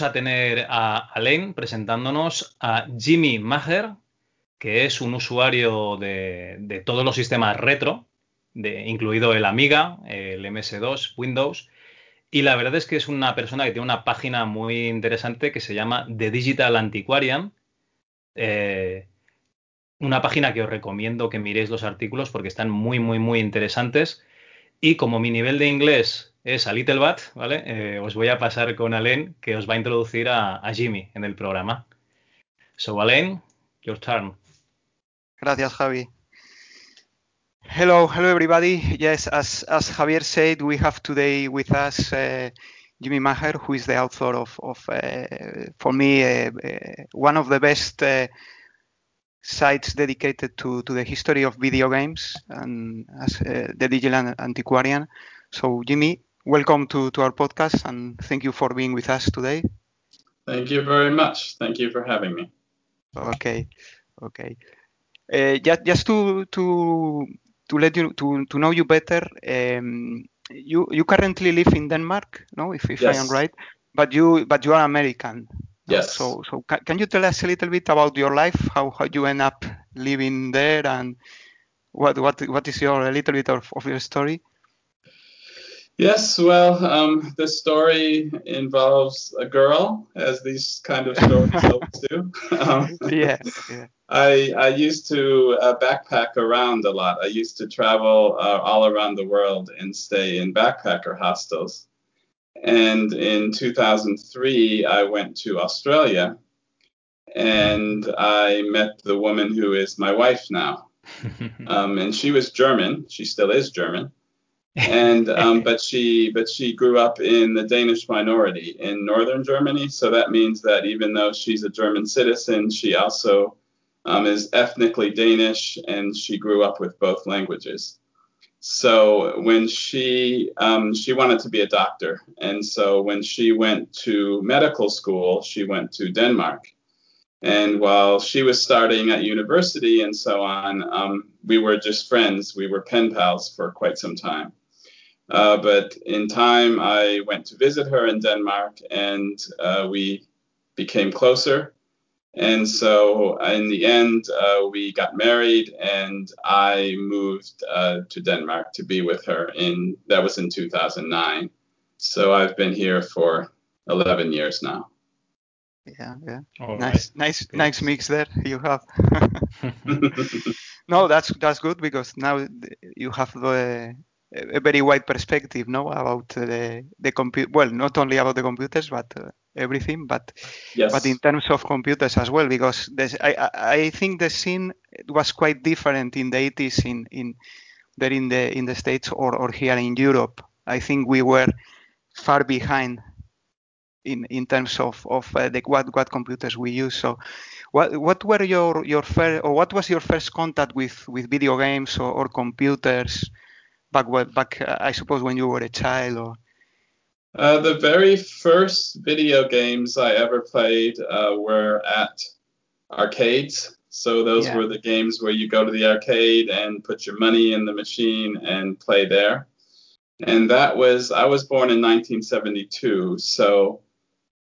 vamos a tener a Alain presentándonos a Jimmy Maher, que es un usuario de, todos los sistemas retro, incluido el Amiga, el MS2, Windows. Y la verdad es que es una persona que tiene una página muy interesante que se llama The Digital Antiquarian. Eh, una página que os recomiendo que miréis los artículos porque están muy, muy, muy interesantes. Y como mi nivel de inglés es a Little Bat, ¿vale? Eh, os voy a pasar con Alain, que os va a introducir a, a Jimmy en el programa. So, Alain, your turn. Gracias, Javi. Hello, hello everybody. Yes, as, as Javier said, we have today with us uh, Jimmy Maher, who is the author of, of uh, for me, uh, uh one of the best uh, sites dedicated to, to the history of video games and as uh, the digital antiquarian. So, Jimmy, welcome to, to our podcast and thank you for being with us today. Thank you very much. Thank you for having me. Okay, okay. Uh, just, just to to to let you to, to know you better, um, you you currently live in Denmark, no? If, if yes. I am right, but you but you are American. Yes. So, so can, can you tell us a little bit about your life, how, how you end up living there, and what what what is your a little bit of, of your story? Yes, well, um, the story involves a girl, as these kind of stories always do. Um, yeah, yeah. I, I used to uh, backpack around a lot. I used to travel uh, all around the world and stay in backpacker hostels. And in 2003, I went to Australia and I met the woman who is my wife now. um, and she was German. She still is German. And um, but she but she grew up in the Danish minority in northern Germany. So that means that even though she's a German citizen, she also um, is ethnically Danish, and she grew up with both languages. So when she um, she wanted to be a doctor, and so when she went to medical school, she went to Denmark. And while she was starting at university and so on, um, we were just friends. We were pen pals for quite some time. Uh, but in time, I went to visit her in Denmark, and uh, we became closer. And so in the end, uh, we got married, and I moved uh, to Denmark to be with her. In that was in 2009. So I've been here for 11 years now. Yeah, yeah. All nice, right. nice, good. nice mix there you have. no, that's that's good because now you have the a very wide perspective, no, about the the compute. Well, not only about the computers, but uh, everything, but yes. but in terms of computers as well, because I I think the scene was quite different in the 80s in in there in the in the states or or here in Europe. I think we were far behind in in terms of of uh, the what what computers we use. So, what what were your your first or what was your first contact with with video games or, or computers? Back back uh, I suppose when you were a child or uh, the very first video games I ever played uh, were at arcades. So those yeah. were the games where you go to the arcade and put your money in the machine and play there. And that was I was born in 1972, so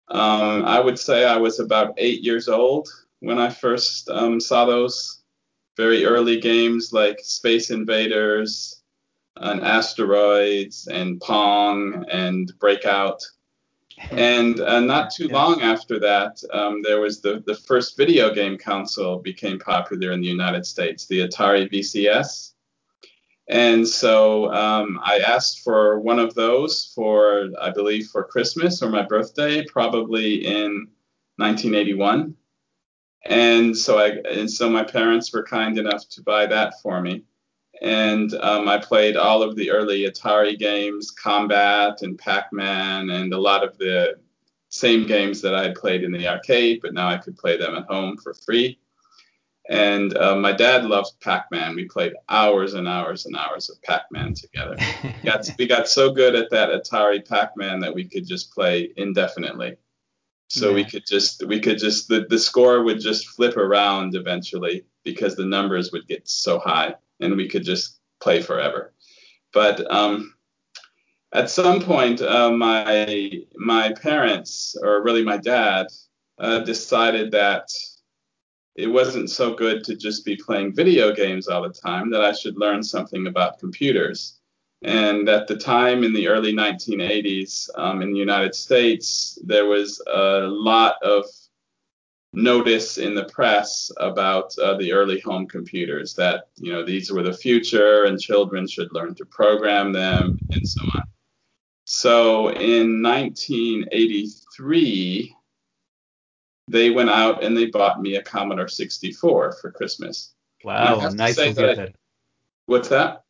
um, I would say I was about eight years old when I first um, saw those very early games like Space Invaders, on asteroids and Pong and Breakout. And uh, not too long after that, um, there was the, the first video game console became popular in the United States, the Atari VCS. And so um, I asked for one of those for, I believe, for Christmas or my birthday, probably in 1981. And so I, and so my parents were kind enough to buy that for me and um, I played all of the early Atari games, Combat and Pac-Man, and a lot of the same games that I had played in the arcade, but now I could play them at home for free. And uh, my dad loved Pac-Man. We played hours and hours and hours of Pac-Man together. we, got, we got so good at that Atari Pac-Man that we could just play indefinitely. So yeah. we could just we could just the, the score would just flip around eventually because the numbers would get so high and we could just play forever. But um, at some point, uh, my my parents, or really my dad, uh, decided that it wasn't so good to just be playing video games all the time. That I should learn something about computers. And at the time in the early 1980s um, in the United States, there was a lot of notice in the press about uh, the early home computers that you know these were the future and children should learn to program them and so on. So in 1983, they went out and they bought me a Commodore 64 for Christmas. Wow, nice computer. I, what's that?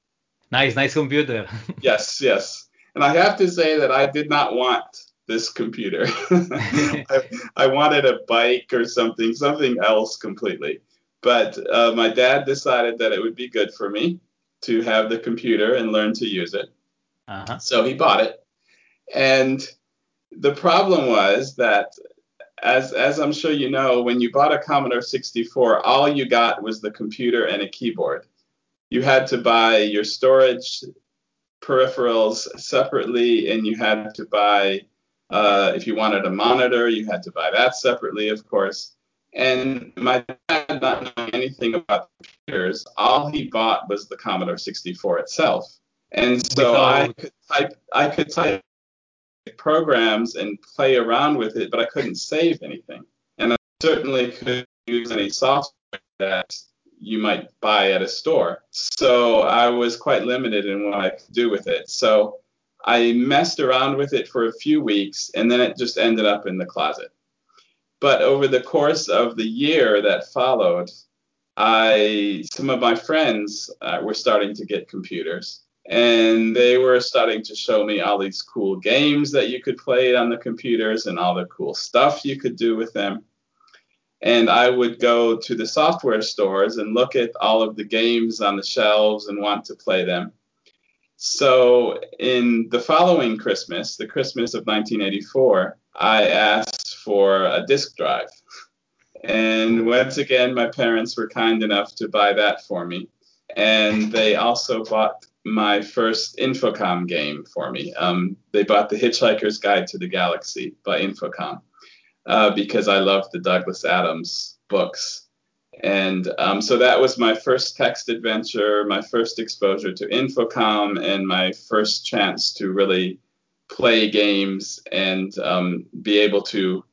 Nice, nice computer. yes, yes. And I have to say that I did not want this computer. I, I, wanted a bike or something, something else completely. But uh, my dad decided that it would be good for me to have the computer and learn to use it. Uh-huh. So he bought it. And the problem was that, as, as I'm sure you know, when you bought a Commodore 64, all you got was the computer and a keyboard. You had to buy your storage peripherals separately, and you had to buy uh, if you wanted a monitor, you had to buy that separately, of course. And my dad, not knowing anything about computers, all he bought was the Commodore 64 itself. And so I could type, I could type programs and play around with it, but I couldn't save anything. And I certainly couldn't use any software that you might buy at a store. So I was quite limited in what I could do with it. So I messed around with it for a few weeks and then it just ended up in the closet. But over the course of the year that followed, I some of my friends uh, were starting to get computers and they were starting to show me all these cool games that you could play on the computers and all the cool stuff you could do with them. And I would go to the software stores and look at all of the games on the shelves and want to play them. So in the following Christmas, the Christmas of 1984, I asked for a disk drive. And once again, my parents were kind enough to buy that for me. And they also bought my first Infocom game for me. Um, they bought The Hitchhiker's Guide to the Galaxy by Infocom uh, because I loved the Douglas Adams books. And um, so that was my first text adventure, my first exposure to Infocom, and my first chance to really play games and um, be able to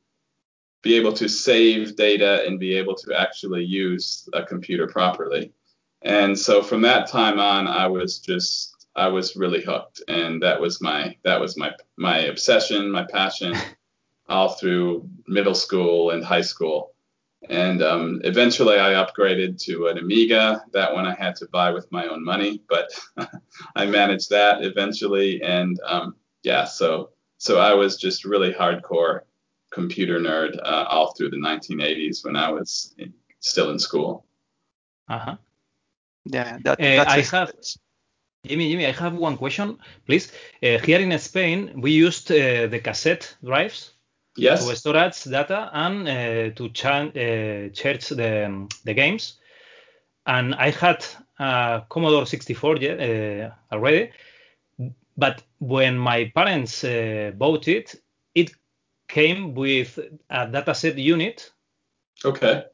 be able to save data and be able to actually use a computer properly. And so from that time on, I was just I was really hooked, and that was my that was my my obsession, my passion, all through middle school and high school. And um, eventually I upgraded to an Amiga. That one I had to buy with my own money, but I managed that eventually. And um, yeah, so so I was just really hardcore computer nerd uh, all through the 1980s when I was in, still in school. Uh huh. Yeah, that, uh, I have. Jimmy, Jimmy, I have one question, please. Uh, here in Spain, we used uh, the cassette drives yes. to storage data and uh, to ch- uh, charge the, the games. And I had a Commodore 64 uh, already, but when my parents uh, bought it, it came with a Datasette unit. Okay.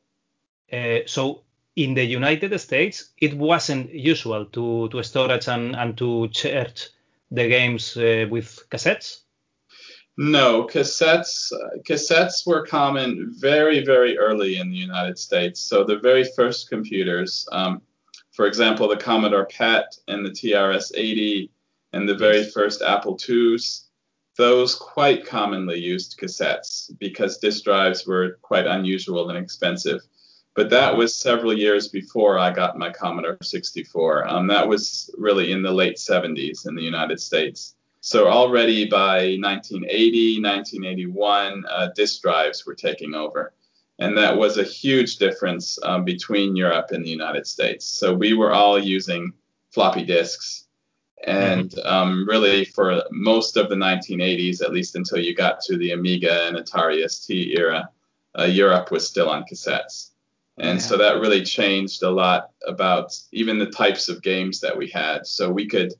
Uh, so in the United States, it wasn't usual to, to storage and, and to charge the games uh, with cassettes. No, cassettes cassettes were common very very early in the United States. So the very first computers, um, for example, the Commodore PET and the TRS-80 and the very first Apple IIs, those quite commonly used cassettes because disk drives were quite unusual and expensive. But that was several years before I got my Commodore 64. Um, that was really in the late 70s in the United States. So already by 1980, 1981, uh, disk drives were taking over. And that was a huge difference um, between Europe and the United States. So we were all using floppy disks. And mm-hmm. um, really, for most of the 1980s, at least until you got to the Amiga and Atari ST era, uh, Europe was still on cassettes. And yeah. so that really changed a lot about even the types of games that we had. So we could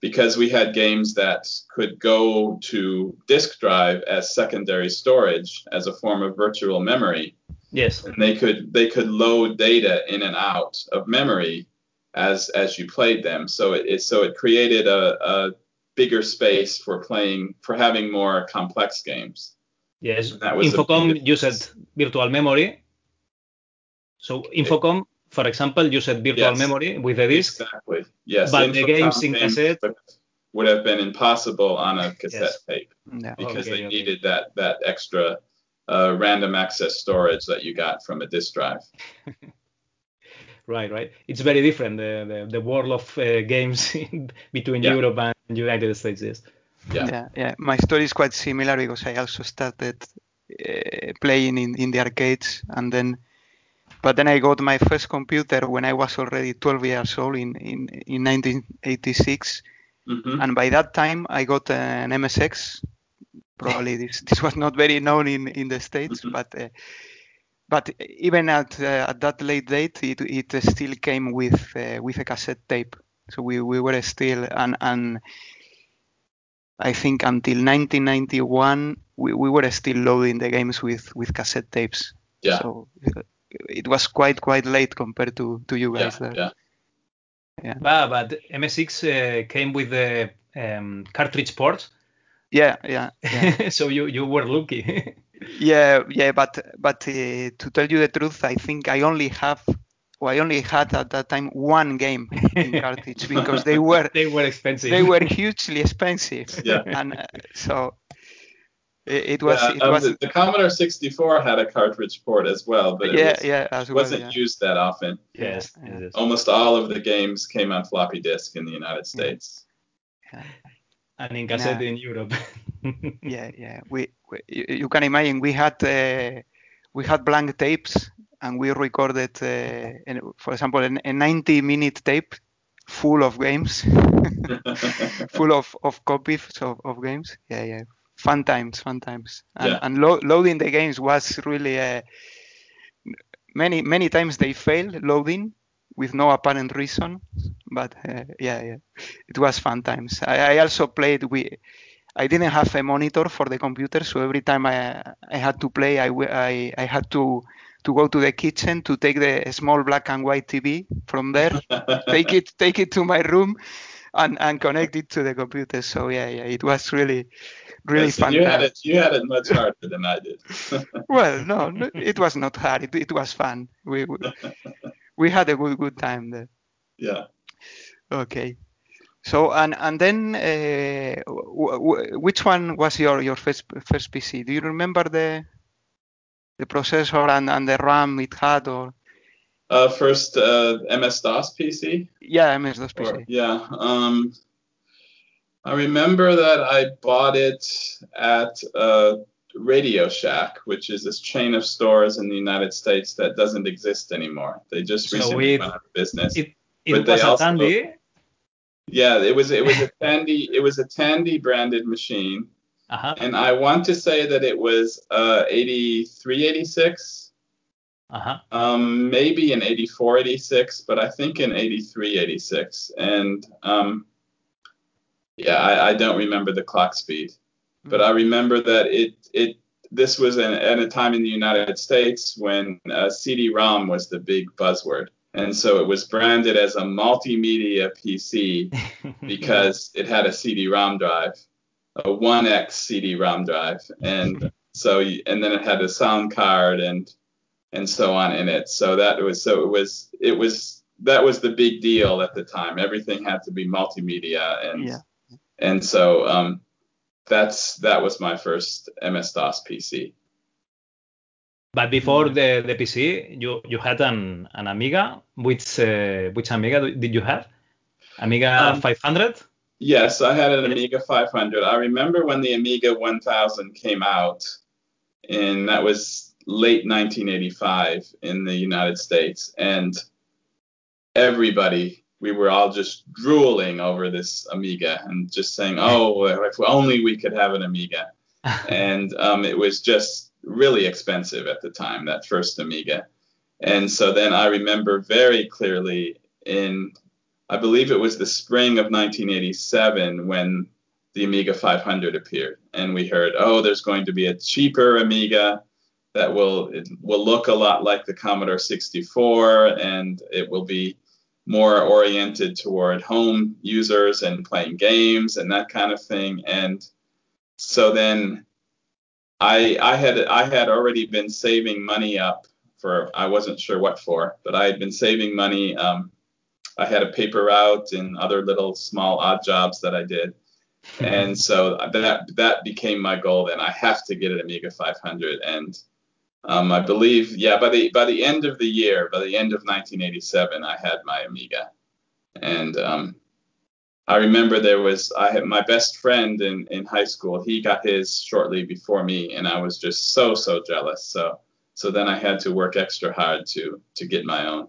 because we had games that could go to disk drive as secondary storage as a form of virtual memory. Yes. And they could they could load data in and out of memory as as you played them. So it, it so it created a, a bigger space for playing for having more complex games. Yes. Infocom used virtual memory. So Infocom for example, you said virtual yes, memory with a disk. Exactly. Yes. But the games in cassette would have been impossible on a cassette yes. tape yeah. because okay, they okay. needed that that extra uh, random access storage that you got from a disk drive. right, right. It's very different the the, the world of uh, games between yeah. Europe and United States. Yes. Yeah. yeah, yeah. My story is quite similar because I also started uh, playing in, in the arcades and then but then I got my first computer when I was already 12 years old in, in, in 1986. Mm-hmm. And by that time, I got an MSX. Probably this, this was not very known in, in the States, mm-hmm. but uh, but even at uh, at that late date, it, it still came with uh, with a cassette tape. So we, we were still and and I think until 1991 we, we were still loading the games with with cassette tapes. Yeah. So it was quite quite late compared to to you guys yeah, there. Yeah. Yeah. But, but MSX uh, came with the um, cartridge port. Yeah, yeah. yeah. so you you were lucky. yeah, yeah, but but uh, to tell you the truth, I think I only have well, I only had at that time one game in cartridge because they were they were expensive. They were hugely expensive. Yeah. And uh, so it, it was. Yeah, it um, was the, the, Commodore 64 had a cartridge port as well, but it yeah, was, yeah, as well, wasn't yeah. used that often. Yes, yes, almost all of the games came on floppy disk in the United States. Yeah. And in cassette nah. in Europe. yeah, yeah. We, we, you can imagine we had uh, we had blank tapes and we recorded, uh, in, for example, a 90 minute tape full of games, full of, of copies of, of games. Yeah, yeah fun times, fun times. And, yeah. and lo- loading the games was really uh, many many times they failed loading with no apparent reason. But uh, yeah, yeah, it was fun times. I, I also played with. I didn't have a monitor for the computer, so every time I I had to play, I, I, I had to to go to the kitchen to take the small black and white TV from there, take it take it to my room, and, and connect it to the computer. So yeah, yeah, it was really really fun. You had it. You had it much harder than I did. well, no, it was not hard. It, it was fun. We, we, we had a good good time there. Yeah. Okay. So and and then uh, w- w- which one was your your first first PC? Do you remember the the processor and, and the RAM it had or? Uh, first uh, MS DOS PC. Yeah, MS DOS PC. Or, yeah. Um, I remember that I bought it at uh, Radio Shack, which is this chain of stores in the United States that doesn't exist anymore. They just so recently it, went out of business. It, it but was they also, Tandy. Yeah, it was it was a Tandy it was a Tandy branded machine. Uh-huh. And I want to say that it was uh, 83, 86. Uh-huh. Um, maybe in 84, 86, but I think in 83, 86. And um, yeah, I, I don't remember the clock speed, but I remember that it it this was an, at a time in the United States when uh, CD-ROM was the big buzzword, and so it was branded as a multimedia PC because it had a CD-ROM drive, a 1x CD-ROM drive, and so and then it had a sound card and and so on in it. So that was so it was it was that was the big deal at the time. Everything had to be multimedia and. Yeah and so um, that's that was my first MS DOS PC. But before the, the PC, you you had an an Amiga. Which uh, which Amiga did you have? Amiga um, 500. Yes, I had an Amiga 500. I remember when the Amiga 1000 came out, and that was late 1985 in the United States, and everybody we were all just drooling over this Amiga and just saying, "Oh, if only we could have an Amiga." and um, it was just really expensive at the time, that first Amiga. And so then I remember very clearly in I believe it was the spring of 1987 when the Amiga 500 appeared, and we heard, oh, there's going to be a cheaper Amiga that will will look a lot like the Commodore 64, and it will be more oriented toward home users and playing games and that kind of thing. And so then I I had I had already been saving money up for I wasn't sure what for, but I had been saving money. Um, I had a paper route and other little small odd jobs that I did. and so that that became my goal. Then I have to get an Amiga 500, and um, I believe, yeah, by the by the end of the year, by the end of 1987, I had my Amiga, and um, I remember there was I had my best friend in in high school. He got his shortly before me, and I was just so so jealous. So so then I had to work extra hard to to get my own.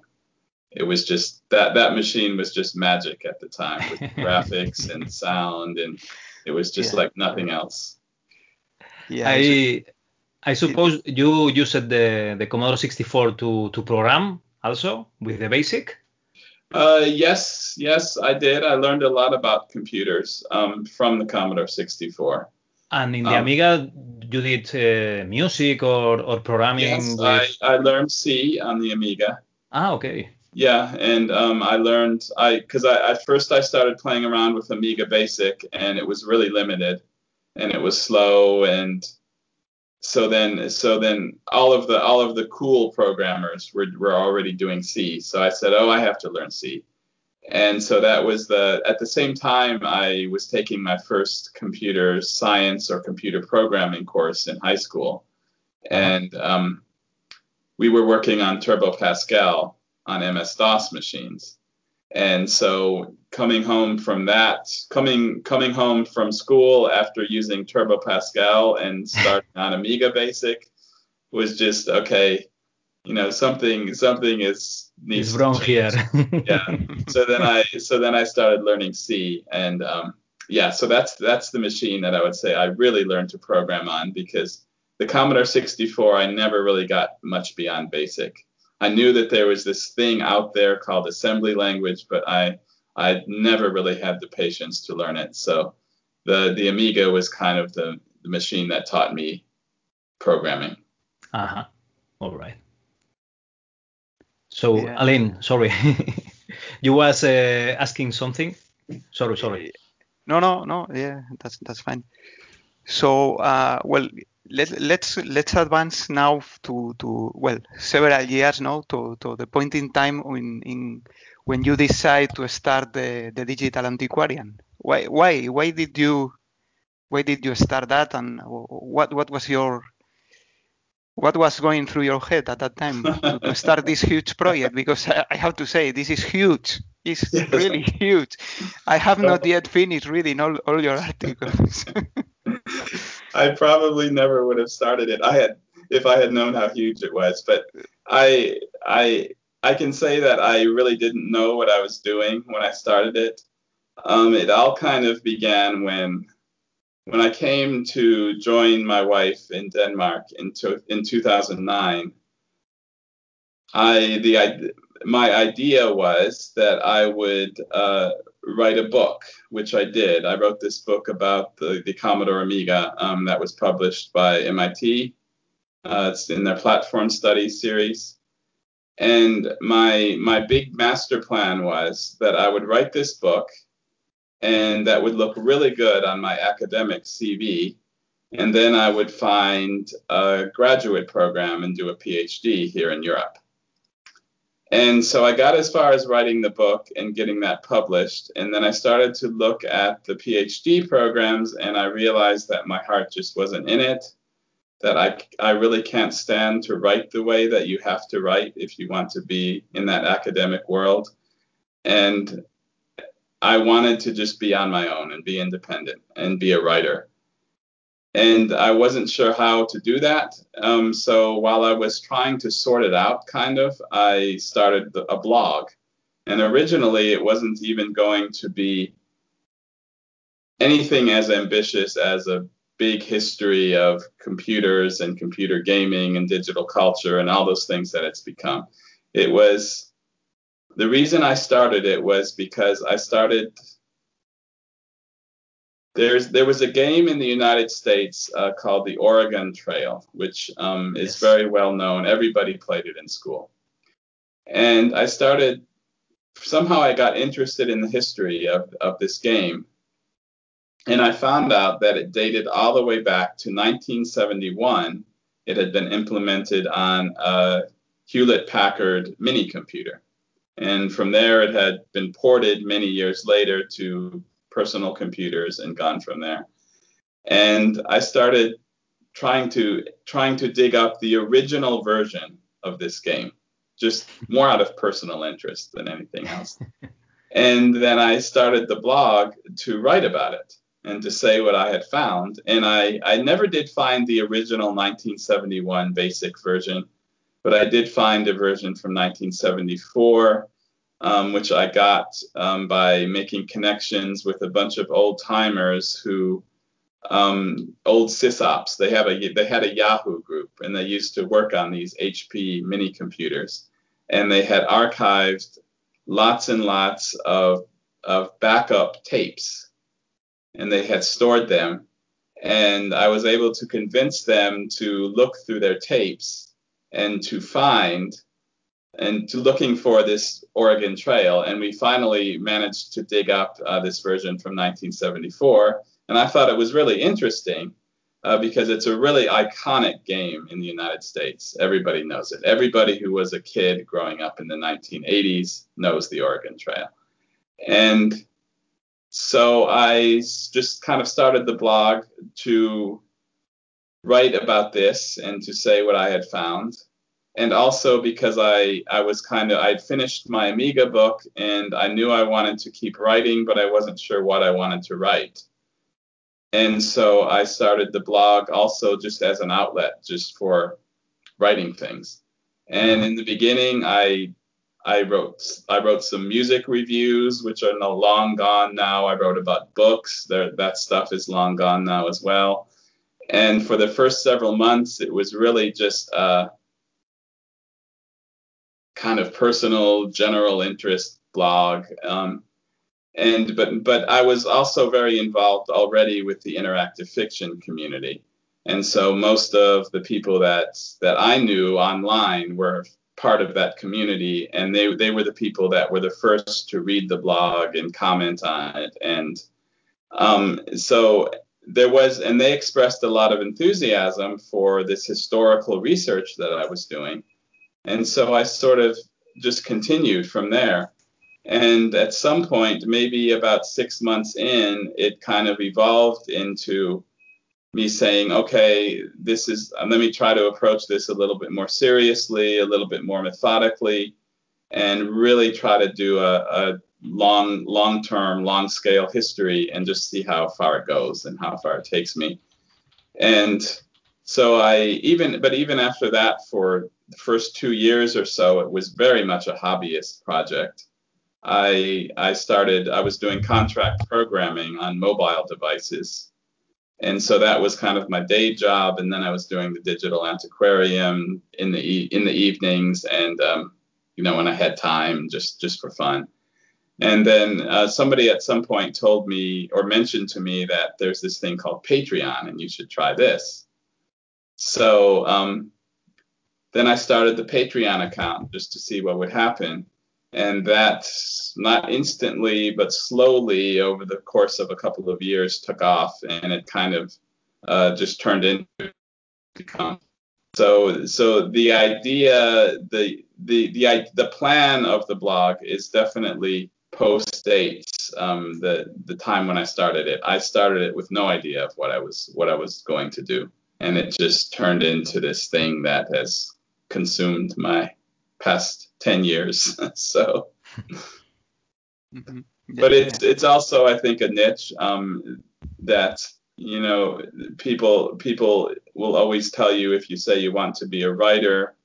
It was just that that machine was just magic at the time with graphics and sound, and it was just yeah. like nothing else. Yeah, I I suppose you used the the Commodore 64 to to program also with the BASIC. Uh, yes, yes, I did. I learned a lot about computers um, from the Commodore 64. And in the um, Amiga, you did uh, music or, or programming? Yes, with... I, I learned C on the Amiga. Ah, okay. Yeah, and um, I learned I because I at first I started playing around with Amiga Basic, and it was really limited, and it was slow, and so then so then all of the all of the cool programmers were were already doing C. So I said, oh, I have to learn C. And so that was the at the same time I was taking my first computer science or computer programming course in high school, and um, we were working on Turbo Pascal on MS DOS machines. And so coming home from that, coming coming home from school after using Turbo Pascal and starting on Amiga Basic was just okay. You know, something something is needs wrong here. yeah. So then I so then I started learning C and um, yeah. So that's that's the machine that I would say I really learned to program on because the Commodore 64 I never really got much beyond basic. I knew that there was this thing out there called assembly language, but I I never really had the patience to learn it. So the the Amiga was kind of the, the machine that taught me programming. Uh huh. All right. So yeah. Alain, sorry, you was uh, asking something. Sorry, sorry. No, no, no. Yeah, that's that's fine. So, uh, well, let, let's let's advance now to to well several years now to, to the point in time when in when you decide to start the, the digital antiquarian. Why why why did you why did you start that and what what was your what was going through your head at that time to, to start this huge project? Because I, I, have to say this is huge. It's yes. really huge. I have not yet finished reading all, all your articles I probably never would have started it. I had if I had known how huge it was, but I I I can say that I really didn't know what I was doing when I started it. Um, it all kind of began when when I came to join my wife in Denmark in to, in 2009. I the my idea was that I would uh, write a book, which I did. I wrote this book about the, the Commodore Amiga um, that was published by MIT. Uh, it's in their platform study series. And my my big master plan was that I would write this book, and that would look really good on my academic CV. And then I would find a graduate program and do a PhD here in Europe. And so I got as far as writing the book and getting that published. And then I started to look at the PhD programs and I realized that my heart just wasn't in it, that I, I really can't stand to write the way that you have to write if you want to be in that academic world. And I wanted to just be on my own and be independent and be a writer and I wasn't sure how to do that. Um, so while I was trying to sort it out, kind of, I started a blog. And originally, it wasn't even going to be anything as ambitious as a big history of computers and computer gaming and digital culture and all those things that it's become. It was the reason I started it was because I started. There's there was a game in the United States uh, called the Oregon Trail, which um, is Yes. very well known. Everybody played it in school, and I started. Somehow I got interested in the history of, of this game, and I found out that it dated all the way back to 1971. It had been implemented on a Hewlett Packard mini computer. And from there, it had been ported many years later to personal computers and gone from there. And I started trying to trying to dig up the original version of this game, just more out of personal interest than anything else. and then I started the blog to write about it and to say what I had found. And I, I never did find the original 1971 basic version, but I did find a version from 1974, um, which I got um, by making connections with a bunch of old timers who, um, old sysops. They have a they had a Yahoo group, and they used to work on these HP mini computers, and they had archived lots and lots of of backup tapes, and they had stored them. And I was able to convince them to look through their tapes and to find and to looking for this Oregon Trail. And we finally managed to dig up uh, this version from 1974. And I thought it was really interesting uh, because it's a really iconic game in the United States. Everybody knows it. Everybody who was a kid growing up in the 1980s knows the Oregon Trail. And so I just kind of started the blog to write about this and to say what I had found and also because I I was kind of I'd finished my Amiga book and I knew I wanted to keep writing, but I wasn't sure what I wanted to write. And so I started the blog also just as an outlet, just for writing things. And in the beginning, I I wrote I wrote some music reviews, which are no long gone now. I wrote about books. There, that stuff is long gone now as well. And for the first several months, it was really just uh, kind of personal, general interest blog. Um, and but but I was also very involved already with the interactive fiction community, and so most of the people that that I knew online were part of that community, and they they were the people that were the first to read the blog and comment on it, and um, so there was, and they expressed a lot of enthusiasm for this historical research that I was doing. And so I sort of just continued from there. And at some point, maybe about six months in, it kind of evolved into me saying, okay, this is, let me try to approach this a little bit more seriously, a little bit more methodically, and really try to do a, a long, long term, long scale history and just see how far it goes and how far it takes me. And so I even, but even after that, for the first two years or so, it was very much a hobbyist project. I I started I was doing contract programming on mobile devices, and so that was kind of my day job. And then I was doing the digital antiquarian in the e- in the evenings, and um, you know when I had time, just just for fun. And then uh, somebody at some point told me or mentioned to me that there's this thing called Patreon, and you should try this. So um, then I started the Patreon account just to see what would happen. And that, not instantly, but slowly over the course of a couple of years, took off, and it kind of uh, just turned into. So, so the idea, the the the the plan of the blog is definitely post dates um, the the time when I started it. I started it with no idea of what I was what I was going to do, and it just turned into this thing that has consumed my past 10 years. So Mhm. but Yeah, it's it's also i think a niche um, that you know people people will always tell you if you say you want to be a writer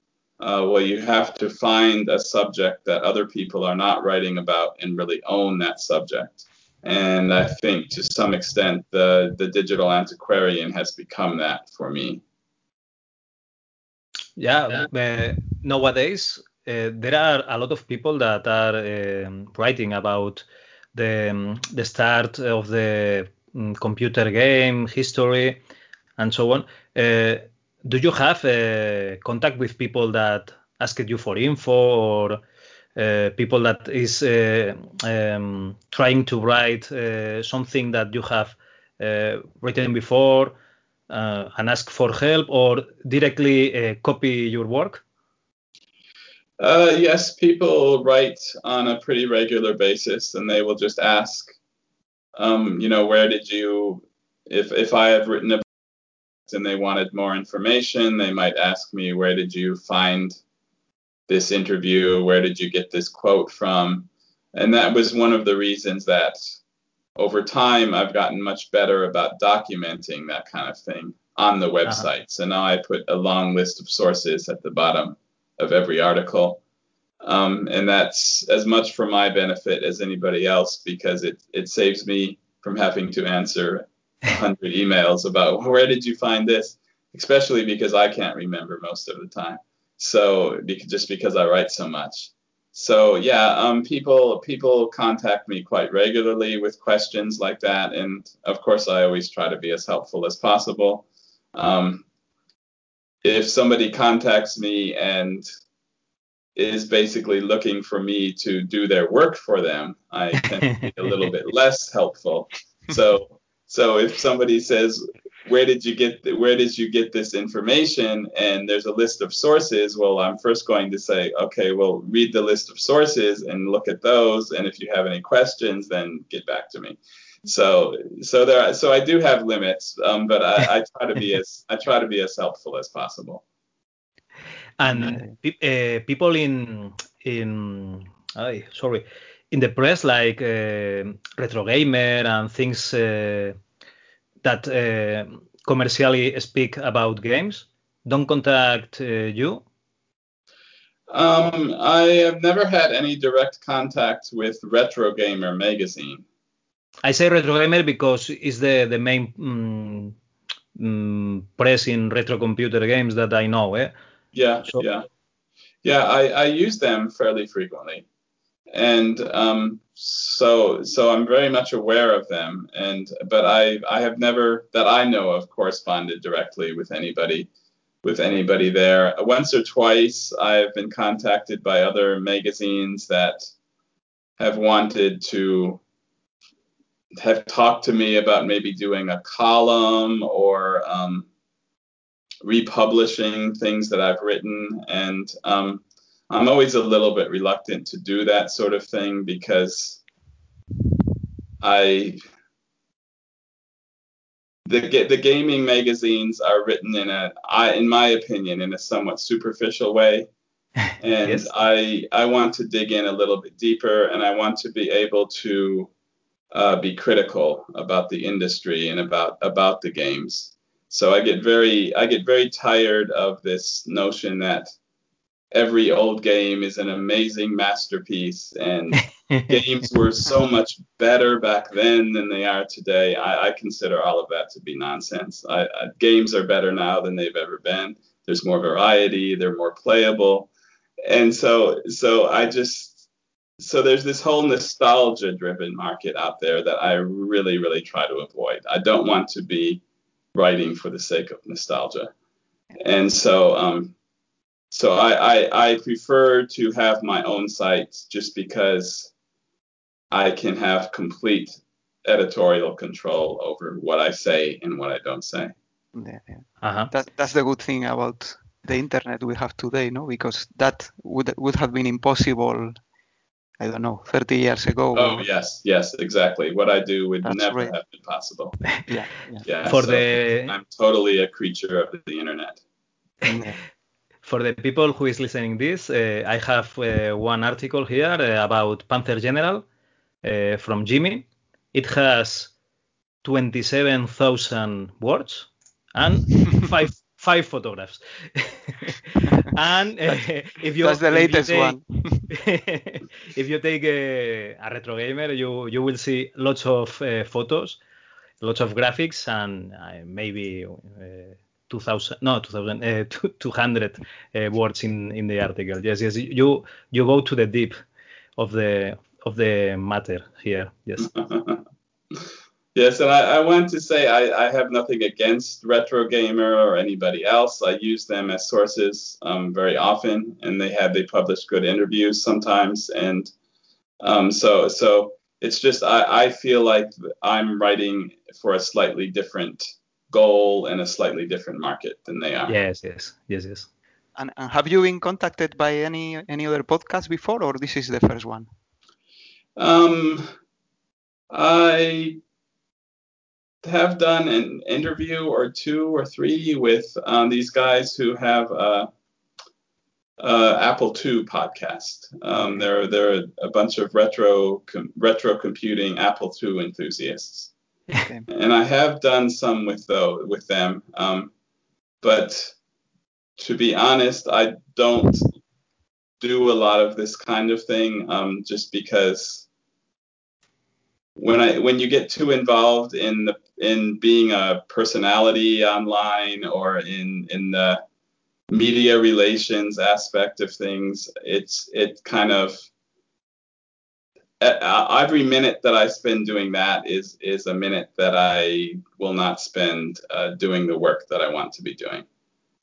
uh, well you have to find a subject that other people are not writing about and really own that subject. And i think to some extent the the digital antiquarian has become that for me Yeah, uh, nowadays there are a lot of people that are um, writing about the um, the start of the um, computer game history and so on. Uh, do you have uh, contact with people that asked you for info or uh, people that is uh, um, trying to write uh, something that you have uh, written before Uh, and ask for help or directly uh, copy your work? Uh, yes, people write on a pretty regular basis, and they will just ask, um, you know, where did you, if if I have written a book and they wanted more information, they might ask me, where did you find this interview? Where did you get this quote from? And that was one of the reasons that over time I've gotten much better about documenting that kind of thing on the uh-huh. website. Uh-huh. So now I put a long list of sources at the bottom of every article. Um, and that's as much for my benefit as anybody else because it, it saves me from having to answer 100 emails about where did you find this, especially because I can't remember most of the time. So just because I write so much. So yeah, um, people people contact me quite regularly with questions like that, and of course I always try to be as helpful as possible. Um, if somebody contacts me and is basically looking for me to do their work for them, I tend to be a little bit less helpful. So so if somebody says, where did you get the, where did you get this information? And there's a list of sources. Well i'm first going to say okay well read the list of sources and look at those. And if you have any questions then get back to me. So so there are, so i do have limits um, but I, I, try to be as i try to be as helpful as possible. And uh, people in in oh, sorry in the press like uh, retro gamer and things uh, that uh, commercially speak about games don't contact uh, you? Um, I have never had any direct contact with Retro Gamer magazine. I say Retro Gamer because it's the the main mm, mm, press in retro computer games that I know. Eh? Yeah, so, yeah, yeah. I, I use them fairly frequently and um, so so I'm very much aware of them. And but I I have never that I know of corresponded directly with anybody with anybody there. Once or twice I've been contacted by other magazines that have wanted to have talked to me about maybe doing a column or um, republishing things that I've written and um, I'm always a little bit reluctant to do that sort of thing because I the the gaming magazines are written in a I in my opinion in a somewhat superficial way and yes. I I want to dig in a little bit deeper and I want to be able to uh, be critical about the industry and about about the games. So I get very I get very tired of this notion that every old game is an amazing masterpiece and games were so much better back then than they are today. I, I consider all of that to be nonsense. I, I, games are better now than they've ever been. There's more variety they're more playable. And so so i just so there's this whole nostalgia driven market out there that i really really try to avoid. I don't want to be writing for the sake of nostalgia. And so um, so I, I, I prefer to have my own site just because I can have complete editorial control over what I say and what I don't say. Yeah, yeah. Uh-huh. That, that's the good thing about the internet we have today, no? Because that would would have been impossible. I don't know, 30 years ago. Oh yes, yes, exactly. What I do would that's never right. have been possible. yeah, yeah. yeah For so the I'm totally a creature of the internet. For the people who is listening this, uh, I have uh, one article here uh, about Panzer General uh, from Jimmy. It has 27,000 words and five five photographs. and uh, if you that's the latest take, one. if you take a, a, retro gamer, you you will see lots of uh, photos, lots of graphics, and maybe 2000 no 2000 uh, 200 uh, words in in the article. Yes yes you you go to the deep of the of the matter here. Yes. Yes and I, I, want to say I, I have nothing against retro gamer or anybody else. I use them as sources um, very often and they have they publish good interviews sometimes and um, so so it's just I, I feel like i'm writing for a slightly different goal and a slightly different market than they are. Yes, yes, yes, yes. And, and have you been contacted by any any other podcast before, or this is the first one? Um, I have done an interview or two or three with um, these guys who have a, a Apple II podcast. Um, they're they're a bunch of retro com, retro computing Apple II enthusiasts and I have done some with though with them, um, but to be honest, I don't do a lot of this kind of thing um, just because when I when you get too involved in the in being a personality online or in in the media relations aspect of things, it's it kind of every minute that I spend doing that is is a minute that I will not spend uh, doing the work that I want to be doing.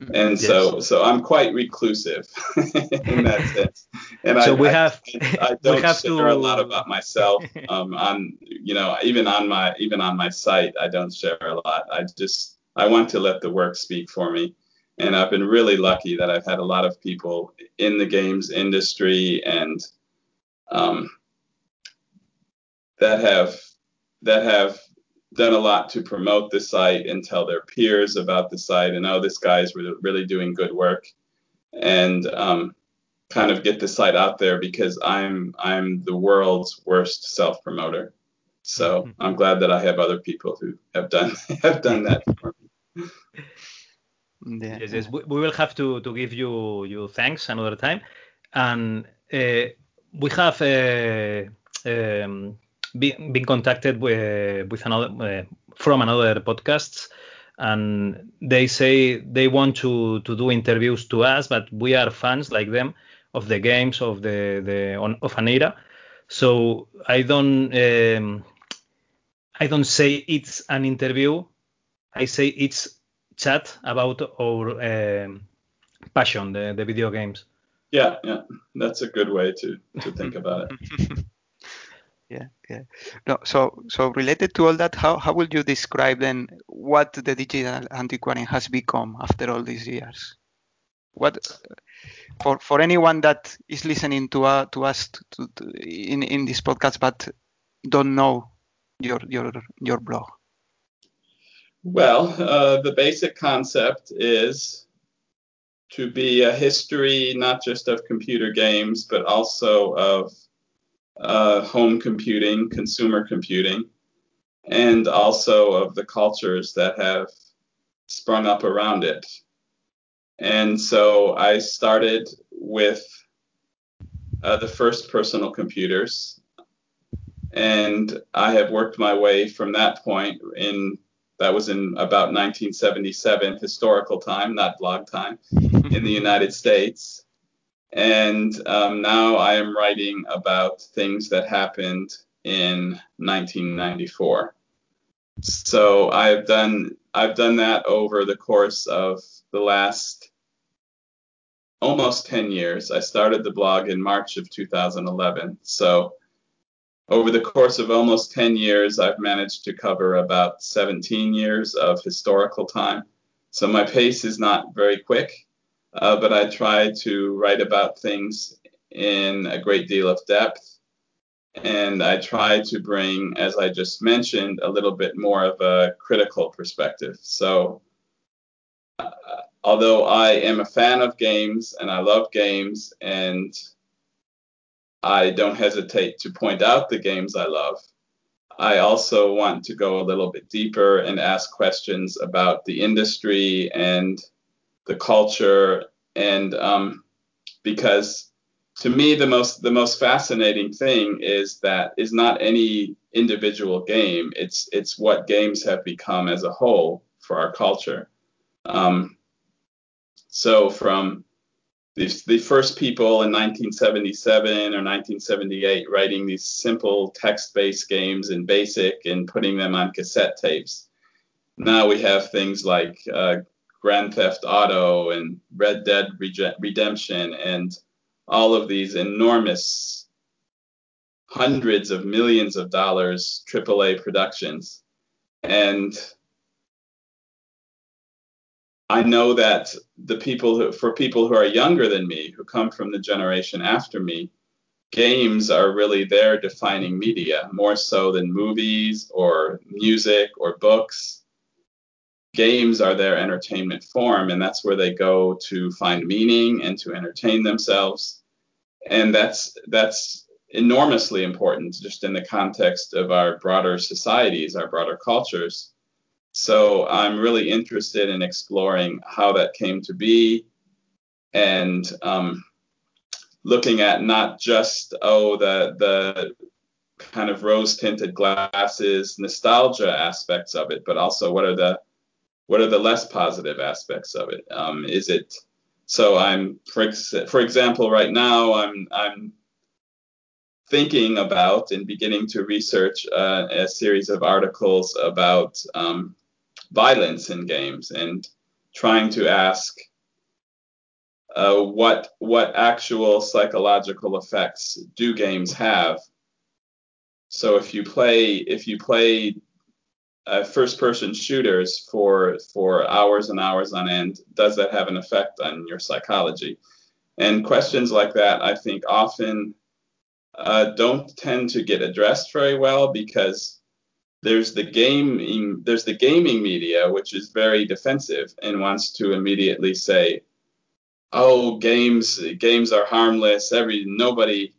Mm-hmm. And yes. so so I'm quite reclusive in that sense. And so I, we have I, I don't have share to... a lot about myself. Um, on you know even on my even on my site I don't share a lot. I just I want to let the work speak for me. And I've been really lucky that I've had a lot of people in the games industry and um, that have that have done a lot to promote the site and tell their peers about the site and oh this guy is really, really doing good work and um, kind of get the site out there because I'm I'm the world's worst self promoter. So mm-hmm. I'm glad that I have other people who have done have done that for me. Yeah. Yes, yes. We, we will have to, to give you you thanks another time, and uh, we have uh, um, been, been contacted with, with another uh, from another podcasts and they say they want to to do interviews to us but we are fans like them of the games of the the on, of an era so i don't um, i don't say it's an interview. I say it's chat about our um, passion the, the video games. Yeah yeah. That's a good way to to think about it yeah yeah. No so so related to all that how, how would you describe then what the digital antiquarian has become after all these years? What for for anyone that is listening to uh, to us to, to, in in this podcast but don't know your your your blog. Well uh, the basic concept is to be a history not just of computer games but also of uh, home computing, consumer computing, and also of the cultures that have sprung up around it. And so I started with uh, the first personal computers, and I have worked my way from that point in that was in about 1977 historical time, not blog time, in the United States. And um, now I am writing about things that happened in 1994. So I've done I've done that over the course of the last almost 10 years. I started the blog in March of 2011. So over the course of almost 10 years, I've managed to cover about 17 years of historical time. So my pace is not very quick uh, but I try to write about things in a great deal of depth. And I try to bring, as I just mentioned, a little bit more of a critical perspective. So, uh, although I am a fan of games and I love games, and I don't hesitate to point out the games I love, I also want to go a little bit deeper and ask questions about the industry and the culture, and um, because to me the most the most fascinating thing is that is not any individual game. It's it's what games have become as a whole for our culture. Um, so from the, the first people in 1977 or 1978 writing these simple text-based games in BASIC and putting them on cassette tapes. Now we have things like uh, Grand Theft Auto and Red Dead Redemption and all of these enormous hundreds of millions of dollars AAA productions. And I know that the people who, for people who are younger than me, who come from the generation after me, games are really their defining media more so than movies or music or books. Games are their entertainment form, and that's where they go to find meaning and to entertain themselves. And that's that's enormously important just in the context of our broader societies, our broader cultures so I'm really interested in exploring how that came to be and um, looking at not just oh the the kind of rose tinted glasses nostalgia aspects of it, but also what are the what are the less positive aspects of it? Um, is it so? I'm for ex- for example, right now I'm I'm thinking about and beginning to research uh, a series of articles about um, violence in games and trying to ask uh, what what actual psychological effects do games have. So if you play if you play uh, first person shooters for for hours and hours on end, does that have an effect on your psychology? And questions like that, I think, often uh, don't tend to get addressed very well because there's the gaming there's the gaming media which is very defensive and wants to immediately say oh games games are harmless every nobody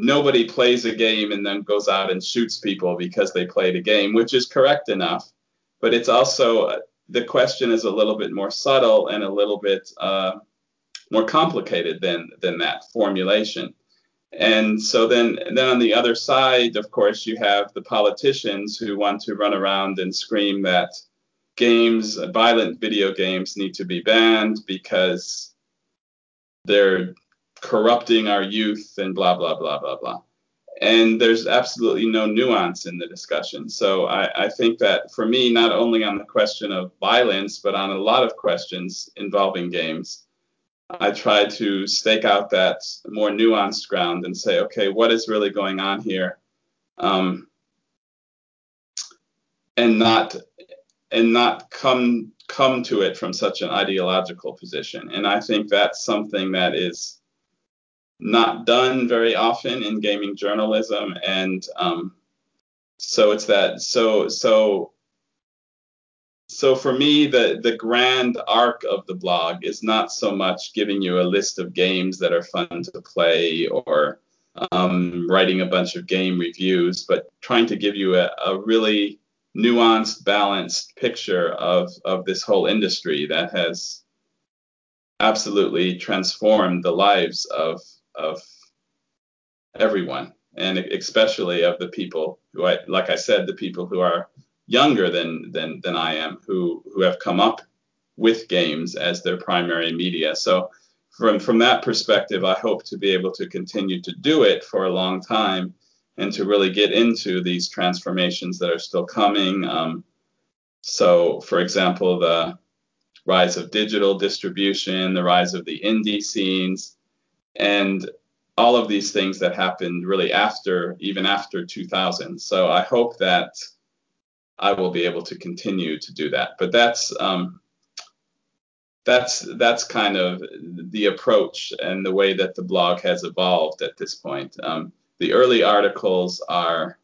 nobody plays a game and then goes out and shoots people because they played a game which is correct enough. But it's also the question is a little bit more subtle and a little bit uh, more complicated than than that formulation. And so then, then on the other side, of course, you have the politicians who want to run around and scream that games, violent video games, need to be banned because they're corrupting our youth and blah blah blah blah blah. And there's absolutely no nuance in the discussion. So I, I think that for me, not only on the question of violence, but on a lot of questions involving games, I try to stake out that more nuanced ground and say, okay, what is really going on here? Um, and not and not come come to it from such an ideological position. And I think that's something that is not done very often in gaming journalism. And um, so it's that so so so for me, the the grand arc of the blog is not so much giving you a list of games that are fun to play or um, writing a bunch of game reviews, but trying to give you a, a really nuanced, balanced picture of of this whole industry that has absolutely transformed the lives of of everyone, and especially of the people who, I, like I said, the people who are younger than than than I am who who have come up with games as their primary media. So from from that perspective, I hope to be able to continue to do it for a long time and to really get into these transformations that are still coming. Um, so, for example, the rise of digital distribution, the rise of the indie scenes, and all of these things that happened really after, even after 2000. So I hope that I will be able to continue to do that. But that's um, that's that's kind of the approach and the way that the blog has evolved at this point. Um, the early articles are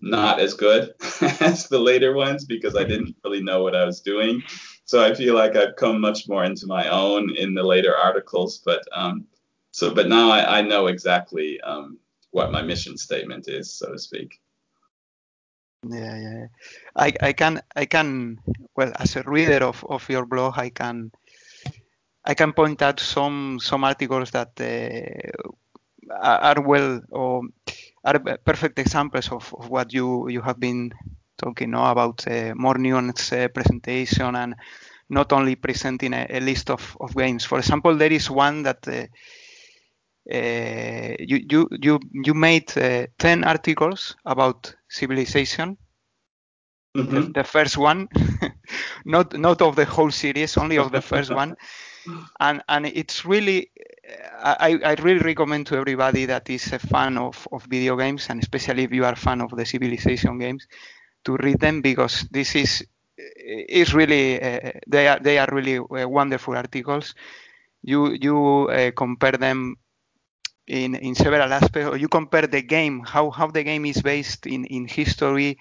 not as good as the later ones because I didn't really know what I was doing. So I feel like I've come much more into my own in the later articles. But um, so but now I, I know exactly um, what my mission statement is, so to speak. Yeah, yeah. I, I can I can well as a reader of, of your blog I can I can point out some some articles that uh, are well or are perfect examples of, of what you you have been talking now about uh, more nuanced uh, presentation and not only presenting a, a, list of, of games. For example, there is one that uh, uh you, you, you, you made uh, 10 articles about civilization. Mm-hmm. The, the, first one, not not of the whole series, only of the first one, and and it's really I, I really recommend to everybody that is a fan of, of video games, and especially if you are a fan of the Civilization games, to read them because this is is really uh, they are they are really uh, wonderful articles. You you uh, compare them in in several aspects, or you compare the game how how the game is based in in history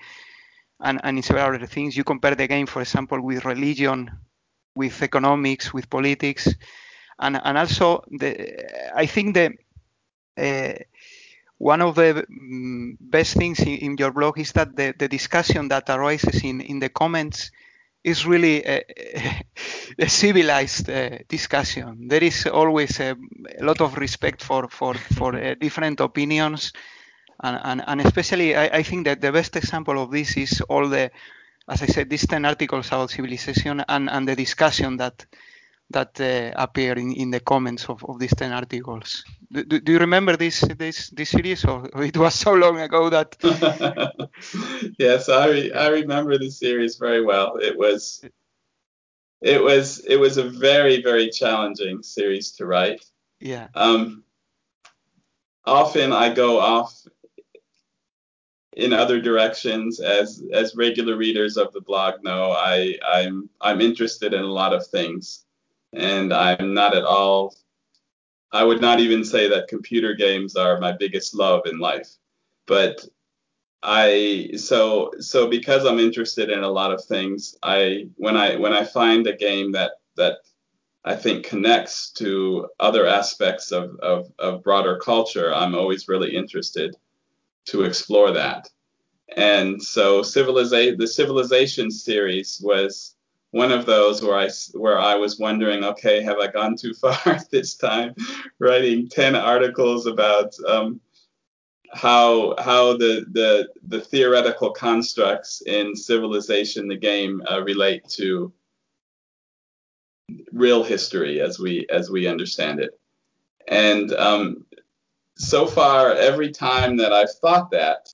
and and in several other things. You compare the game, for example, with religion, with economics, with politics and and also the I think the one of the um, best things in, in, your blog is that the, the discussion that arises in, in the comments is really a, a civilized uh, discussion. There is always a, a, lot of respect for for for uh, different opinions, and, and, and especially I, I, think that the best example of this is all the, as I said, these ten articles about civilization and and the discussion that that uh, appear in, in the comments of, of these 10 articles. Do, do, do, you remember this this this series or, it was so long ago that Yes, I re- I remember the series very well. It was it was it was a very very challenging series to write. Yeah. Um often I go off in other directions as as regular readers of the blog know I I'm I'm interested in a lot of things and I'm not at all. I would not even say that computer games are my biggest love in life, but I so so because I'm interested in a lot of things, I when I when I find a game that that I think connects to other aspects of, of, of broader culture, I'm always really interested to explore that. And so civilization the civilization series was one of those where I where I was wondering, okay, have I gone too far this time, writing ten articles about um, how how the, the the theoretical constructs in Civilization the game uh, relate to real history as we as we understand it, and um, so far every time that I've thought that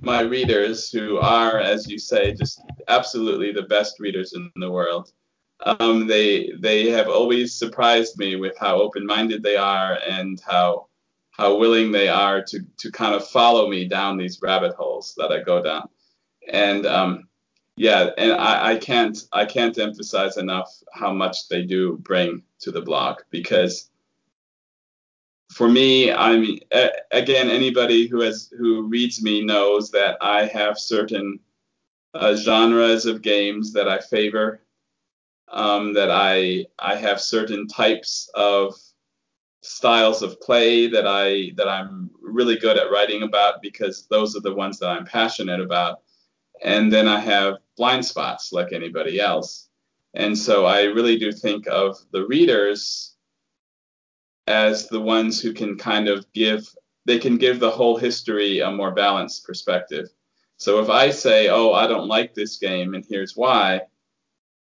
my readers, who are, as you say, just absolutely the best readers in the world. Um, they they have always surprised me with how open-minded they are and how how willing they are to to kind of follow me down these rabbit holes that I go down. And um, yeah, and I, I can't I can't emphasize enough how much they do bring to the blog because for me, I mean, again, anybody who has who reads me knows that I have certain uh, genres of games that I favor. Um, that I I have certain types of styles of play that I that I'm really good at writing about because those are the ones that I'm passionate about. And then I have blind spots like anybody else. And so I really do think of the readers as the ones who can kind of give they can give the whole history a more balanced perspective. So if I say, "Oh, I don't like this game and here's why,"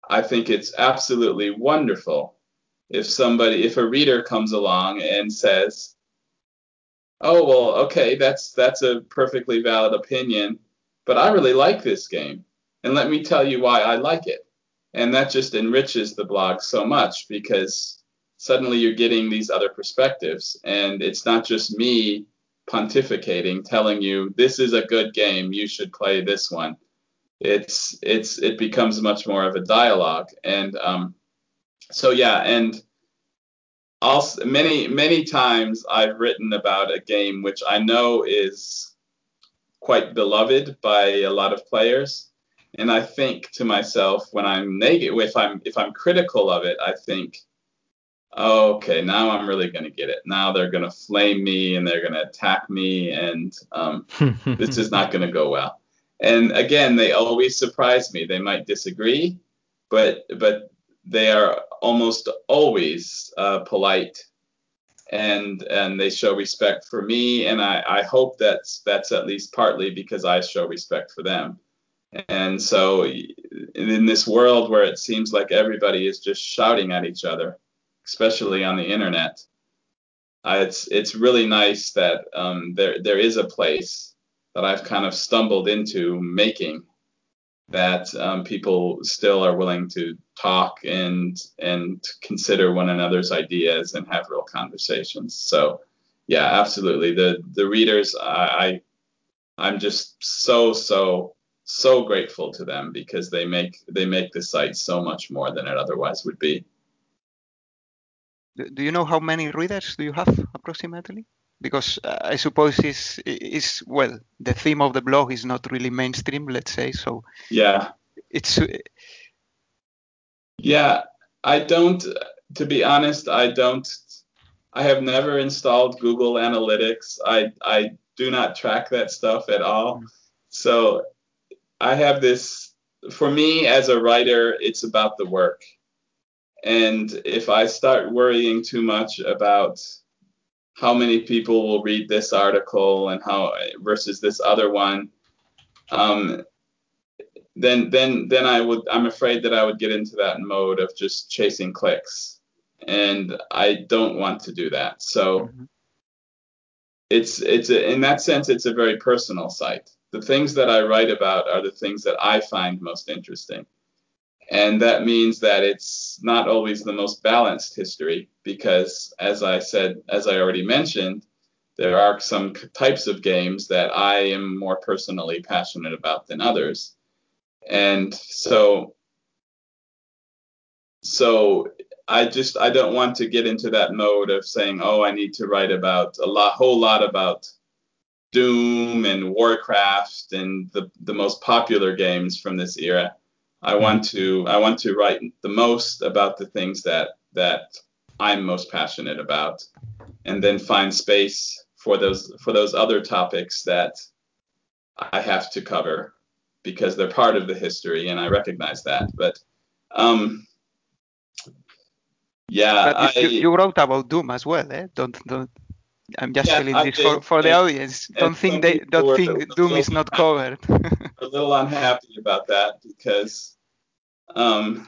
I think it's absolutely wonderful if somebody if a reader comes along and says, "Oh, well, okay, that's that's a perfectly valid opinion, but I really like this game and let me tell you why I like it." And that just enriches the blog so much because suddenly you're getting these other perspectives. And it's not just me pontificating, telling you this is a good game, you should play this one. It's it's it becomes much more of a dialogue. And um, so yeah, and also many many times I've written about a game which I know is quite beloved by a lot of players. And I think to myself when I'm negative, if I'm if I'm critical of it, I think okay, now I'm really going to get it. Now they're going to flame me and they're going to attack me, and um, this is not going to go well. And again, they always surprise me. They might disagree, but but they are almost always uh, polite and and they show respect for me and I, I hope that's that's at least partly because I show respect for them. And so, in this world where it seems like everybody is just shouting at each other, especially on the internet, uh, it's it's really nice that um, there there is a place that I've kind of stumbled into making that um, people still are willing to talk and and consider one another's ideas and have real conversations. So yeah, absolutely. The the readers, I, I I'm just so so so grateful to them because they make they make the site so much more than it otherwise would be. Do you know how many readers do you have approximately? Because uh, I suppose is is well the theme of the blog is not really mainstream, let's say. So yeah, it's uh, yeah. I don't. To be honest, I don't. I have never installed Google Analytics. I I do not track that stuff at all. Mm. So I have this. For me as a writer, it's about the work. And if I start worrying too much about how many people will read this article and how versus this other one, um, then then then I would I'm afraid that I would get into that mode of just chasing clicks, and I don't want to do that. So mm-hmm. it's it's a, in that sense it's a very personal site. The things that I write about are the things that I find most interesting. And that means that it's not always the most balanced history because, as I said, as I already mentioned, there are some types of games that I am more personally passionate about than others. And so, so I just I don't want to get into that mode of saying, oh, I need to write about a lot, whole lot about Doom and Warcraft and the the most popular games from this era. I want to I want to write the most about the things that that I'm most passionate about, and then find space for those for those other topics that I have to cover because they're part of the history, and I recognize that. But um, yeah, but you, I, you, wrote about Doom as well, eh? Don't don't. I'm just yeah, telling this for, for the audience. Don't think they don't think Doom is not covered. a little unhappy about that because um,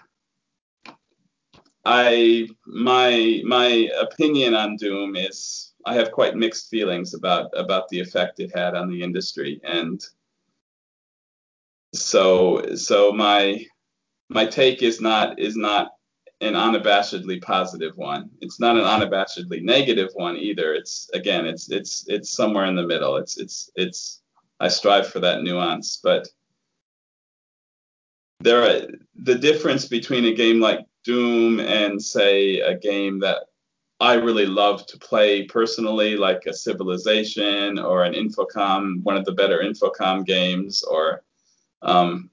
I my my opinion on Doom is I have quite mixed feelings about about the effect it had on the industry, and so so my my take is not is not an unabashedly positive one. It's not an unabashedly negative one either. It's again, it's it's it's somewhere in the middle. It's it's it's I strive for that nuance, but there are, the difference between a game like Doom and say a game that I really love to play personally, like a Civilization or an Infocom, one of the better Infocom games, or um,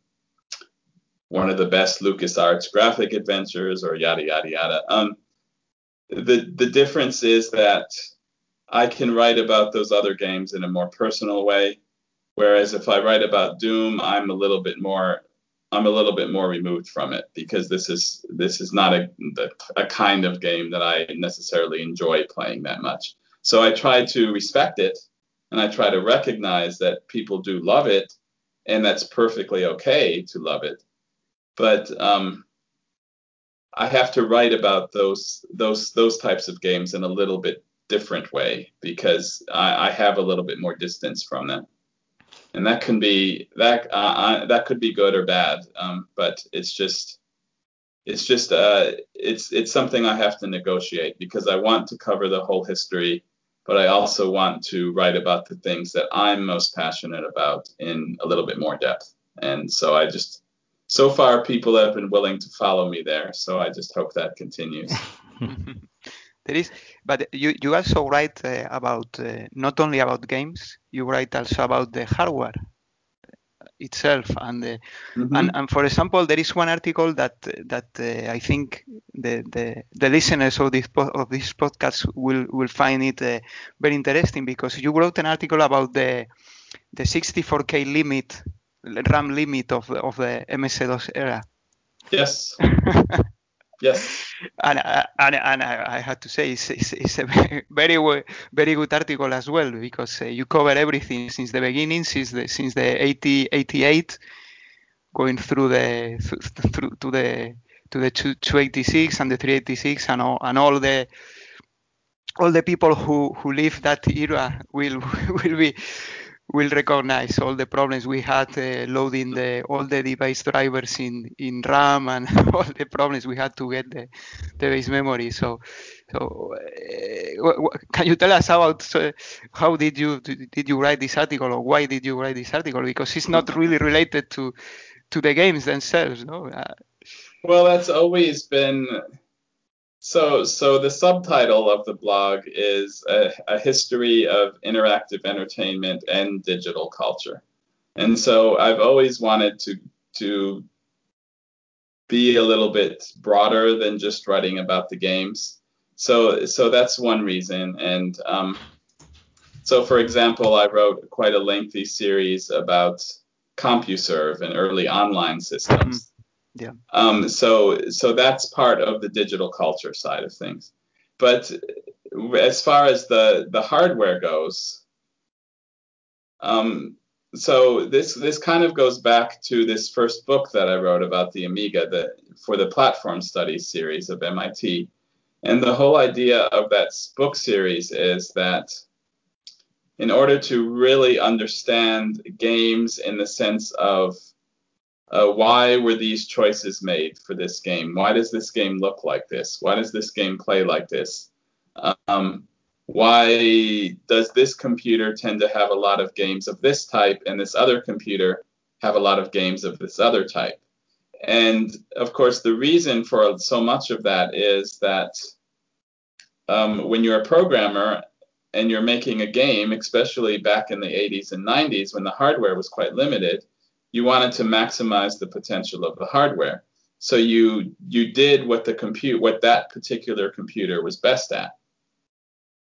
one of the best LucasArts graphic adventures, or yada yada yada. Um, the the difference is that I can write about those other games in a more personal way, whereas if I write about Doom, I'm a little bit more I'm a little bit more removed from it because this is this is not a a kind of game that I necessarily enjoy playing that much. So I try to respect it and I try to recognize that people do love it and that's perfectly okay to love it. But um, I have to write about those those those types of games in a little bit different way because I, I have a little bit more distance from them and that can be that uh, that could be good or bad. Um, but it's just it's just uh, it's it's something I have to negotiate because I want to cover the whole history, but I also want to write about the things that I'm most passionate about in a little bit more depth. And so I just so far people have been willing to follow me there. So I just hope that continues. there is but you, you also write uh, about uh, not only about games you write also about the hardware itself and uh, mm-hmm. and, and for example there is one article that that uh, I think the, the the listeners of this po- of this podcast will will find it uh, very interesting because you wrote an article about the the 64k limit RAM limit of the, of the MS-DOS era. Yes. Yes. And, and, and I, I had to say it's, it's, it's, a very, very very good article as well because uh, you cover everything since the beginning, since the since the 80, 88, going through the through to the to the 286 and the 386 and all and all the all the people who who live that era will will be will recognize all the problems we had uh, loading the all the device drivers in in RAM and all the problems we had to get the, the base memory. So, so uh, can you tell us about uh, how did you did you write this article or why did you write this article? Because it's not really related to to the games themselves, no. Uh, well, that's always been so, so the subtitle of the blog is a, a, history of interactive entertainment and digital culture, and so I've always wanted to to be a little bit broader than just writing about the games. So, so that's one reason. And um, so, for example, I wrote quite a lengthy series about CompuServe and early online systems. Yeah. Um, so so that's part of the digital culture side of things. But as far as the the hardware goes, um, so this this kind of goes back to this first book that I wrote about the Amiga, the for the platform studies series of MIT. And the whole idea of that book series is that in order to really understand games in the sense of uh, why were these choices made for this game? Why does this game look like this? Why does this game play like this? Um, why does this computer tend to have a lot of games of this type and this other computer have a lot of games of this other type? And of course, the reason for so much of that is that um, when you're a programmer and you're making a game, especially back in the 80s and 90s when the hardware was quite limited, you wanted to maximize the potential of the hardware. So you you did what the compute what that particular computer was best at.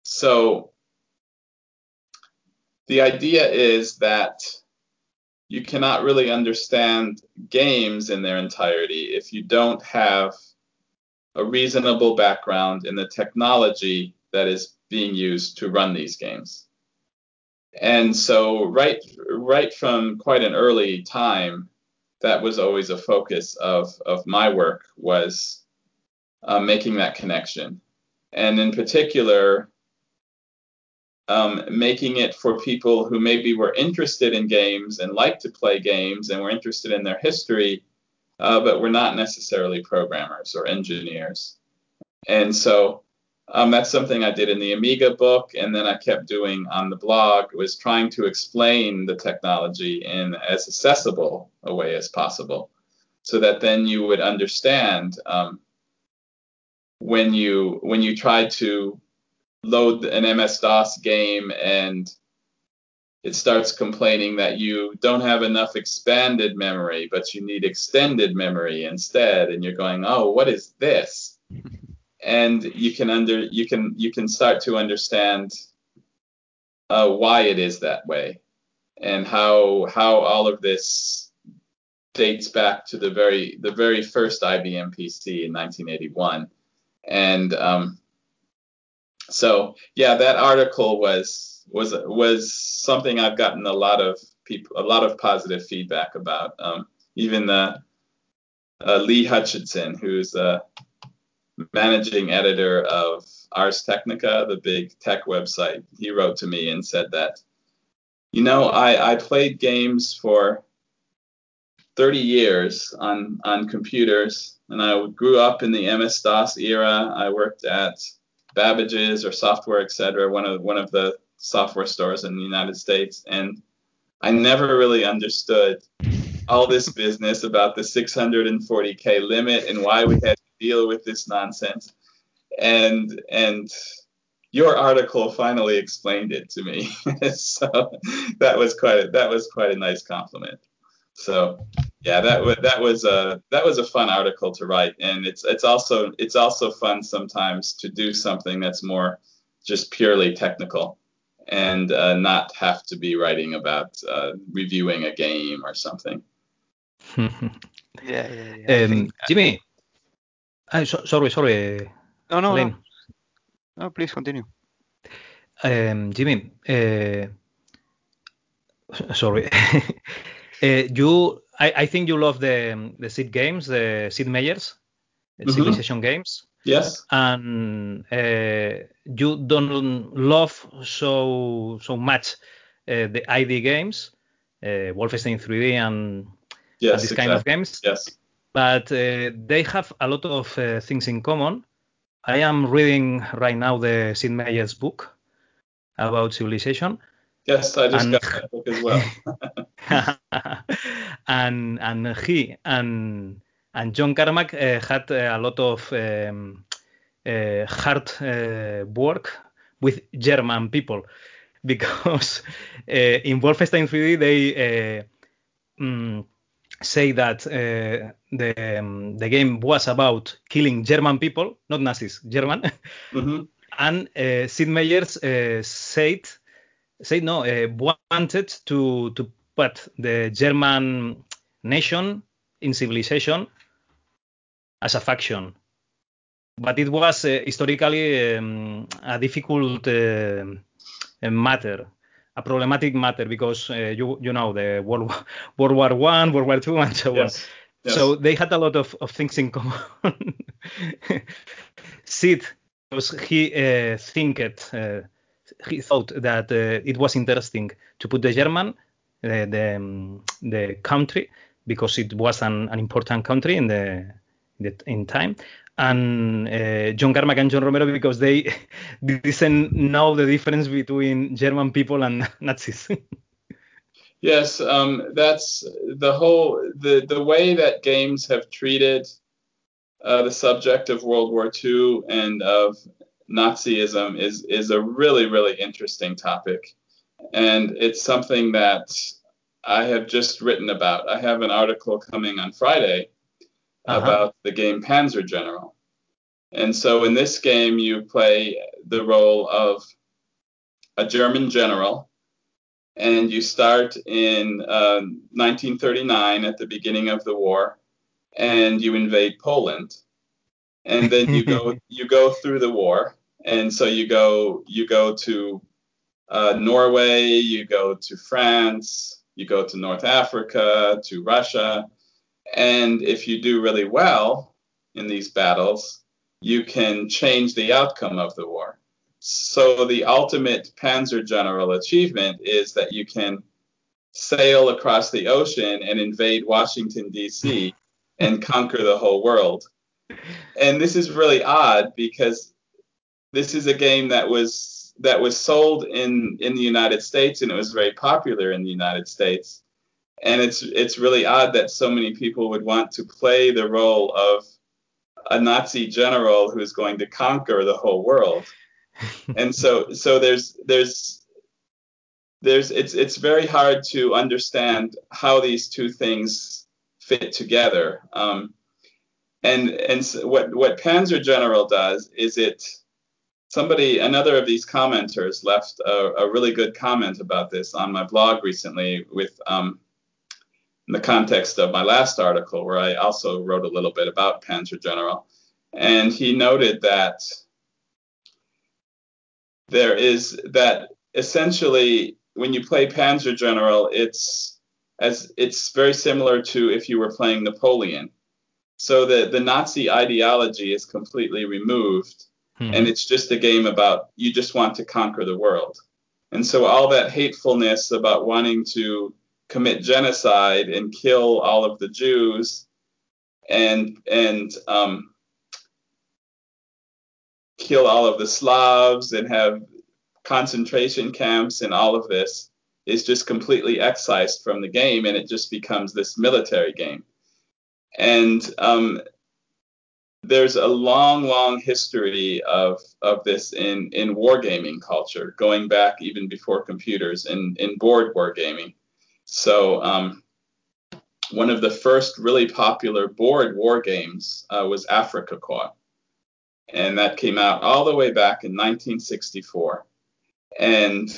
So the idea is that you cannot really understand games in their entirety if you don't have a reasonable background in the technology that is being used to run these games and so right right from quite an early time that was always a focus of of my work was uh, making that connection. And in particular um, making it for people who maybe were interested in games and like to play games and were interested in their history uh, but were not necessarily programmers or engineers. And so um, that's something I did in the Amiga book, and then I kept doing on the blog. Was trying to explain the technology in as accessible a way as possible, so that then you would understand um, when you when you try to load an MS DOS game and it starts complaining that you don't have enough expanded memory, but you need extended memory instead, and you're going, oh, what is this? and you can under you can you can start to understand uh, why it is that way and how how all of this dates back to the very the very first IBM PC in 1981 and um, so yeah that article was was was something I've gotten a lot of people a lot of positive feedback about um, even the uh, Lee Hutchinson who's a managing editor of Ars Technica, the big tech website, he wrote to me and said that, you know, I, I played games for 30 years on, on computers, and I grew up in the MS DOS era. I worked at Babbage's or Software Etc., one of one of the software stores in the United States, and I never really understood all this business about the 640k limit and why we had deal with this nonsense. And and your article finally explained it to me. so that was quite a, that was quite a nice compliment. So yeah, that was that was a that was a fun article to write, and it's it's also it's also fun sometimes to do something that's more just purely technical and uh, not have to be writing about uh, reviewing a game or something. yeah, yeah, yeah. Um, Jimmy, Ah, so, sorry, sorry. No, no, no. No, please continue. Um, Jimmy, uh, sorry. uh, you I, I think you love the the Sid games, the Sid Meier's Mhm. Civilization games, Yes. and uh, you don't love so so much uh, the ID games, uh, Wolfenstein 3D and, and this exactly. kind of games. Yes. But uh, they have a lot of uh, things in common. I am reading right now the Sid Meier's book about civilization, Yes. I just And- got that book as well. and and he and and John Carmack uh, had uh, a lot of um, uh, hard uh, work with German people because uh, in Wolfenstein 3D they uh, mm, say that uh, the um, the game was about killing German people, not Nazis, German. hmm and uh, Sid Meier's uh, said said no uh, wanted to to put the German nation in civilization as a faction, but it was uh, historically um, a difficult uh, matter. A problematic matter because uh, you you know the World War, World War One, World War Two, and so on. Yes. Yes. So they had a lot of, of things in common. Sid, because he uh, thinked, uh, he thought that uh, it was interesting to put the German, uh, the um, the country, because it was an, an important country in the, the in time, and uh, John Carmack and John Romero because they didn't know the difference between German people and Nazis. Yes, um, that's the whole the the way that games have treated uh, the subject of World War II and of Nazism is is a really really interesting topic, and it's something that I have just written about. I have an article coming on Friday Uh-huh. about the game Panzer General, and so in this game you play the role of a German general and you start in uh, 1939 at the beginning of the war, and you invade Poland, and then you go you go through the war, and so you go you go to uh, Norway, you go to France, you go to North Africa, to Russia, and if you do really well in these battles, you can change the outcome of the war. So the ultimate Panzer General achievement is that you can sail across the ocean and invade Washington D.C. and conquer the whole world. And this is really odd because this is a game that was that was sold in in the United States and it was very popular in the United States. And it's it's really odd that so many people would want to play the role of a Nazi general who's going to conquer the whole world. And so so there's there's there's it's it's very hard to understand how these two things fit together. Um, and and so what what Panzer General does is it somebody another of these commenters left a, a really good comment about this on my blog recently with um, in the context of my last article where I also wrote a little bit about Panzer General and he noted that there is that essentially when you play Panzer General, it's as it's very similar to if you were playing Napoleon. So the the Nazi ideology is completely removed, Hmm. and it's just a game about you just want to conquer the world. And so all that hatefulness about wanting to commit genocide and kill all of the Jews and and um, kill all of the Slavs and have concentration camps and all of this is just completely excised from the game and it just becomes this military game. And um, there's a long, long history of, of this in, in wargaming culture, going back even before computers in, in board wargaming. So um, one of the first really popular board war games uh, was Afrika Korps and that came out all the way back in 1964. And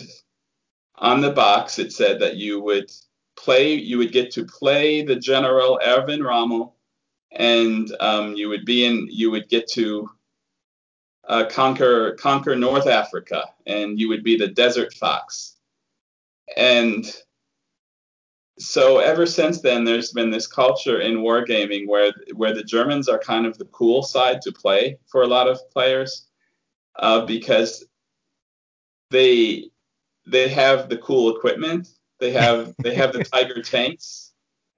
on the box, it said that you would play, you would get to play the General Erwin Rommel, and um, you would be in, you would get to uh, conquer conquer North Africa, and you would be the Desert Fox. And so ever since then, there's been this culture in wargaming where where the Germans are kind of the cool side to play for a lot of players, uh, because they they have the cool equipment, they have they have the Tiger tanks,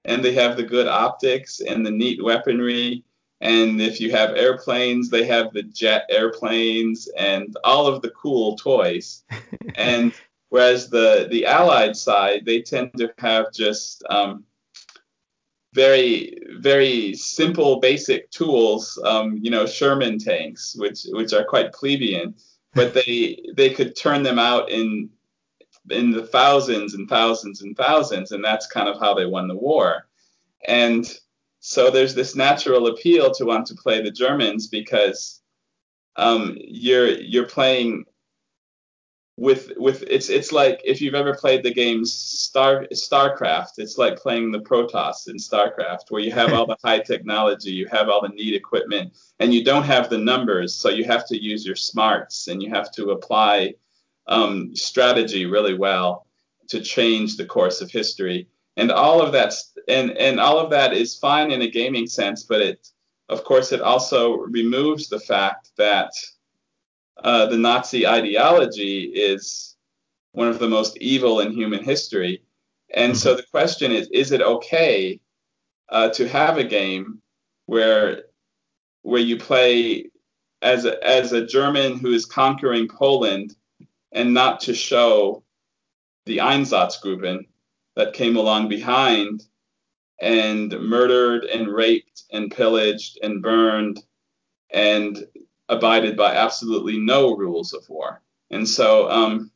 and they have the good optics and the neat weaponry. And if you have airplanes, they have the jet airplanes and all of the cool toys. and Whereas the the Allied side, they tend to have just um, very very simple basic tools, um, you know, Sherman tanks, which which are quite plebeian, but they they could turn them out in in the thousands and thousands and thousands, and that's kind of how they won the war. And so there's this natural appeal to want to play the Germans because um, you're you're playing with with it's it's like if you've ever played the game Star StarCraft, it's like playing the Protoss in StarCraft, where you have all the high technology, you have all the neat equipment, and you don't have the numbers, so you have to use your smarts and you have to apply um, strategy really well to change the course of history. And all of that and and all of that is fine in a gaming sense, but it of course it also removes the fact that uh, the Nazi ideology is one of the most evil in human history. And mm-hmm. so the question is is it okay uh, to have a game where where you play as a, as a German who is conquering Poland and not to show the Einsatzgruppen that came along behind and murdered and raped and pillaged and burned and abided by absolutely no rules of war. And so, um,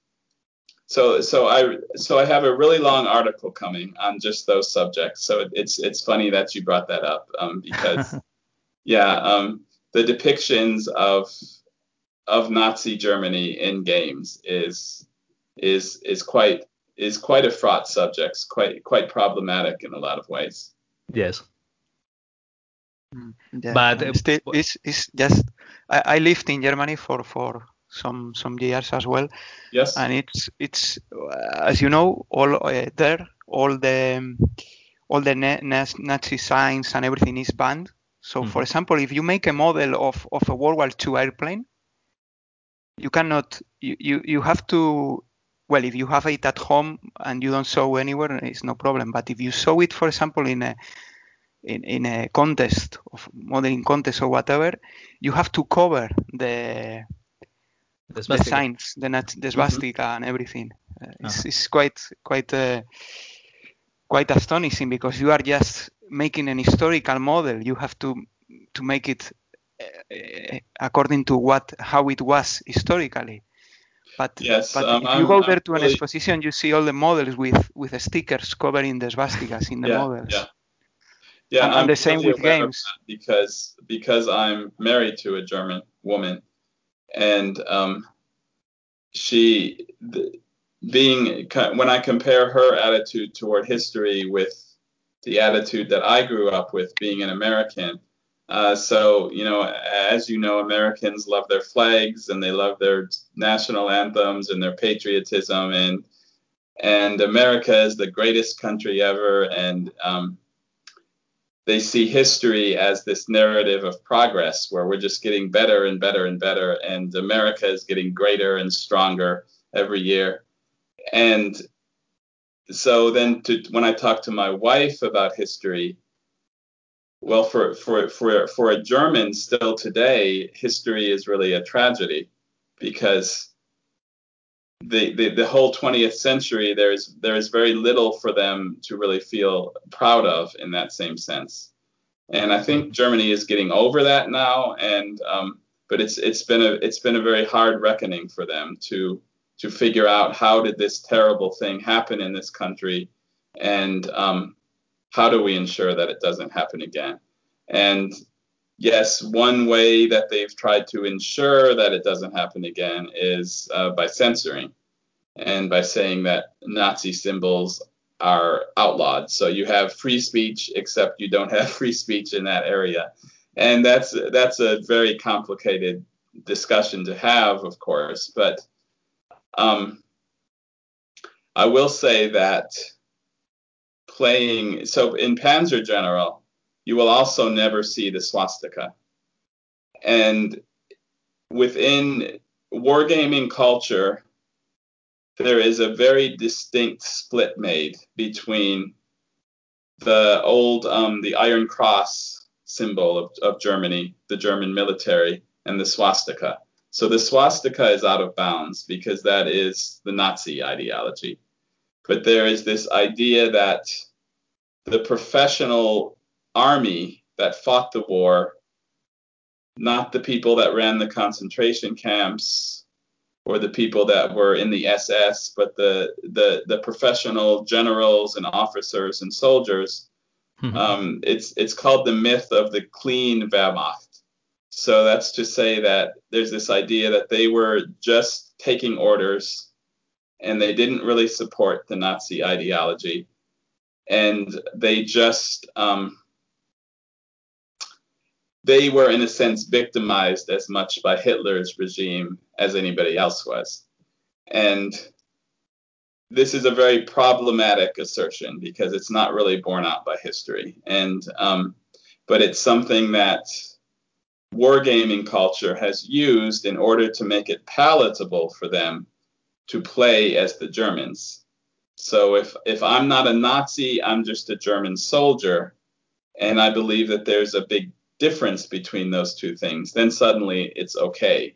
so, so I, so I have a really long article coming on just those subjects. So it, it's, it's funny that you brought that up um, because, yeah, um, the depictions of, of Nazi Germany in games is, is, is quite, is quite a fraught subject, quite, quite problematic in a lot of ways. Yes. Mm, yeah, but uh, still, it's, it's just I, I, lived in Germany for for some some years as well. Yes. And it's it's uh, as you know all uh, there all the all the Nazi signs and everything is banned. So mm-hmm. for example, if you make a model of of a World War II airplane, you cannot you, you you have to well if you have it at home and you don't show anywhere it's no problem but if you show it for example in a in, in a contest of modeling contest or whatever, you have to cover the the, the signs, the, the mm-hmm. swastika mm-hmm. and everything. Uh, it's, uh-huh. it's, quite quite uh, quite astonishing because you are just making an historical model. You have to to make it uh, according to what how it was historically. But, yes, but um, if you go there to really... an exposition, you see all the models with with stickers covering the swastikas in the yeah, models. Yeah. Yeah, and, I'm the same with games. because because I'm married to a German woman, and um, she the, being when I compare her attitude toward history with the attitude that I grew up with being an American. Uh, so you know, as you know, Americans love their flags and they love their national anthems and their patriotism. And and America is the greatest country ever. And um, they see history as this narrative of progress where we're just getting better and better and better and america is getting greater and stronger every year. And so then to, when i talk to my wife about history well for, for, for, for a german still today history is really a tragedy because the, the, whole 20th century, there's there's very little for them to really feel proud of in that same sense. And I think Germany is getting over that now. And um, but it's it's been a it's been a very hard reckoning for them to to figure out how did this terrible thing happen in this country, and um, how do we ensure that it doesn't happen again. And yes, one way that they've tried to ensure that it doesn't happen again is uh, by censoring and by saying that Nazi symbols are outlawed. So you have free speech, except you don't have free speech in that area. And that's that's a very complicated discussion to have, of course. But um, I will say that playing. So in Panzer General, you will also never see the swastika. And within wargaming culture, there is a very distinct split made between the old um, the Iron Cross symbol of, of Germany, the German military, and the swastika. So the swastika is out of bounds because that is the Nazi ideology. But there is this idea that the professional army that fought the war, not the people that ran the concentration camps or the people that were in the SS, but the the, the professional generals and officers and soldiers. Mm-hmm. Um, it's it's called the myth of the clean Wehrmacht. So that's to say that there's this idea that they were just taking orders and they didn't really support the Nazi ideology, and they just um, they were in a sense victimized as much by Hitler's regime as anybody else was. And this is a very problematic assertion because it's not really borne out by history. And um, but it's something that wargaming culture has used in order to make it palatable for them to play as the Germans. So if if I'm not a Nazi, I'm just a German soldier, and I believe that there's a big difference between those two things, then suddenly it's okay.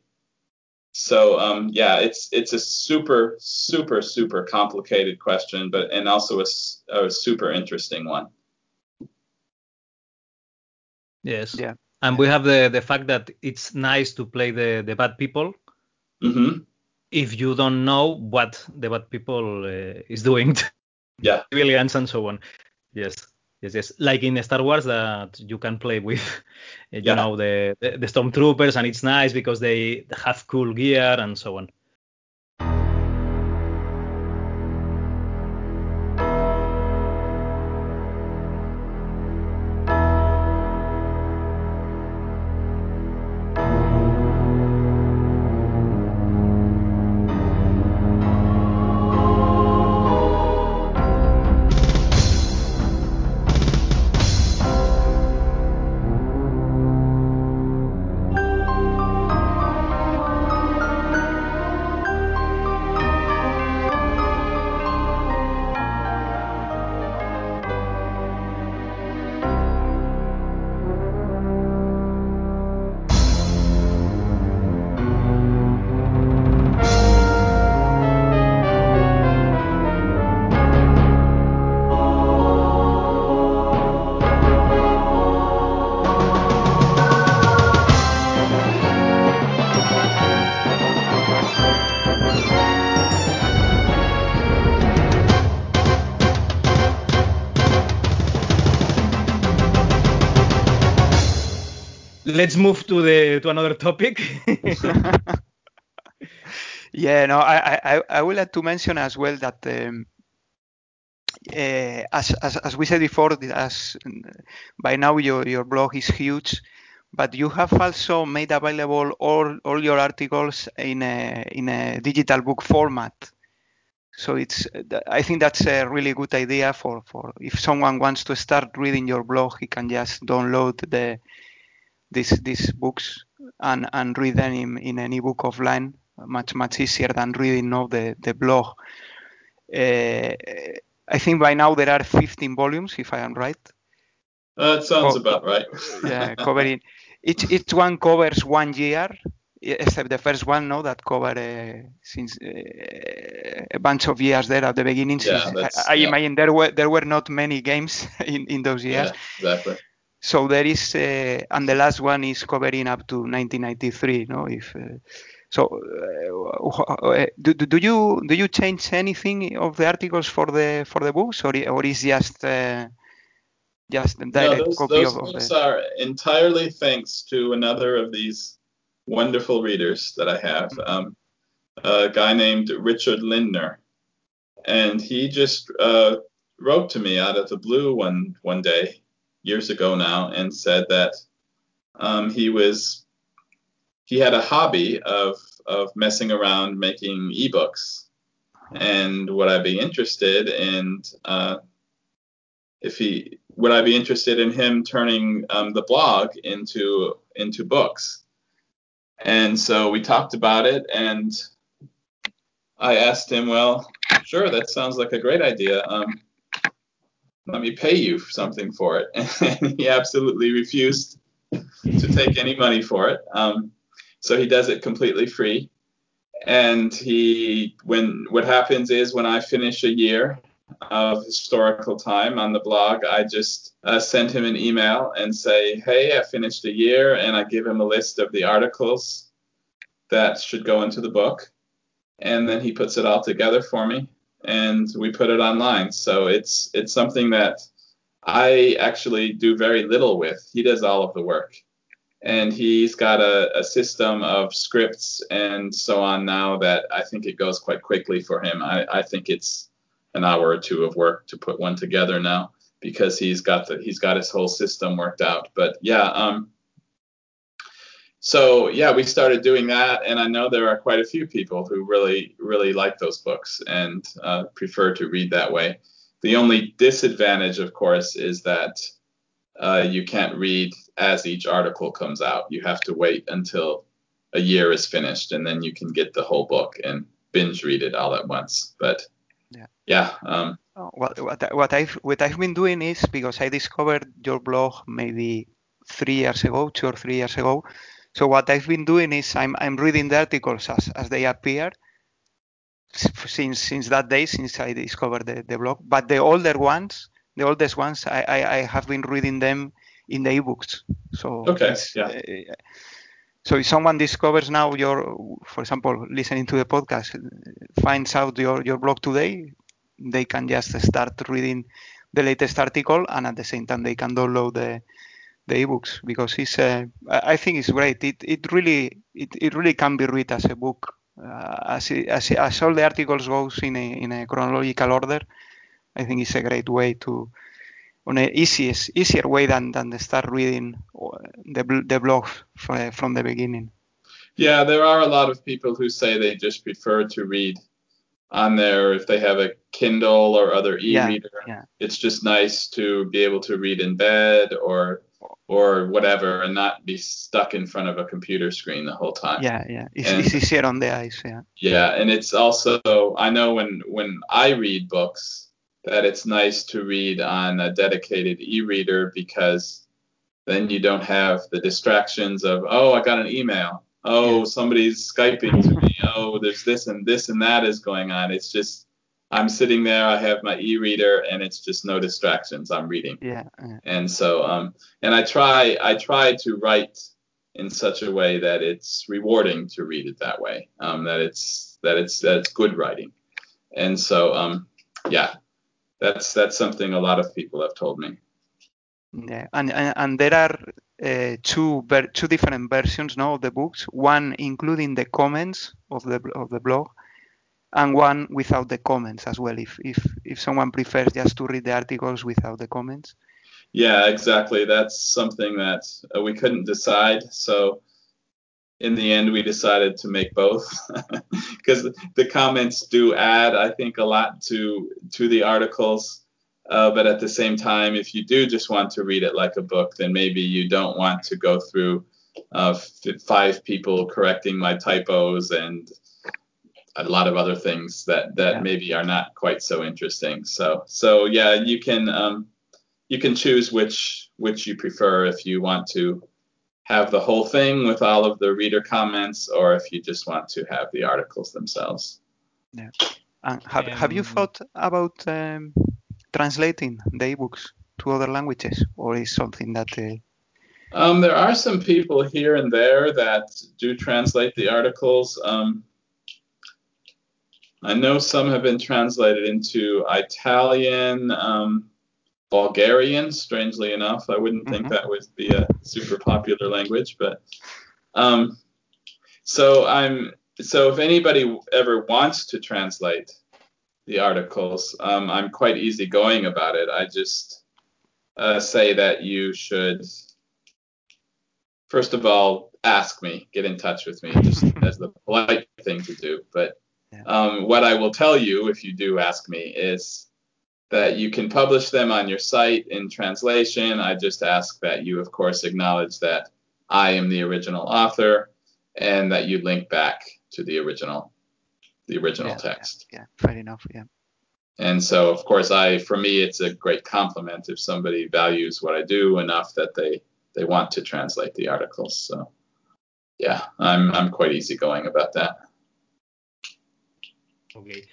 So um, yeah, it's it's a super super super complicated question, but and also a, a super interesting one. Yes. Yeah. And we have the the fact that it's nice to play the the bad people. Mm-hmm. If you don't know what the bad people uh, is doing. yeah. Civilians and so on. Yes. Yes, yes. Like in Star Wars, that you can play with, you yeah. know, the, the the stormtroopers, and it's nice because they have cool gear and so on. Let's move to the to another topic. yeah, no, I, I I would like to mention as well that um, uh, as, as as we said before, as by now your your blog is huge, but you have also made available all all your articles in a in a digital book format. So it's I think that's a really good idea for for if someone wants to start reading your blog, he can just download the these these books and and read them in, in an ebook offline. Much much easier than reading no the the blog. Uh, I think by now there are 15 volumes if I am right. That sounds Co- about right. yeah covering each each one covers one year except the first one no that cover uh, since uh, a bunch of years there at the beginning. Yeah, I, I yeah. imagine there were there were not many games in in those years. Yeah, exactly so there is, uh, and the last one is covering up to 1993. No, if uh, so, uh, do, do you do you change anything of the articles for the for the books, or or is just uh, just a direct no, those, copy those of, books the... are entirely thanks to another of these wonderful readers that I have, mm-hmm. um, a guy named Richard Lindner, and he just uh, wrote to me out of the blue one one day years ago now and said that um, he was he had a hobby of of messing around making ebooks and would I be interested in uh, if he would I be interested in him turning um, the blog into into books. And so we talked about it, and I asked him, well, sure, that sounds like a great idea. Um, let me pay you something for it. And he absolutely refused to take any money for it. Um, so he does it completely free. And he, when what happens is when I finish a year of historical time on the blog, I just uh, send him an email and say, hey, I finished a year, and I give him a list of the articles that should go into the book. And then he puts it all together for me, and we put it online. So it's it's something that I actually do very little with. He does all of the work and he's got a, a, system of scripts and so on now that I think it goes quite quickly for him. I, I, think it's an hour or two of work to put one together now because he's got the he's got his whole system worked out. But yeah, um, so yeah, we started doing that, and I know there are quite a few people who really really like those books and uh, prefer to read that way. The only disadvantage, of course, is that uh, you can't read as each article comes out. You have to wait until a year is finished, and then you can get the whole book and binge read it all at once. But yeah, yeah. Um, oh, what, what, what I've what I've been doing is because I discovered your blog maybe three years ago, two or three years ago. So what I've been doing is I'm I'm reading the articles as, as they appear since since that day since I discovered the, the blog. But the older ones the oldest ones, I, I, I have been reading them in the ebooks. So okay, yeah. Uh, so if someone discovers now your, for example, listening to the podcast, finds out your, your blog today, they can just start reading the latest article and at the same time they can download the the ebooks because it's uh, I think it's great. It it really it, it really can be read as a book uh, as, it, as as all the articles goes in a in a chronological order. I think it's a great way to, on an easiest, easier way than, than start reading the, the blog from, from the beginning. Yeah, there are a lot of people who say they just prefer to read on there if they have a Kindle or other e-reader. Yeah, yeah. It's just nice to be able to read in bed or or whatever and not be stuck in front of a computer screen the whole time. Yeah, yeah. It's, and, it's easier on the eyes, yeah. Yeah, and it's also I know when when I read books, that it's nice to read on a dedicated e-reader because then you don't have the distractions of oh I got an email oh yeah. somebody's skyping to me oh there's this and this and that is going on it's just I'm sitting there I have my e-reader and it's just no distractions I'm reading yeah, and so um and I try I try to write in such a way that it's rewarding to read it that way um that it's that it's that it's good writing and so um yeah that's that's something a lot of people have told me. Yeah, and and, and there are uh, two two different versions now of the books. One including the comments of the of the blog, and one without the comments as well. If if if someone prefers just to read the articles without the comments. Yeah, exactly. That's something that uh, we couldn't decide. So in the end, we decided to make both because the comments do add, I think, a lot to to the articles. Uh, but at the same time, if you do just want to read it like a book, then maybe you don't want to go through uh, f- five people correcting my typos and a lot of other things that that yeah. maybe are not quite so interesting. So so yeah, you can um, you can choose which which you prefer if you want to have the whole thing with all of the reader comments or if you just want to have the articles themselves. Yeah. And have, um, have you thought about um, translating the ebooks to other languages or is something that uh... um, there are some people here and there that do translate the articles. Um, I know some have been translated into Italian, um, Bulgarian, strangely enough. I wouldn't think mm-hmm. that would be a super popular language, but um, so I'm so if anybody ever wants to translate the articles, um, I'm quite easygoing about it. I just uh, say that you should first of all ask me, get in touch with me, just as the polite thing to do. But um, what I will tell you if you do ask me is that you can publish them on your site in translation. I just ask that you, of course, acknowledge that I am the original author and that you link back to the original the original yeah, text. Yeah, yeah, fair enough. Yeah. And so, of course, I for me, it's a great compliment if somebody values what I do enough that they they want to translate the articles. So, yeah, I'm I'm quite easygoing about that. Okay.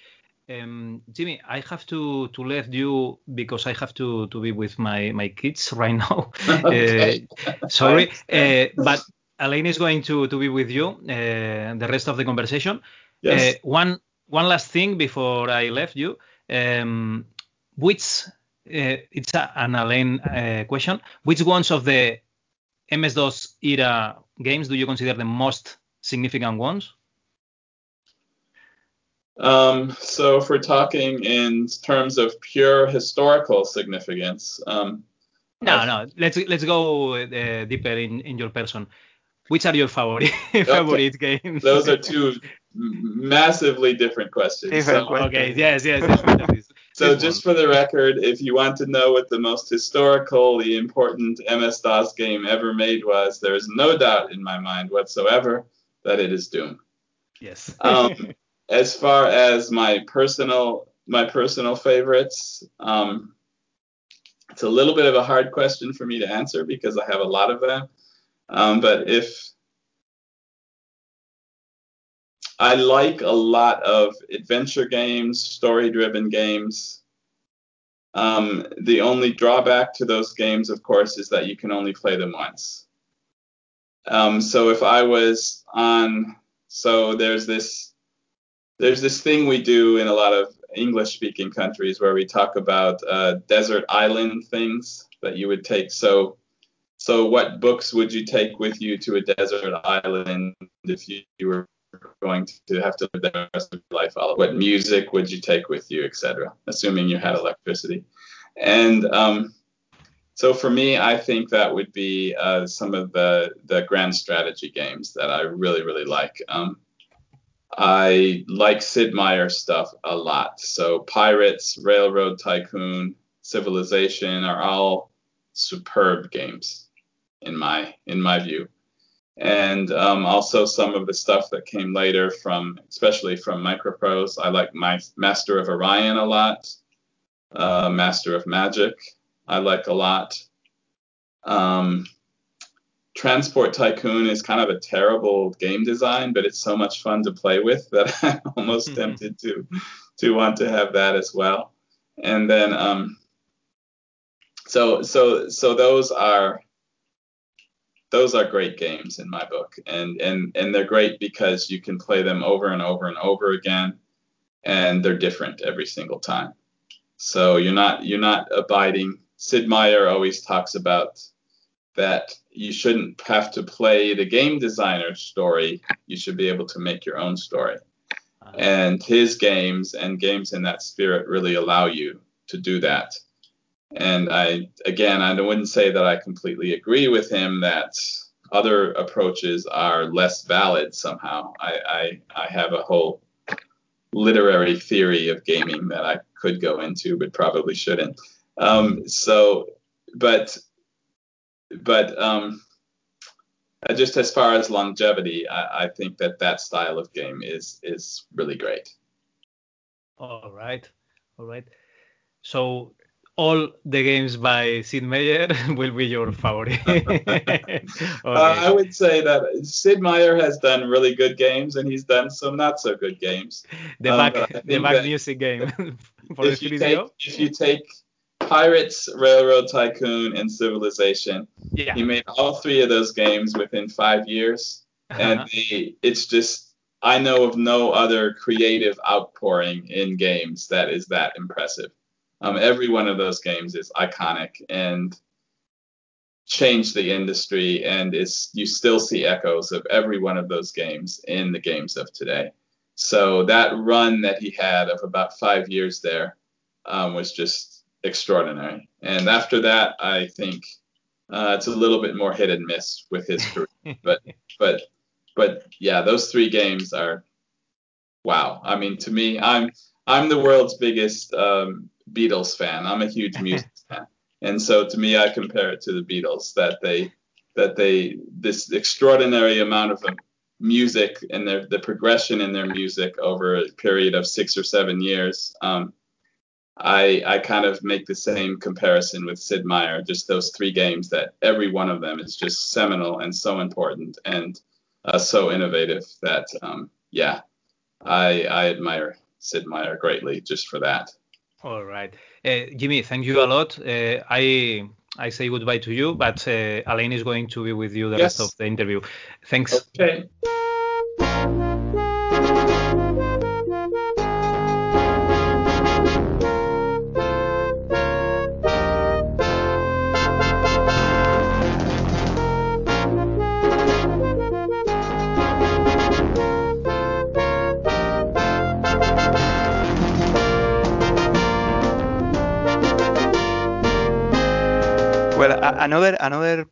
Um, Jimmy, I have to to leave you because I have to to be with my my kids right now. okay. uh, sorry, uh, but Alain is going to to be with you uh, the rest of the conversation. Yes. Uh, one one last thing before I left you. Um, which uh, it's a, an Alain uh, question. Which ones of the MS DOS era games do you consider the most significant ones? Um, so if we're talking in terms of pure historical significance, um, no, I, no, let's let's go uh, deeper in, in your person. Which are your favorite favorite games? Those are two massively different questions. Different so, questions. Okay, yes, yes. yes so just for the record, if you want to know what the most historically important MS DOS game ever made was, there is no doubt in my mind whatsoever that it is Doom. Yes. um, as far as my personal my personal favorites, um, it's a little bit of a hard question for me to answer because I have a lot of them. Um, but if I like a lot of adventure games, story-driven games. Um, the only drawback to those games, of course, is that you can only play them once. Um, so if I was on, so there's this there's this thing we do in a lot of English speaking countries where we talk about uh, desert island things that you would take. So, so what books would you take with you to a desert island if you, you were going to have to live the rest of your life? What music would you take with you, etc. Assuming you had electricity. And um, so for me, I think that would be uh, some of the the grand strategy games that I really really like. Um, I like Sid Meier stuff a lot. So Pirates, Railroad Tycoon, Civilization are all superb games in my in my view. And um, also some of the stuff that came later from, especially from MicroProse. I like my Master of Orion a lot. Uh, Master of Magic, I like a lot. Um, Transport Tycoon is kind of a terrible game design, but it's so much fun to play with that I'm almost mm-hmm. tempted to to want to have that as well. And then um, so so so those are those are great games in my book, and and and they're great because you can play them over and over and over again, and they're different every single time. So you're not you're not abiding. Sid Meier always talks about that you shouldn't have to play the game designer's story. You should be able to make your own story. Uh-huh. And his games and games in that spirit really allow you to do that. And I, again, I wouldn't say that I completely agree with him that other approaches are less valid somehow. I, I, I have a whole literary theory of gaming that I could go into, but probably shouldn't. Um, so, but but um, uh, just as far as longevity, I, I, think that that style of game is is really great. All right, all right. So all the games by Sid Meier will be your favorite. okay. uh, I would say that Sid Meier has done really good games, and he's done some not so good games. The um, back, the Bach music game for if you take, If you take Pirates, Railroad Tycoon, and Civilization. Yeah. He made all three of those games within five years, uh-huh. and the, it's just I know of no other creative outpouring in games that is that impressive. Um, every one of those games is iconic and changed the industry, and is you still see echoes of every one of those games in the games of today. So that run that he had of about five years there um, was just extraordinary. And after that, I think uh, it's a little bit more hit and miss with his career. but but but yeah, those three games are wow. I mean, to me, I'm I'm the world's biggest um, Beatles fan. I'm a huge music fan, and so to me, I compare it to the Beatles that they that they this extraordinary amount of music and their the progression in their music over a period of six or seven years. Um, I I kind of make the same comparison with Sid Meier, just those three games that every one of them is just seminal and so important and uh, so innovative that um, yeah, I I admire Sid Meier greatly just for that. All right, uh, Jimmy, thank you a lot. Uh, I I say goodbye to you, but uh, Alain is going to be with you the yes. rest of the interview. Thanks. Okay. Another another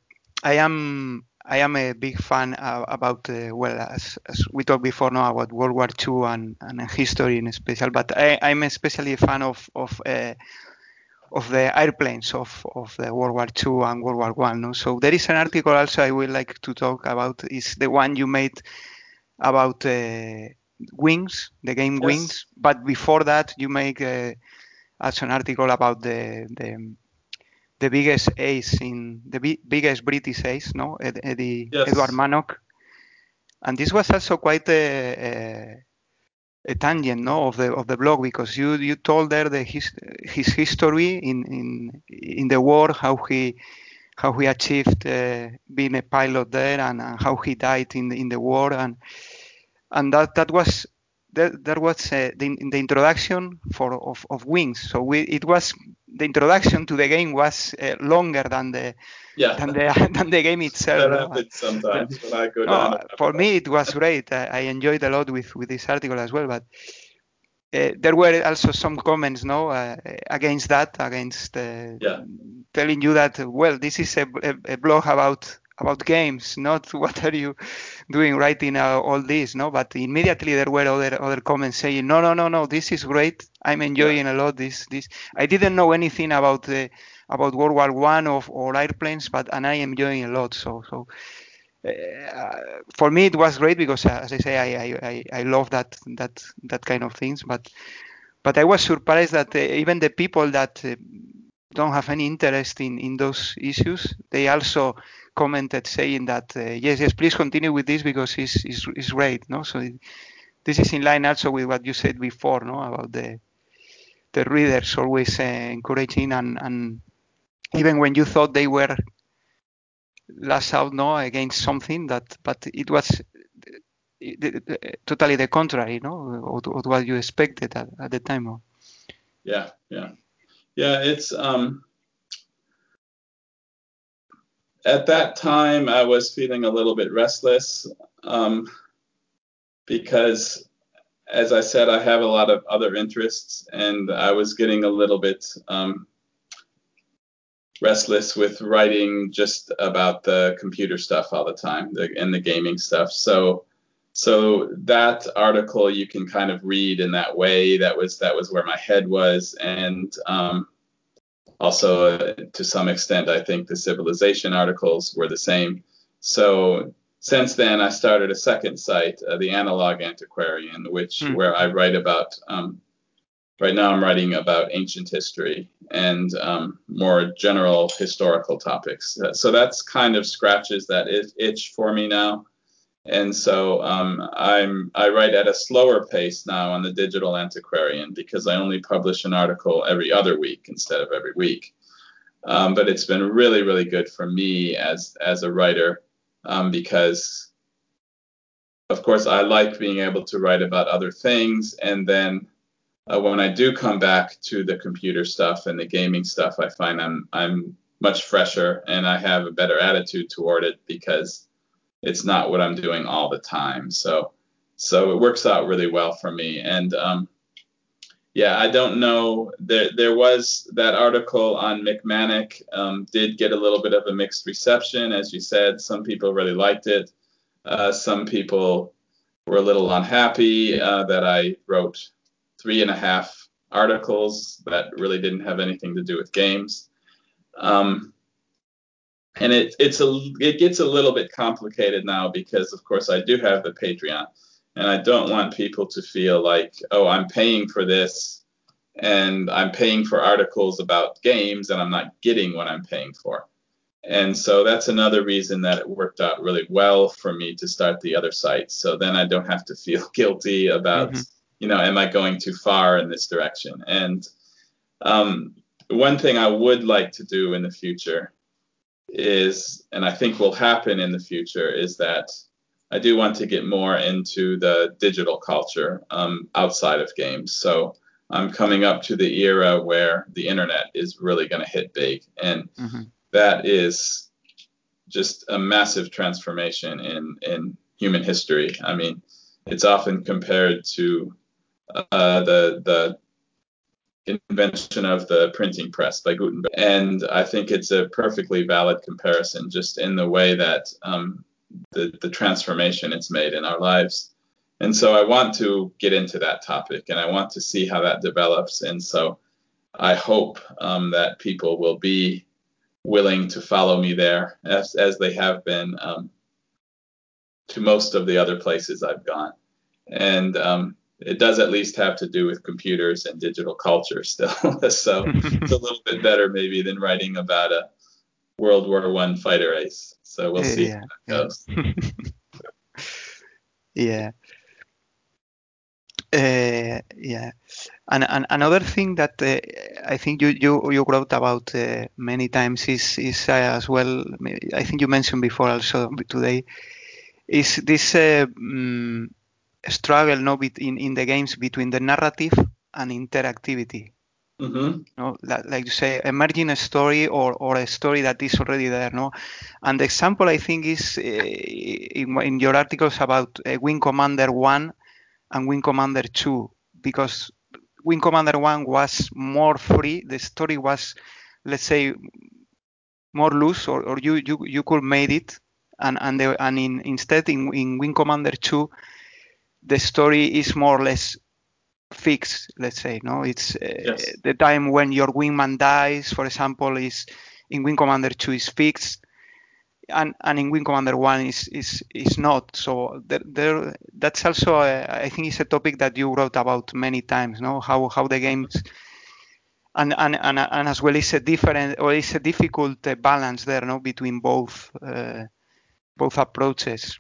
I am I am a big fan uh, about uh, well as, as, we talked before now about World War II and, and history in special, but I, am especially a fan of of uh, of the airplanes of, of the World War II and World War One. No? So there is an article also I would like to talk about is the one you made about uh, Wings, the game yes. Wings. But before that, you make uh, also an article about the the the biggest ace in the bi- biggest British ace, no, Ed, Eddie, yes. Edward Mannock, and this was also quite a, a, a, tangent, no, of the of the blog because you you told there the his his history in in in the war, how he how he achieved uh, being a pilot there, and, and, how he died in the, in the war, and and that that was there, there was uh, the, the introduction for of, of wings. So we, it was the introduction to the game was uh, longer than the yeah. than the than the game itself. That sometimes when I go no, down. For me, it was great. I, I, enjoyed a lot with with this article as well, but. Uh, there were also some comments, no, uh, against that, against uh, yeah. telling you that well, this is a, a, a blog about about games, not what are you doing writing uh, all this, no? But immediately there were other other comments saying, no, no, no, no, this is great. I'm enjoying yeah. a lot this this. I didn't know anything about the about World War One or, or airplanes, but and I am enjoying a lot. So so. Uh, for me, it was great because, uh, as I say, I, I, I love that that that kind of things. But but I was surprised that uh, even the people that uh, don't have any interest in, in those issues, they also commented saying that uh, yes, yes, please continue with this because it's, it's, it's great. No, so it, this is in line also with what you said before, no, about the the readers always uh, encouraging and, and even when you thought they were last out, no, against something that, but it was totally the contrary, no, of what you expected at, at the time. Yeah, yeah, yeah. It's um at that time, I was feeling a little bit restless um, because, as I said, I have a lot of other interests, and I was getting a little bit um, restless with writing just about the computer stuff all the time the, and the gaming stuff. So, so that article you can kind of read in that way. That was that was where my head was, and um, also, uh, to some extent, I think the civilization articles were the same. So since then, I started a second site, uh, the Analog Antiquarian, which mm. where I write about. Um, right now, I'm writing about ancient history and um, more general historical topics. Uh, so that's kind of scratches that itch for me now and so um, I'm I write at a slower pace now on the Digital Antiquarian because I only publish an article every other week instead of every week. Um, but it's been really really good for me as as a writer um, because of course I like being able to write about other things and then uh, when I do come back to the computer stuff and the gaming stuff I find I'm I'm much fresher and I have a better attitude toward it because it's not what I'm doing all the time. So so it works out really well for me. And um, yeah, I don't know. There there was that article on Mick Mannock um, did get a little bit of a mixed reception, as you said. Some people really liked it. Uh, some people were a little unhappy uh, that I wrote three and a half articles that really didn't have anything to do with games. Um, and it it's a it gets a little bit complicated now because of course I do have the Patreon, and I don't want people to feel like oh I'm paying for this, and I'm paying for articles about games and I'm not getting what I'm paying for. And so that's another reason that it worked out really well for me to start the other site. So then I don't have to feel guilty about, mm-hmm. you know, am I going too far in this direction? And um, one thing I would like to do in the future is, and I think will happen in the future, is that I do want to get more into the digital culture um, outside of games. So I'm coming up to the era where the internet is really going to hit big. And mm-hmm that is just a massive transformation in in human history. I mean, it's often compared to uh, the the invention of the printing press by Gutenberg, and I think it's a perfectly valid comparison, just in the way that um, the the transformation it's made in our lives. And so I want to get into that topic, and I want to see how that develops. And so I hope um, that people will be willing to follow me there, as as they have been um, to most of the other places I've gone. And um, it does at least have to do with computers and digital culture still. so it's a little bit better maybe than writing about a World War One fighter race. So we'll see yeah, how that goes. yeah. Uh, yeah. And, and, another thing that uh, I think you, you, you wrote about uh, many times is, is uh, as well, I think you mentioned before also today, is this um, struggle no, in, in the games between the narrative and interactivity. Mm-hmm. No, like you say, emerging a story or, or a story that is already there. No, and the example I think is uh, in, in, your articles about uh, Wing Commander One and Wing Commander 2 because Wing Commander 1 was more free. The story was, let's say, more loose, or, or you, you you could made it, and and the, and in, instead in, in Wing Commander 2, the story is more or less fixed. Let's say, no, it's uh, yes. the time when your wingman dies, for example, is in Wing Commander 2 is fixed and, and in Wing Commander One is is is not. So there, there that's also a, I think it's a topic that you wrote about many times. No, how how the games and and and, and as well it's a different or it's a difficult uh, balance there, no, between both uh, both approaches.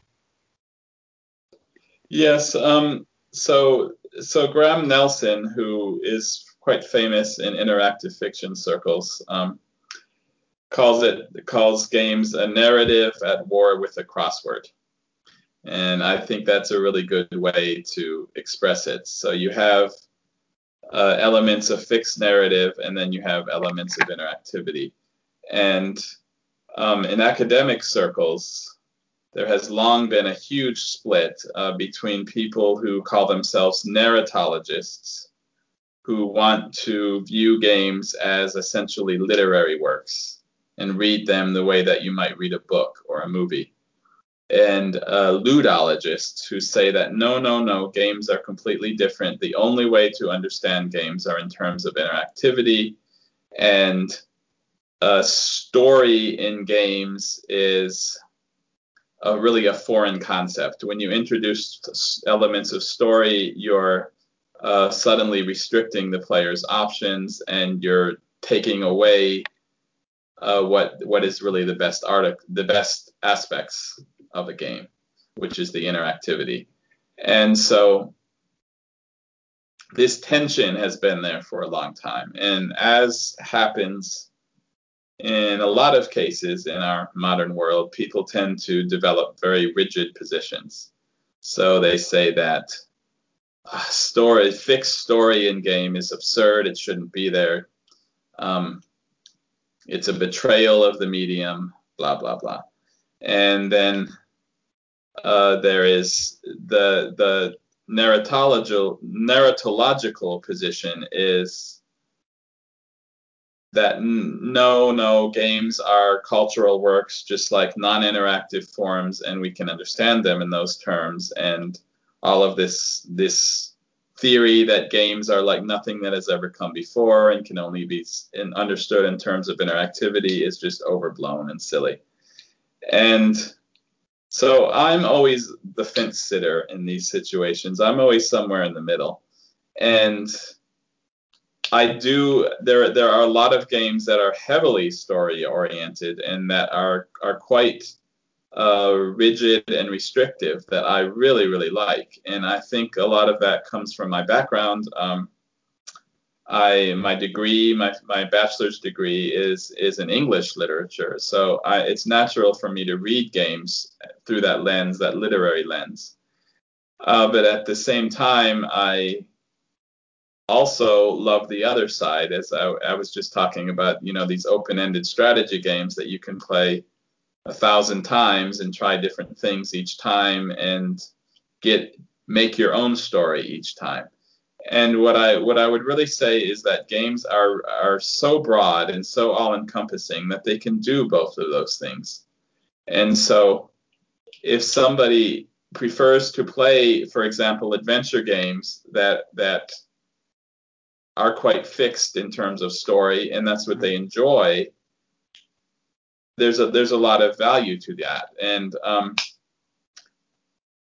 Yes. Um, so so Graham Nelson, who is quite famous in interactive fiction circles. Um, calls it calls games a narrative at war with a crossword. And I think that's a really good way to express it. So you have uh, elements of fixed narrative, and then you have elements of interactivity. And um, in academic circles, there has long been a huge split uh, between people who call themselves narratologists, who want to view games as essentially literary works and read them the way that you might read a book or a movie. And uh, ludologists who say that no, no, no, games are completely different. The only way to understand games are in terms of interactivity, and a story in games is a, really a foreign concept. When you introduce elements of story, you're uh, suddenly restricting the player's options and you're taking away uh, what what is really the best art the best aspects of a game, which is the interactivity. And so this tension has been there for a long time. And as happens in a lot of cases in our modern world, people tend to develop very rigid positions. So they say that a story, fixed story in game is absurd. It shouldn't be there. Um, it's a betrayal of the medium, blah, blah, blah. And then uh, there is the, the narratological, narratological position is that no, no, games are cultural works just like non interactive forms, and we can understand them in those terms. And all of this, this theory that games are like nothing that has ever come before and can only be in, understood in terms of interactivity is just overblown and silly. And so I'm always the fence sitter in these situations. I'm always somewhere in the middle. And I do there there are a lot of games that are heavily story oriented and that are are quite uh, rigid and restrictive that I really really like. And I think a lot of that comes from my background. Um, I my degree my my bachelor's degree is is in English literature. So I, it's natural for me to read games through that lens that literary lens. Uh, but at the same time I also love the other side, as I, I was just talking about, you know, these open-ended strategy games that you can play a thousand times and try different things each time and get make your own story each time. And what I what I would really say is that games are are so broad and so all-encompassing that they can do both of those things. And so if somebody prefers to play, for example, adventure games that that are quite fixed in terms of story, and that's what they enjoy. There's a there's a lot of value to that, and um,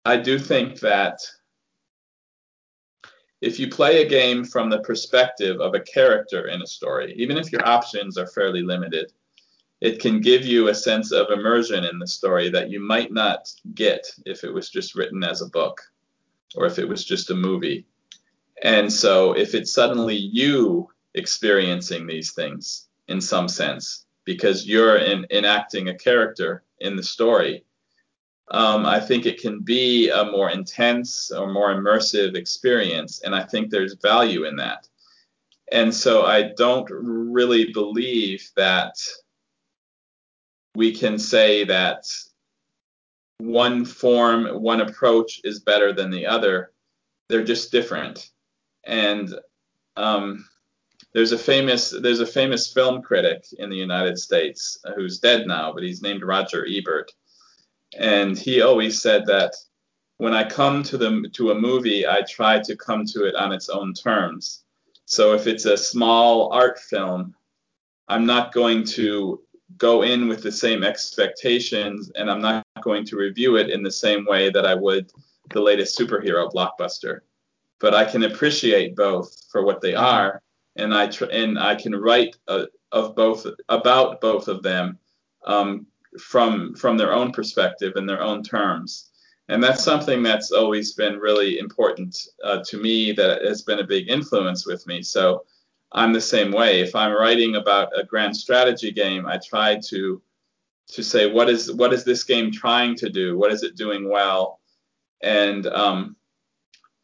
I do think that if you play a game from the perspective of a character in a story, even if your options are fairly limited, it can give you a sense of immersion in the story that you might not get if it was just written as a book or if it was just a movie. And so if it's suddenly you experiencing these things in some sense, because you're in, enacting a character in the story, um, I think it can be a more intense or more immersive experience. And I think there's value in that. And so I don't really believe that we can say that one form, one approach is better than the other. They're just different and um, there's a famous there's a famous film critic in the United States who's dead now, but he's named Roger Ebert, and he always said that when I come to the to a movie, I try to come to it on its own terms. So if it's a small art film, I'm not going to go in with the same expectations, and I'm not going to review it in the same way that I would the latest superhero blockbuster but I can appreciate both for what they are, and I tr- and I can write uh, of both about both of them um, from from their own perspective and their own terms, and that's something that's always been really important uh, to me. That has been a big influence with me. So I'm the same way. If I'm writing about a grand strategy game, I try to to say what is what is this game trying to do? What is it doing well? And um,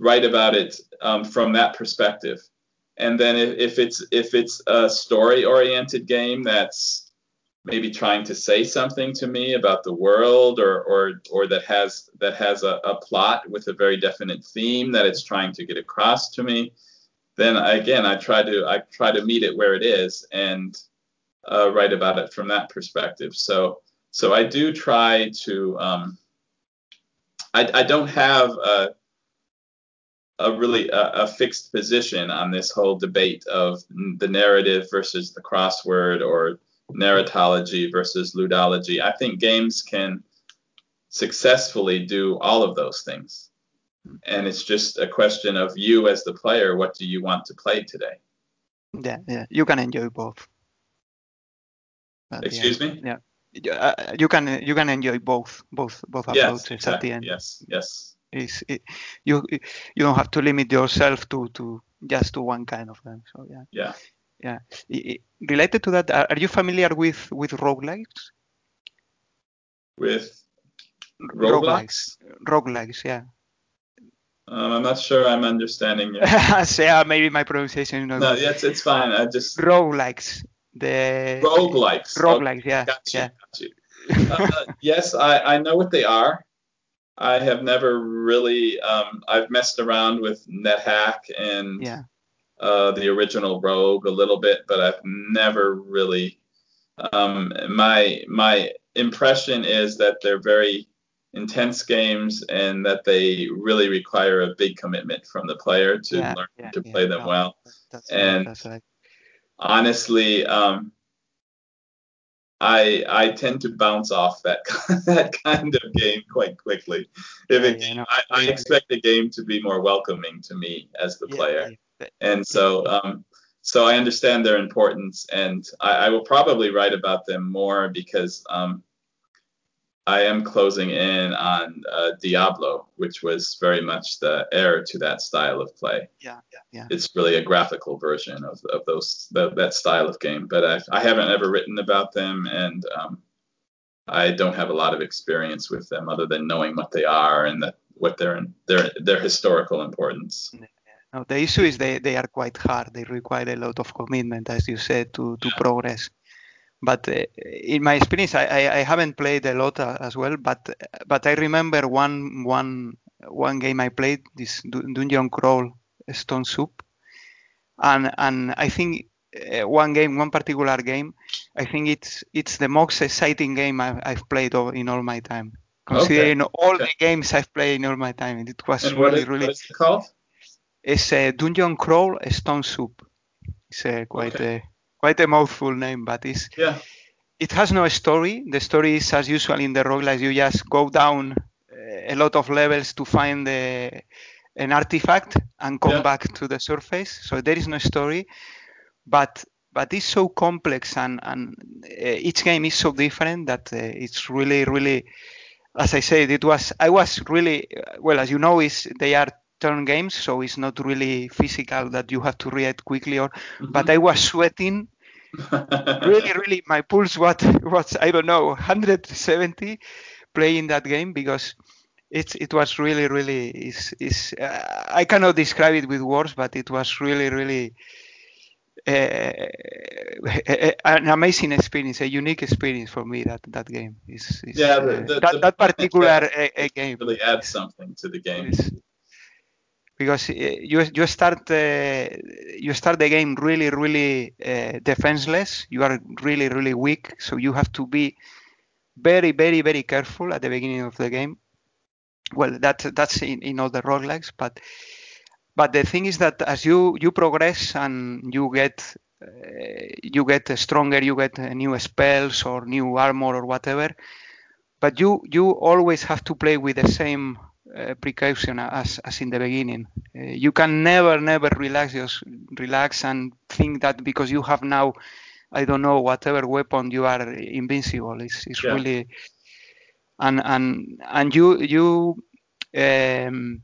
write about it um, from that perspective. And then if, if it's if it's a story oriented game that's maybe trying to say something to me about the world or or or that has that has a, a plot with a very definite theme that it's trying to get across to me, then again I try to I try to meet it where it is and uh, write about it from that perspective. So so I do try to um, I, I don't have a a really a, a, fixed position on this whole debate of the narrative versus the crossword or narratology versus ludology. I think games can successfully do all of those things. And it's just a question of you as the player, what do you want to play today? Yeah, yeah. You can enjoy both. But Excuse me? Yeah. Uh, you can you can enjoy both both both yes, approaches exactly. at the end. Yes, yes. Is it, you you don't have to limit yourself to to just to one kind of game. So yeah. Yeah. Yeah. It, related to that, are you familiar with with roguelikes? With roguelikes? Roguelikes, yeah. Um, I'm not sure I'm understanding you. so, yeah, maybe my pronunciation. No, no it's it's fine. I just roguelikes. The roguelikes. Roguelikes, yeah. Got you, yeah. Got you. Uh, yes, I, I know what they are. I have never really. Um, I've messed around with NetHack and yeah. uh, the original Rogue a little bit, but I've never really. Um, my my impression is that they're very intense games and that they really require a big commitment from the player to Yeah, learn yeah, to play them well. That's And- right, that's right. Honestly, um, I I tend to bounce off that that kind of game quite quickly. If Yeah, a yeah, no, I, I expect a game to be more welcoming to me as the Yeah, player. and so um, so I understand their importance, and I, I will probably write about them more because um, I am closing in on uh, Diablo, which was very much the heir to that style of play. Yeah, yeah, yeah. It's really a graphical version of, of those the, that style of game, but I, I haven't ever written about them, and um, I don't have a lot of experience with them other than knowing what they are and that what their their their historical importance. No, the issue is they, they are quite hard. They require a lot of commitment, as you said, to, to progress. But uh, in my experience, I, I, I haven't played a lot uh, as well. But but I remember one one one game I played this Dun- Dungeon Crawl Stone Soup, and and I think uh, one game, one particular game, I think it's it's the most exciting game I've, I've played in all my time. Considering all okay. the games I've played in all my time, and it was And really is, really what is it called? it's a Dungeon Crawl Stone Soup. It's a quite a quite a mouthful name, but it's Yeah. it has no story. The story is as usual in the roguelikes. You just go down uh, a lot of levels to find the, an artifact and come Yeah. back to the surface. So there is no story, but but it's so complex and and uh, each game is so different that uh, it's really really. As I said, it was I was really well as you know is they are turn games, so it's not really physical that you have to react quickly or. But I was sweating really, really, my pulse was, was I don't know, 170 playing that game because it's it was really, really is is uh, I cannot describe it with words, but it was really, really uh, an amazing experience, a unique experience for me. That that game is, is Yeah, the- uh, the- that the that particular mechanics uh, uh, game really adds something to the game. is because uh, you you start uh, you start the game really really uh, defenseless. You are really really weak, so you have to be very very very careful at the beginning of the game. Well, that that's in, in all the roguelikes, but but the thing is that as you you progress and you get uh, you get stronger, you get new spells or new armor or whatever, but you you always have to play with the same uh, precaution as as in the beginning. Uh, you can never never relax just relax and think that because you have now I don't know whatever weapon you are invincible. It's it's Yeah. really and and and you you um,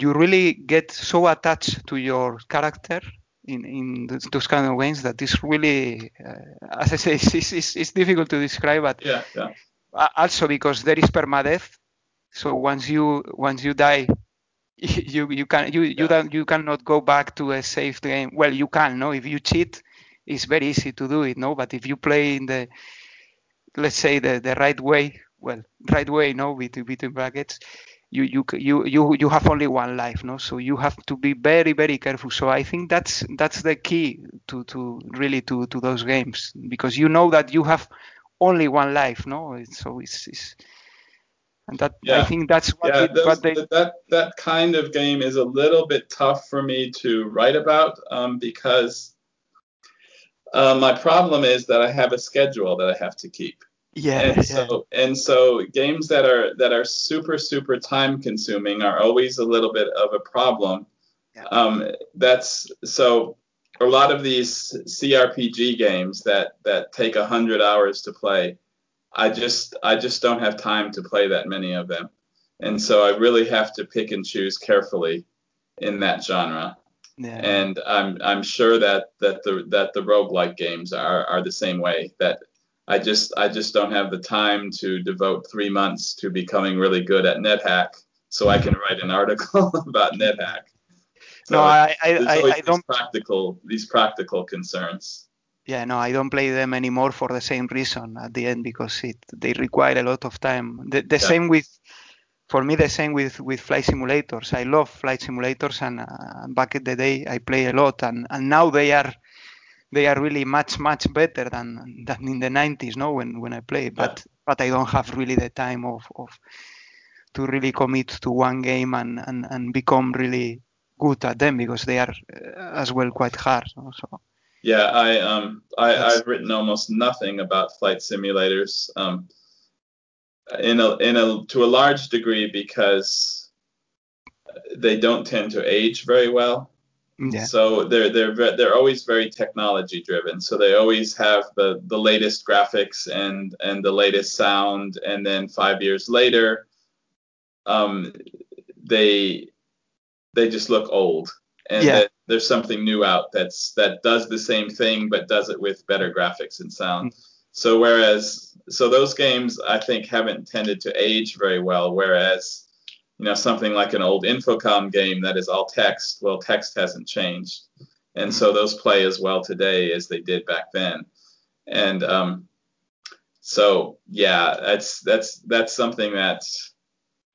you really get so attached to your character in in those kind of games that it's really uh, as I say it's, it's, it's difficult to describe but Yeah, yeah. also because there is permadeath so once you once you die you you can you you Yeah. don't you cannot go back to a safe game. Well you can no? If you cheat it's very easy to do it no? But if you play in the let's say the, the right way well right way no? Between, between brackets you you you you you have only one life no? So you have to be very very careful. So i think that's that's the key to to really to to those games because you know that you have only one life no? So it's, it's and that i think that's what, yeah, it, those, what they that- that kind of game is a little bit tough for me to write about um, because uh, my problem is that I have a schedule that I have to keep, yeah and yeah so and so games that are that are super super time consuming are always a little bit of a problem. Yeah. Um, that's so a lot of these CRPG games that that take a hundred hours to play. I just I just don't have time to play that many of them, and so I really have to pick and choose carefully in that genre. yeah And I'm I'm sure that that the that the roguelike games are are the same way. That I just I just don't have the time to devote three months to becoming really good at NetHack, so I can write an article about NetHack. no i i I, I don't practical these practical concerns. Yeah no i don't play them anymore for the same reason at the end because it they require a lot of time the, the Yeah. same with for me the same with with flight simulators i love flight simulators and uh, back in the day i play a lot and and now they are they are really much much better than than in the 90s no when when i play but but i don't have really the time of of to really commit to one game and, and, and become really good at them because they are uh, as well quite hard. So. Yeah, I um I, I've written almost nothing about flight simulators. Um, in a in a to a large degree because they don't tend to age very well. Yeah. So they're they're they're always very technology driven. So they always have the the latest graphics and and the latest sound, and then five years later, um, they they just look old, and yeah. There's something new out that's that does the same thing but does it with better graphics and sound. Mm-hmm. So whereas so those games I think haven't tended to age very well, whereas you know something like an old Infocom game that is all text, well text hasn't changed, and so those play as well today as they did back then, and um, so yeah, that's that's that's something that's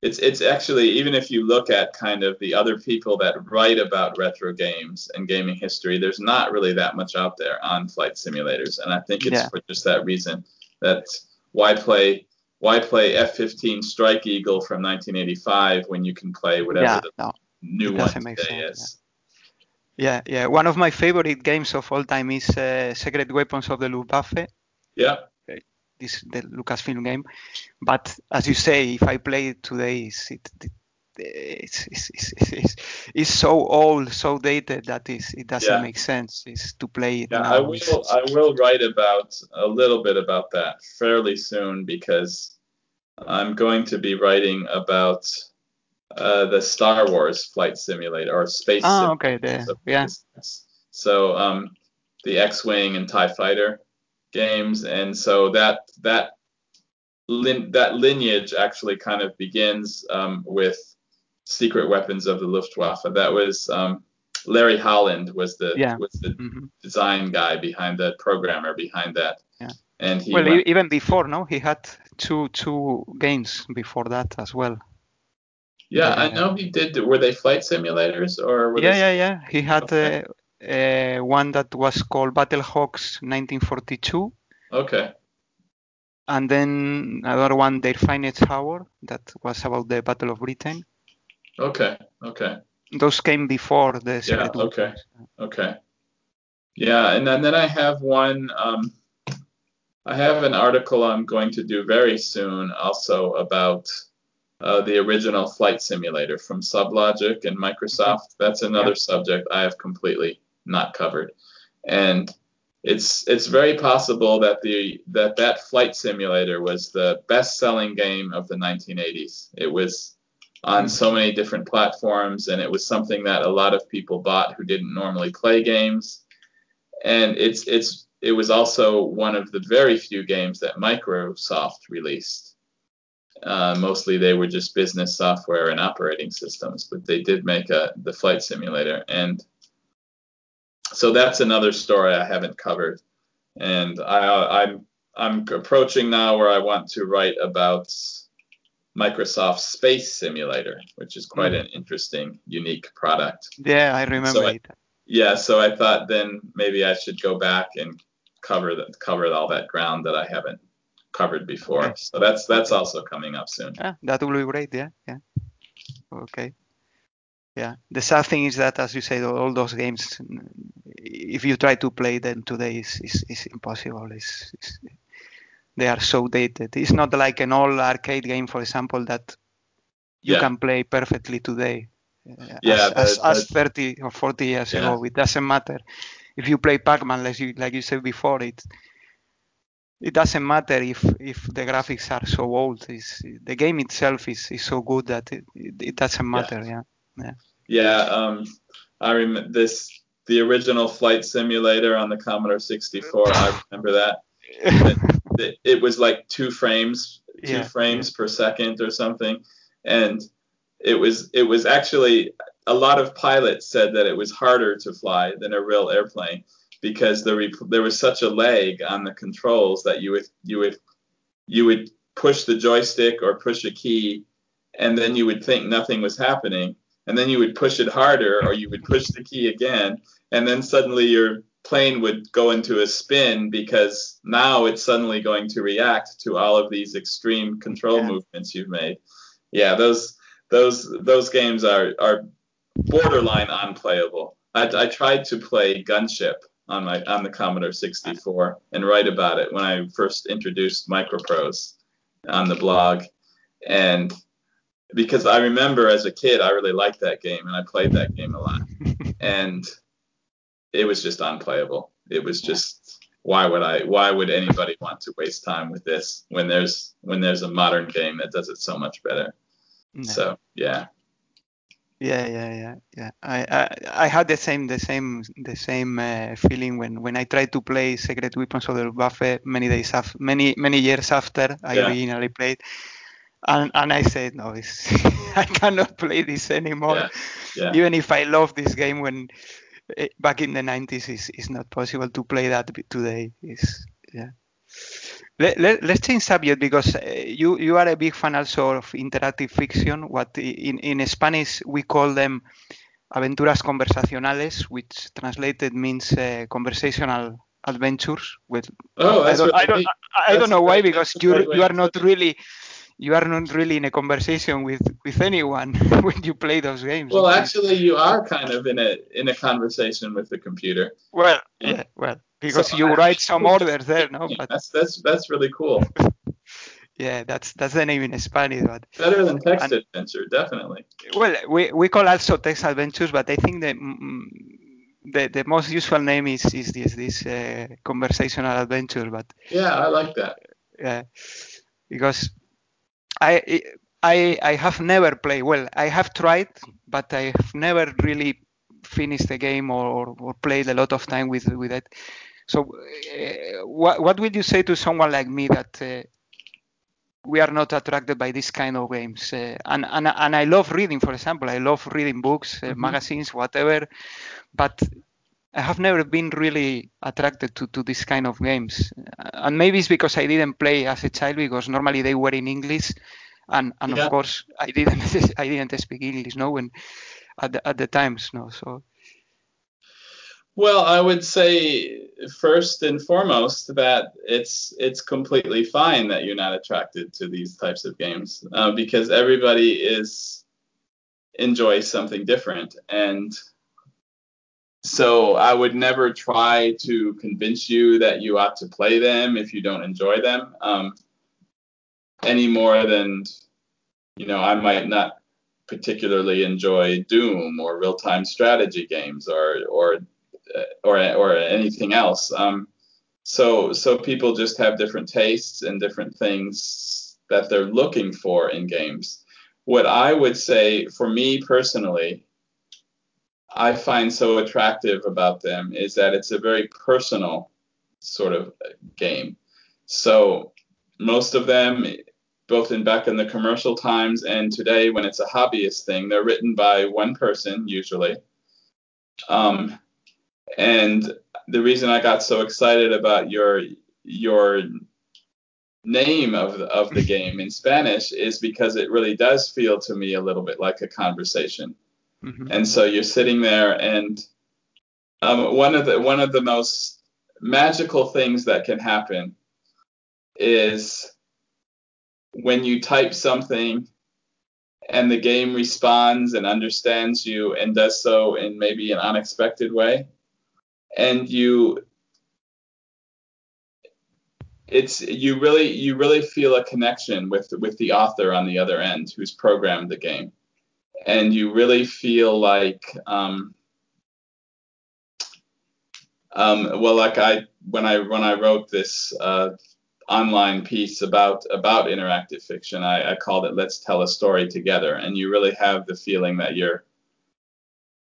it's it's actually even if you look at kind of the other people that write about retro games and gaming history, there's not really that much out there on flight simulators, and I think it's yeah. for just that reason that why play why play F-15 Strike Eagle from 1985 when you can play whatever yeah, the no, new one today sense, is. Yeah. yeah, yeah. One of my favorite games of all time is uh, Secret Weapons of the Luftwaffe. Yeah this the Lucasfilm game. But as you say, if I play it today, it's, it, it's, it's, it's, it's, it's, so old, so dated that is it doesn't yeah. make sense. Is to play it. Yeah, now. I will. I will write about a little bit about that fairly soon because I'm going to be writing about uh, the Star Wars flight simulator or space. Oh, okay. There. Yeah. So um, the X-wing and Tie Fighter games, and so that that lin- that lineage actually kind of begins um, with Secret Weapons of the Luftwaffe. That was um, Larry Holland was the yeah. was the mm-hmm. design guy behind that, programmer behind that. Yeah. And he well, went, even before, no, he had two two games before that as well. Yeah, uh, I know he did. Were they flight simulators or? yeah, yeah, yeah. He had okay. uh, uh, one that was called Battlehawks 1942. Okay. And then another one, Their Finest Hour, that was about the Battle of Britain. Okay. Okay. Those came before the. Yeah. Okay. Okay. Yeah, and then, and then I have one. Um, I have an article I'm going to do very soon, also about uh, the original flight simulator from Sublogic and Microsoft. That's another yeah. subject I have completely not covered. And it's it's very possible that the that that flight simulator was the best-selling game of the 1980s. It was on so many different platforms, and it was something that a lot of people bought who didn't normally play games. And it's it's it was also one of the very few games that Microsoft released. Uh, mostly they were just business software and operating systems, but they did make a the flight simulator and so that's another story I haven't covered, and I, I'm I'm approaching now where I want to write about Microsoft Space Simulator, which is quite mm. an interesting, unique product. Yeah, I remember so it. I, yeah, so I thought then maybe I should go back and cover that cover all that ground that I haven't covered before. Okay. So that's that's also coming up soon. Yeah, that will be great. Yeah, yeah. Okay yeah. The sad thing is that as you say all those games if you try to play them today is is, is impossible. It's, it's, they are so dated. It's not like an old arcade game for example that you yeah. can play perfectly today uh, yeah, as, but, as, as 30 or 40 years yeah. ago. It doesn't matter. If you play pac-man like you, like you said before it it doesn't matter if if the graphics are so old. It's, the game itself is, is so good that it, it, it doesn't matter yeah. Yeah. Yeah. Um, I remember this the original flight simulator on the Commodore 64. I remember that. it, it, was like two frames, two yeah, frames per second or something, and it was it was actually a lot of pilots said that it was harder to fly than a real airplane because there there was such a lag on the controls that you would you would you would push the joystick or push a key and then you would think nothing was happening and then you would push it harder or you would push the key again and then suddenly your plane would go into a spin because now it's suddenly going to react to all of these extreme control yeah. movements you've made yeah, those those those games are are borderline unplayable. I, I tried to play Gunship on my on the Commodore 64 and write about it when I first introduced MicroProse on the blog, and because I remember as a kid I really liked that game and I played that game a lot, and it was just unplayable. It was just why would I why would anybody want to waste time with this when there's when there's a modern game that does it so much better. So yeah. Yeah, yeah, yeah, yeah. I, I, I had the same, the same, the same uh, feeling when, when I tried to play Secret Weapons of the Luftwaffe many days after, many, many years after I yeah. originally played, and and I said no, I cannot play this anymore. Yeah. Yeah. Even if I love this game, when eh, back in the 90s, it's, is not possible to play that today. Is yeah let, let, us change subject because uh, you you are a big fan also of interactive fiction. What in in Spanish we call them aventuras conversacionales, which translated means uh, conversational adventures. With oh, I don't, I don't, I, I don't know why because you you are not really you are not really in a conversation with with anyone when you play those games. Well, actually, you are kind of in a in a conversation with the computer. Well, yeah, well, because so you I, write some orders there, no? But that's that's that's really cool. yeah, that's that's the name in Spanish, but better than text and, adventure, definitely. Well, we we call also text adventures, but I think the mm, the, the most useful name is is this this uh, conversational adventure, but yeah, I like that. Yeah, because I I I have never played. Well, I have tried, but I have never really finished the game or, or played a lot of time with with it. So, uh, what what would you say to someone like me that uh, we are not attracted by this kind of games? Uh, and and and I love reading, for example, I love reading books, uh, mm-hmm. magazines, whatever, but I have never been really attracted to, to this kind of games. And maybe it's because I didn't play as a child because normally they were in English. And, and yeah. of course I didn't I didn't speak English no when at the, at the times no so well, I would say first and foremost that it's it's completely fine that you're not attracted to these types of games uh, because everybody is enjoys something different, and so I would never try to convince you that you ought to play them if you don't enjoy them. Um, any more than, you know, I might not particularly enjoy Doom or real-time strategy games or or or or anything else. Um, so so people just have different tastes and different things that they're looking for in games. What I would say for me personally I find so attractive about them is that it's a very personal sort of game. So most of them, both in back in the commercial times and today when it's a hobbyist thing, they're written by one person usually. Um, and the reason I got so excited about your your name of the, of the game in Spanish is because it really does feel to me a little bit like a conversation. Mm-hmm. And so you're sitting there, and um, one of the one of the most magical things that can happen is when you type something and the game responds and understands you and does so in maybe an unexpected way and you it's you really you really feel a connection with with the author on the other end who's programmed the game and you really feel like um, um, well like i when i when i wrote this uh, online piece about about interactive fiction I, I called it let's tell a story together. And you really have the feeling that you're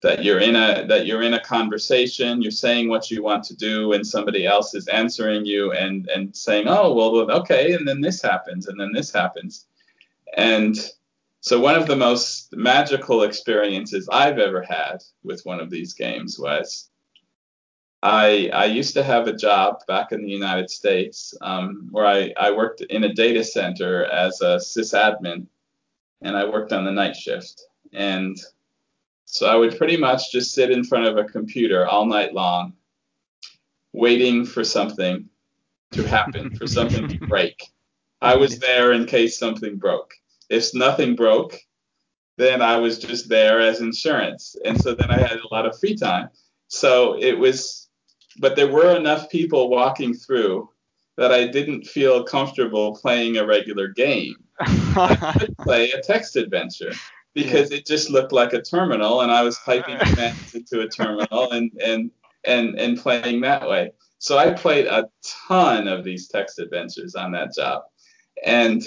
that you're in a that you're in a conversation you're saying what you want to do and somebody else is answering you and and saying oh well okay and then this happens and then this happens. And so one of the most magical experiences I've ever had with one of these games was I, I used to have a job back in the United States um, where I, I worked in a data center as a sysadmin and I worked on the night shift. And so I would pretty much just sit in front of a computer all night long, waiting for something to happen, for something to break. I was there in case something broke. If nothing broke, then I was just there as insurance. And so then I had a lot of free time. So it was, but there were enough people walking through that I didn't feel comfortable playing a regular game. I could play a text adventure because yeah. it just looked like a terminal and I was typing commands into a terminal and, and, and, and playing that way. So I played a ton of these text adventures on that job. And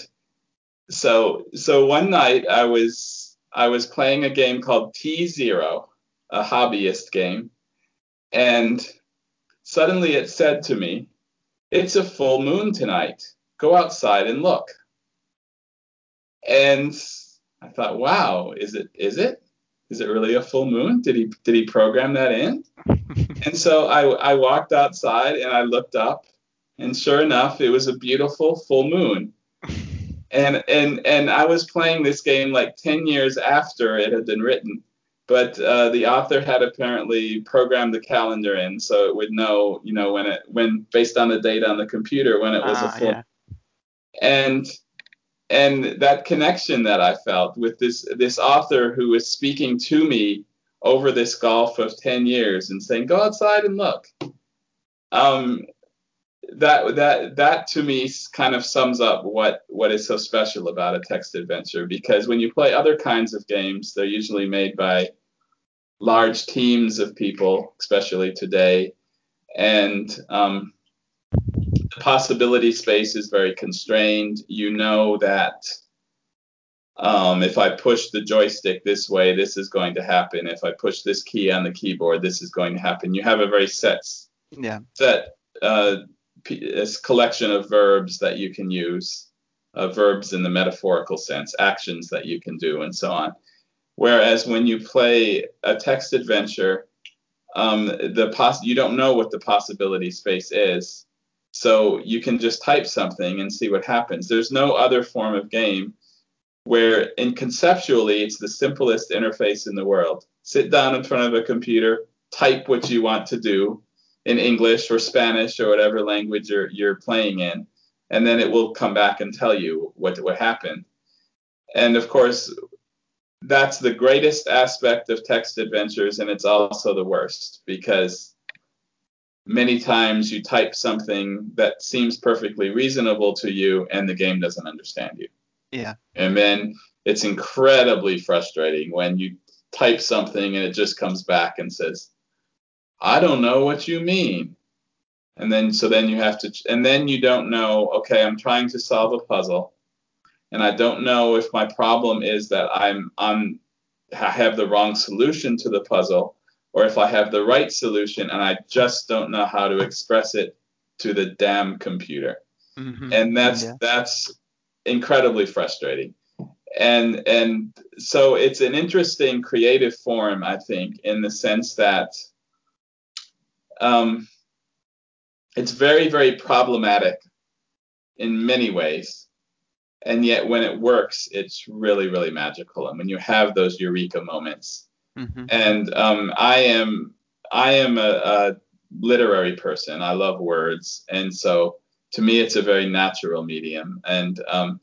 so so one night I was I was playing a game called T Zero, a hobbyist game, and suddenly it said to me, "It's a full moon tonight. Go outside and look." And I thought, "Wow, is it is it is it really a full moon? Did he did he program that in?" and so I, I walked outside and I looked up, and sure enough, it was a beautiful full moon. And and and I was playing this game like 10 years after it had been written, but uh, the author had apparently programmed the calendar in so it would know, you know, when it when based on the data on the computer when it was uh, a full. Yeah. And and that connection that I felt with this this author who was speaking to me over this golf of 10 years and saying, go outside and look. Um, that that that to me kind of sums up what what is so special about a text adventure because when you play other kinds of games they're usually made by large teams of people especially today and um, the possibility space is very constrained you know that um, if I push the joystick this way, this is going to happen. If I push this key on the keyboard, this is going to happen. You have a very set yeah. set uh, collection of verbs that you can use, uh, verbs in the metaphorical sense, actions that you can do, and so on. Whereas when you play a text adventure, um, the poss- you don't know what the possibility space is, so you can just type something and see what happens. There's no other form of game where in conceptually it's the simplest interface in the world. Sit down in front of a computer, type what you want to do in English or Spanish or whatever language you're, you're playing in, and then it will come back and tell you what, what happened. And of course, that's the greatest aspect of text adventures, and it's also the worst because many times you type something that seems perfectly reasonable to you, and the game doesn't understand you. Yeah. And then it's incredibly frustrating when you type something and it just comes back and says, I don't know what you mean. And then so then you have to and then you don't know, okay, I'm trying to solve a puzzle and I don't know if my problem is that I'm I'm I have the wrong solution to the puzzle or if I have the right solution and I just don't know how to express it to the damn computer. Mm-hmm. And that's yeah. that's incredibly frustrating. And and so it's an interesting creative form, I think, in the sense that um, it's very very problematic in many ways, and yet when it works, it's really really magical. And when you have those eureka moments, mm-hmm. and um, I am I am a, a literary person. I love words, and so to me, it's a very natural medium. And um,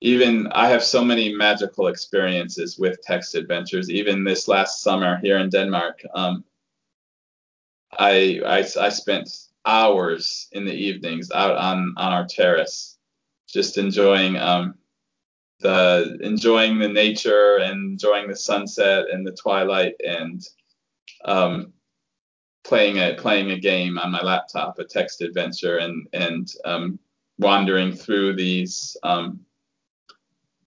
even I have so many magical experiences with text adventures. Even this last summer here in Denmark, um, I, I, I spent hours in the evenings out on on our terrace, just enjoying um, the enjoying the nature and enjoying the sunset and the twilight and um, playing a playing a game on my laptop, a text adventure, and and um, wandering through these um,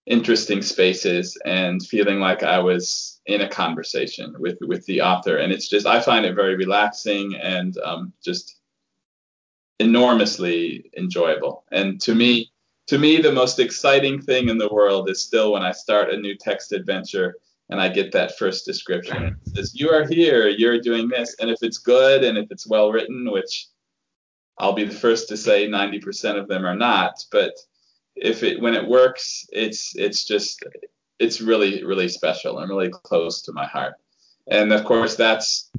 interesting spaces and feeling like I was in a conversation with with the author. And it's just I find it very relaxing and um, just enormously enjoyable. And to me, to me, the most exciting thing in the world is still when I start a new text adventure and I get that first description. It says, You are here, you're doing this. And if it's good and if it's well written, which I'll be the first to say 90% of them are not, but if it when it works, it's it's just it's really really special and really close to my heart. And of course, that's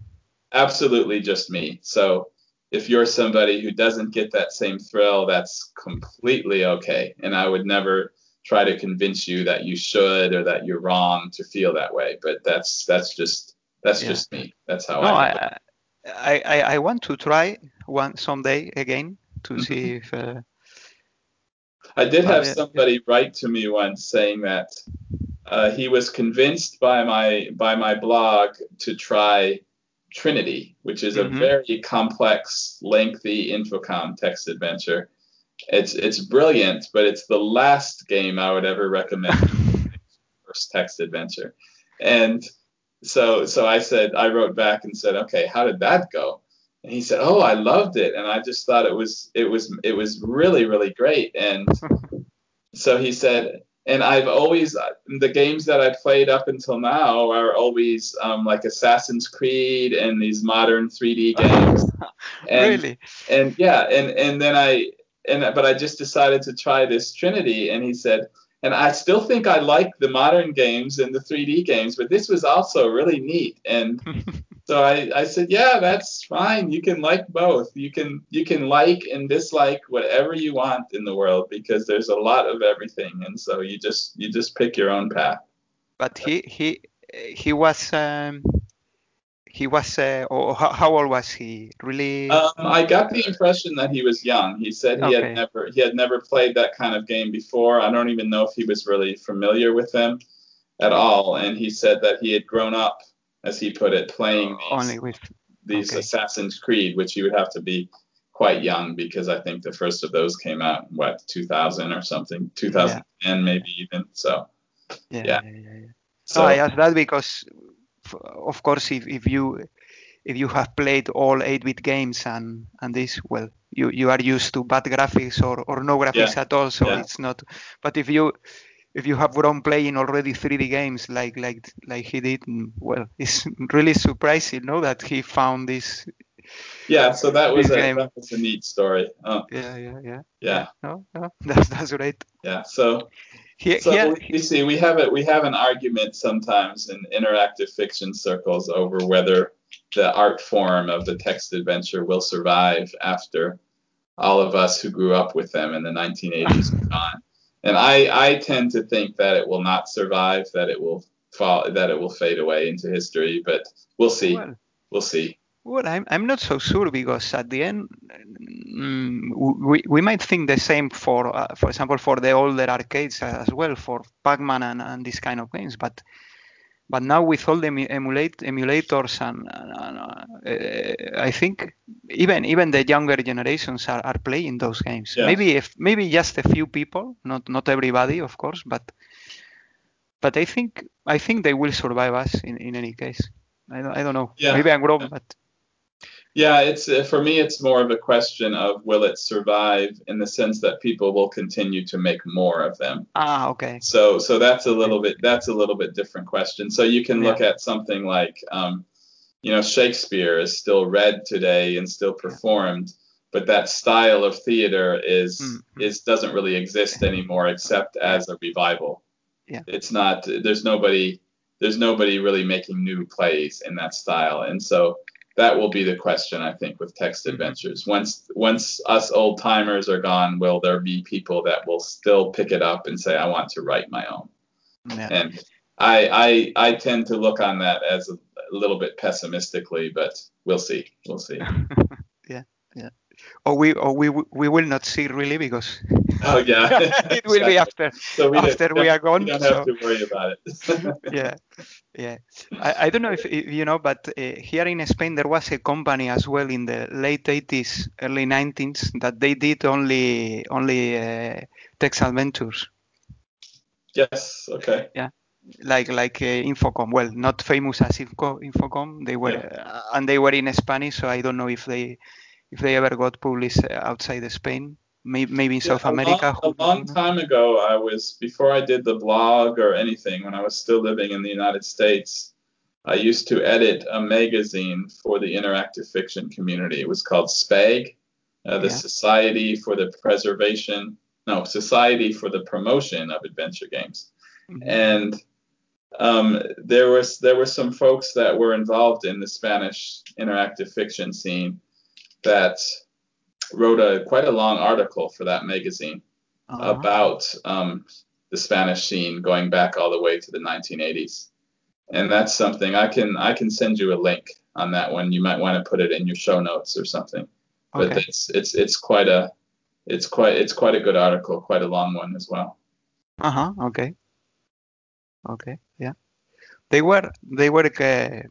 absolutely just me. So if you're somebody who doesn't get that same thrill, that's completely okay. And I would never try to convince you that you should or that you're wrong to feel that way. But that's that's just that's Yeah. just me. That's how No, I. I, I, I, I want to try one someday again to see if. Uh, I did have somebody write to me once saying that uh, he was convinced by my by my blog to try Trinity, which is Mhm. a very complex, lengthy Infocom text adventure. It's it's brilliant, but it's the last game I would ever recommend first text adventure. And so so I said I wrote back and said, okay, how did that go? And he said, oh, I loved it, and I just thought it was it was it was really really great. And so he said, and I've always the games that I played up until now are always um, like Assassin's Creed and these modern 3D games. And, really? and yeah, and and then I and but I just decided to try this Trinity, and he said, and I still think I like the modern games and the 3D games, but this was also really neat. And so I, I said, yeah, that's fine. You can like both. You can you can like and dislike whatever you want in the world because there's a lot of everything, and so you just you just pick your own path. But he he he was um, he was uh, or how, how old was he? Really? Um, I got the impression that he was young. He said he Okay. had never he had never played that kind of game before. I don't even know if he was really familiar with them at all. And he said that he had grown up, as he put it, playing oh, these, only with these okay. Assassin's Creed, which you would have to be quite young because I think the first of those came out in what 2000 or something, 2010 maybe even. So yeah, yeah. yeah, yeah, yeah. so no, I asked that because, of course, if, if you if you have played all 8-bit games and and this, well, you you are used to bad graphics or or no graphics Yeah, at all, so yeah. it's not. But if you if you have grown playing already 3D games like like like he did, mm, well, it's really surprising, no, that he found this. yeah, so that was a game. that was a neat story. Uh, Yeah, yeah, yeah. yeah, No, no, that's that's great. yeah. So Here, So here, we see we have it. We have an argument sometimes in interactive fiction circles over whether the art form of the text adventure will survive after all of us who grew up with them in the 1980s are gone. And I, I tend to think that it will not survive, that it will fall, that it will fade away into history. But we'll see. well, We'll see. Well, I'm, I'm not so sure because at the end, mm, we, we might think the same for, uh, for example, for the older arcades as well, for Pac-Man and, and this kind of games. But but now with all the emulate emulators and, and uh, I think even even the younger generations are, are playing those games. Yeah. Maybe if maybe just a few people, not not everybody, of course, but but I think I think they will survive us in, in any case. I don't, I don't know. Yeah. Maybe I'm wrong, but Yeah, it's uh, for me. It's more of a question of will it survive in the sense that people will continue to make more of them. ah, okay. So so that's a little bit that's a little bit different question. So you can look Yeah. at something like um, you know Shakespeare is still read today and still performed, but that style of theater is Mm. is doesn't really exist anymore except as a revival. Yeah. It's not there's nobody there's nobody really making new plays in that style. And so that will be the question I think with text Mhm. adventures. Once once us old timers are gone, will there be people that will still pick it up and say I want to write my own? Yeah. And I, I I tend to look on that as a, a little bit pessimistically, but we'll see. We'll see. Yeah, yeah. Or we or we we will not see really because Oh yeah. it will be after So we after we are gone. We don't so- have to worry about it. yeah, yeah. I, I don't know if, you know, but uh, here in Spain there was a company as well in the late 80s, early 90s that they did only only uh, text adventures, yes. Okay. Yeah like like uh, Infocom. Well, not famous as Info, Infocom. They were uh, and they were in Spanish, so I don't know if they if they ever got published outside Spain. Maybe, maybe in Yeah, South a America. Long, a long time ago, I was before I did the blog or anything. When I was still living in the United States, I used to edit a magazine for the interactive fiction community. It was called SPAG, uh, the Yeah. Society for the Preservation, no, Society for the Promotion of Adventure Games. Mhm. and um, there was there were some folks that were involved in the Spanish interactive fiction scene that wrote a quite a long article for that magazine Uh-huh. about um, the Spanish scene going back all the way to the 1980s. And that's something I can I can send you a link on that one. You might want to put it in your show notes or something. But Okay. it's it's it's quite a it's quite it's quite a good article, quite a long one as well. Uh huh. Okay. Okay. Yeah. They were they were. Uh,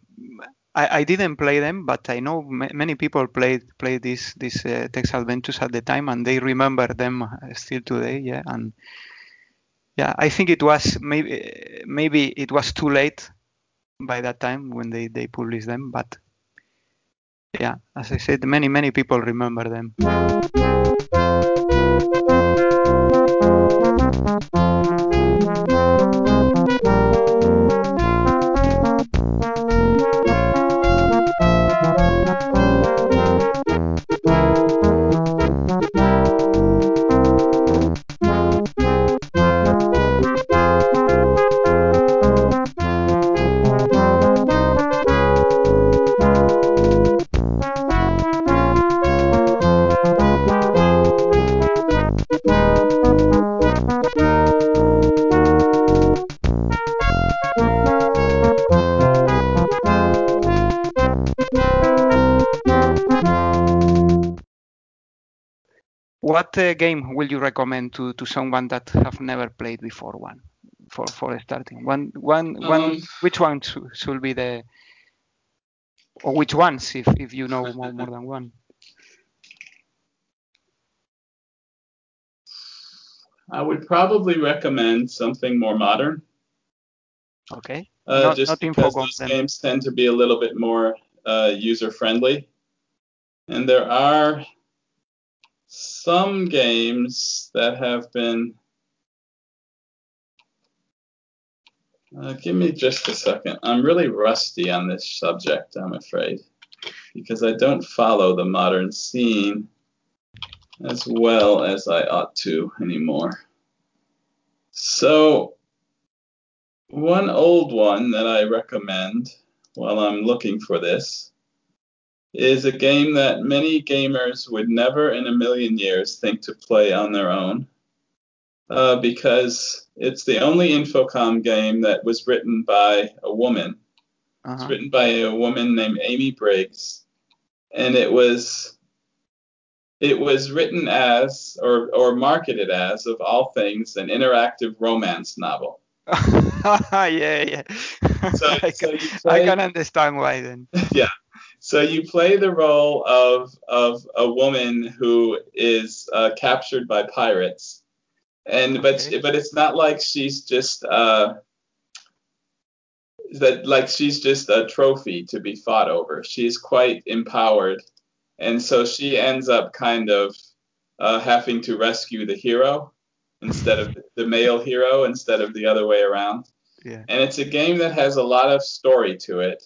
I, I didn't play them, but I know ma- many people played played these these uh, text adventures at the time, and they remember them uh, still today. Yeah. And yeah, I think it was maybe maybe it was too late by that time when they they published them, but yeah, as I said, many many people remember them. Game will you recommend to, to someone that have never played before one for, for starting? One one one Um, which one should, should be the or which ones if, if you know more, more than one? I would probably recommend something more modern. Okay. Uh, Not- just not because those then. games tend to be a little bit more uh, user friendly. And there are some games that have been. Uh, give me just a second. I'm really rusty on this subject, I'm afraid, because I don't follow the modern scene as well as I ought to anymore. So, one old one that I recommend while I'm looking for this is a game that many gamers would never in a million years think to play on their own uh, because it's the only Infocom game that was written by a woman. It's Uh-huh. written by a woman named Amy Briggs, and it was it was written as or or marketed as of all things an interactive romance novel. yeah, yeah. So- I, so can, you I can understand why then. yeah. So you play the role of of a woman who is uh, captured by pirates, and but Okay. but it's not like she's just uh, that like she's just a trophy to be fought over. She's quite empowered, and so she ends up kind of uh, having to rescue the hero instead of the male hero instead of the other way around Yeah. and it's a game that has a lot of story to it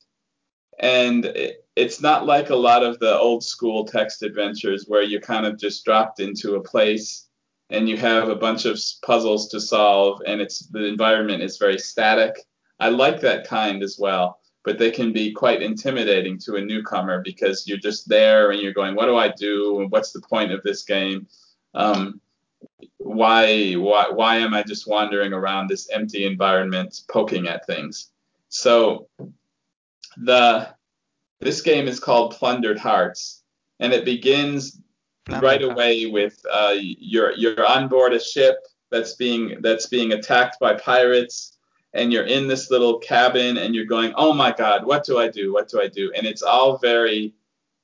and it, it's not like a lot of the old school text adventures where you're kind of just dropped into a place and you have a bunch of puzzles to solve and it's the environment is very static. I like that kind as well but they can be quite intimidating to a newcomer because you're just there and you're going what do i do? And what's the point of this game? Um, why why why am I just wandering around this empty environment poking at things? So the this game is called Plundered Hearts, and it begins Plundered right away with uh, you're you're on board a ship that's being that's being attacked by pirates, and you're in this little cabin, and you're going, oh my god, what do I do? What do I do? And it's all very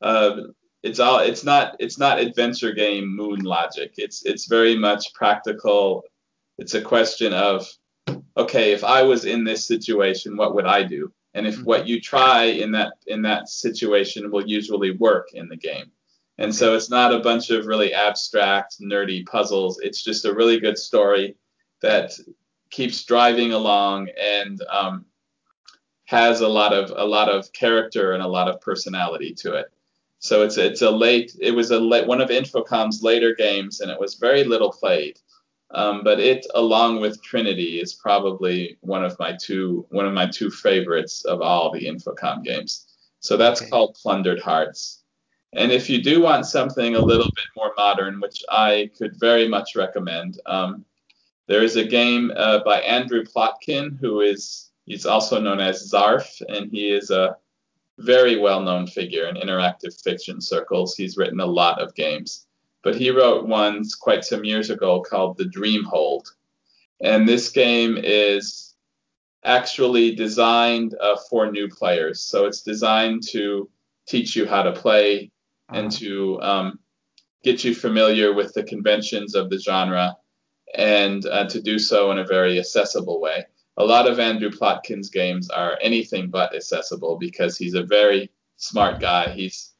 uh, it's all it's not it's not adventure game moon logic. It's it's very much practical. It's a question of okay, if I was in this situation, what would I do? And if Mhm. what you try in that in that situation will usually work in the game. And so it's not a bunch of really abstract, nerdy puzzles. It's just a really good story that keeps driving along and um, has a lot of a lot of character and a lot of personality to it. So it's it's a late it was a late, one of Infocom's later games and it was very little played. Um, but it along with Trinity is probably one of my two one of my two favorites of all the Infocom games. So that's Okay. called Plundered Hearts. And if you do want something a little bit more modern, which I could very much recommend, um, There is a game uh, by Andrew Plotkin, who is he's also known as Zarf, and he is a very well-known figure in interactive fiction circles. He's written a lot of games, but he wrote one quite some years ago called The Dreamhold, and this game is actually designed uh, for new players. So it's designed to teach you how to play and uh-huh. to um, get you familiar with the conventions of the genre and uh, to do so in a very accessible way. A lot of Andrew Plotkin's games are anything but accessible because he's a very smart guy. He's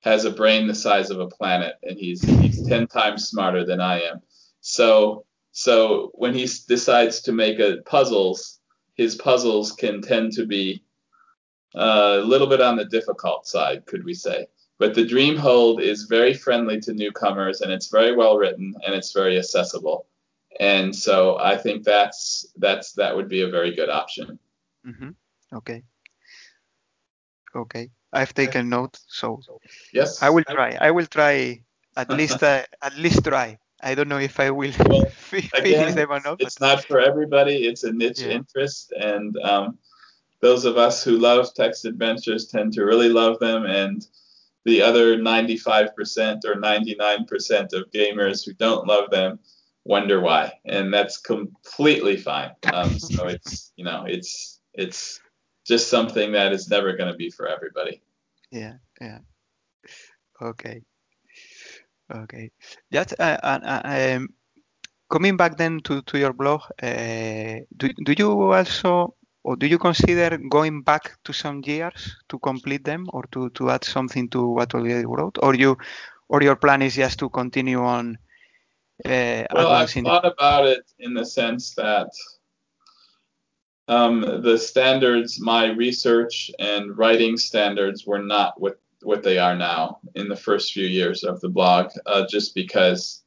has a brain the size of a planet and he's he's 10 times smarter than I am. So so when he decides to make a puzzles, his puzzles can tend to be uh, a little bit on the difficult side, could we say. But the Dreamhold is very friendly to newcomers and it's very well written and it's very accessible. And so I think that's that's that would be a very good option. Mm-hmm. Okay. Okay. I've taken note, so yes, I will try. I will try at least uh, at least try. I don't know if I will well, finish again, them or not. It's not for everybody. It's a niche yeah. interest, and um, those of us who love text adventures tend to really love them, and the other 95% or 99% of gamers who don't love them wonder why, and that's completely fine. Um, so it's you know it's it's just something that is never going to be for everybody. Yeah, yeah. Okay. Okay. Just uh, uh, um, coming back then to, to your blog, uh, do, do you also or do you consider going back to some years to complete them or to, to add something to what already wrote? Or you or your plan is just to continue on uh, well i've thought about it in the sense that um, the standards my research and writing standards were not what what they are now in the first few years of the blog uh, just because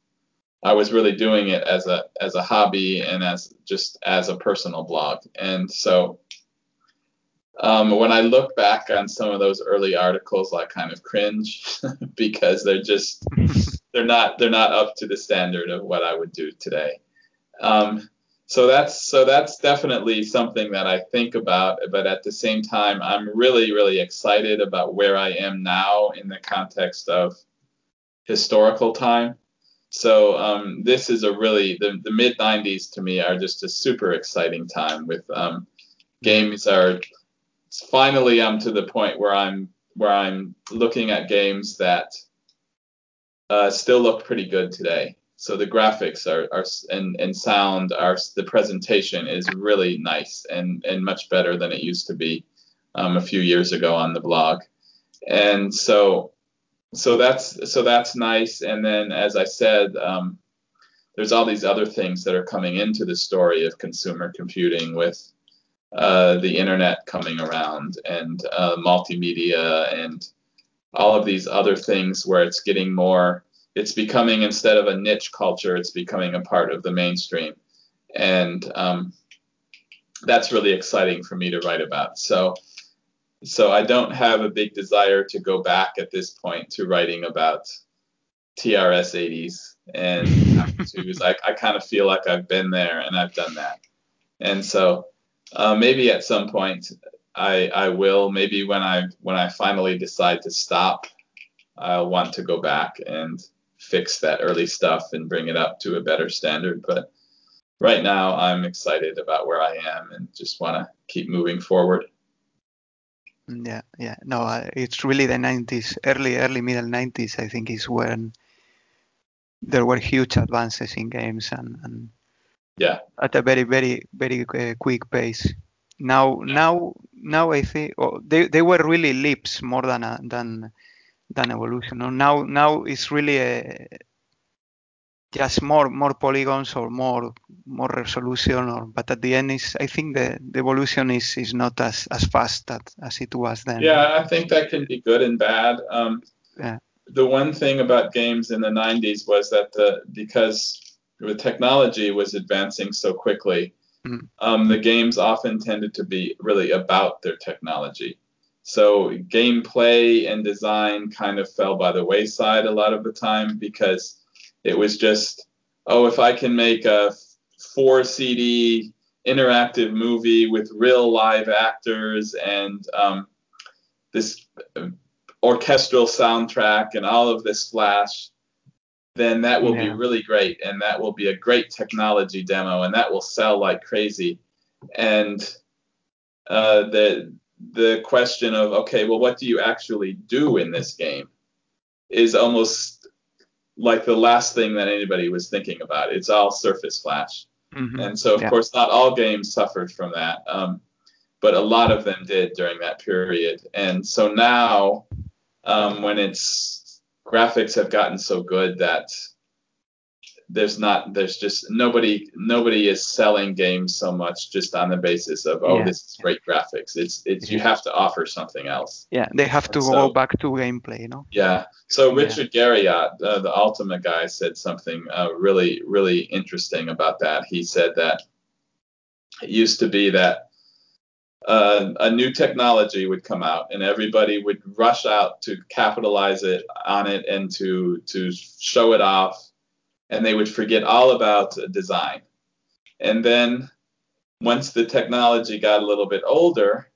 I was really doing it as a as a hobby and as just as a personal blog. And so um, when I look back on some of those early articles, I kind of cringe because they're just they're not they're not up to the standard of what I would do today. Um, so that's so that's definitely something that I think about. But at the same time, I'm really really excited about where I am now in the context of historical time so um, this is a really the, the mid 90s to me are just a super exciting time with um, games are finally I'm to the point where I'm where I'm looking at games that uh, still look pretty good today. So the graphics are, are and, and sound are the presentation is really nice and, and much better than it used to be um, a few years ago on the blog. And so so that's so that's nice. And then, as I said, um, there's all these other things that are coming into the story of consumer computing with uh, the internet coming around and uh, multimedia and all of these other things where it's getting more it's becoming instead of a niche culture it's becoming a part of the mainstream and um, that's really exciting for me to write about so so I don't have a big desire to go back at this point to writing about TRS 80s and I, I kind of feel like I've been there and I've done that. And so uh, maybe at some point I, I will. Maybe when I when I finally decide to stop, I'll want to go back and fix that early stuff and bring it up to a better standard. But right now I'm excited about where I am and just want to keep moving forward. Yeah, yeah. No, uh, it's really the 90s, early, early middle 90s. I think is when there were huge advances in games and, and yeah, at a very, very, very uh, quick pace. Now, yeah. now, now I think oh, they they were really leaps more than a, than than evolution. Now, now it's really a just more more polygons or more more resolution or but at the end is I think the, the evolution is is not as as fast as, as it was then. Yeah, I think that can be good and bad. Um, yeah. The one thing about games in the 90s was that the because the technology was advancing so quickly, mm. um, the games often tended to be really about their technology. So gameplay and design kind of fell by the wayside a lot of the time because it was just, oh, if I can make a four CD interactive movie with real live actors and um, this orchestral soundtrack and all of this flash, then that will yeah. be really great and that will be a great technology demo and that will sell like crazy. And uh, the the question of okay, well, what do you actually do in this game is almost like the last thing that anybody was thinking about. It's all Surface Flash, mm-hmm. and so of yeah. course not all games suffered from that, um, but a lot of them did during that period. And so now, um, when it's graphics have gotten so good that there's not there's just nobody nobody is selling games so much just on the basis of oh yeah. this is great graphics it's it's yeah. you have to offer something else yeah they have to so, go back to gameplay you know yeah so richard yeah. garriott uh, the ultima guy said something uh, really really interesting about that he said that it used to be that uh, a new technology would come out and everybody would rush out to capitalize it on it and to to show it off and they would forget all about design. And then once the technology got a little bit older,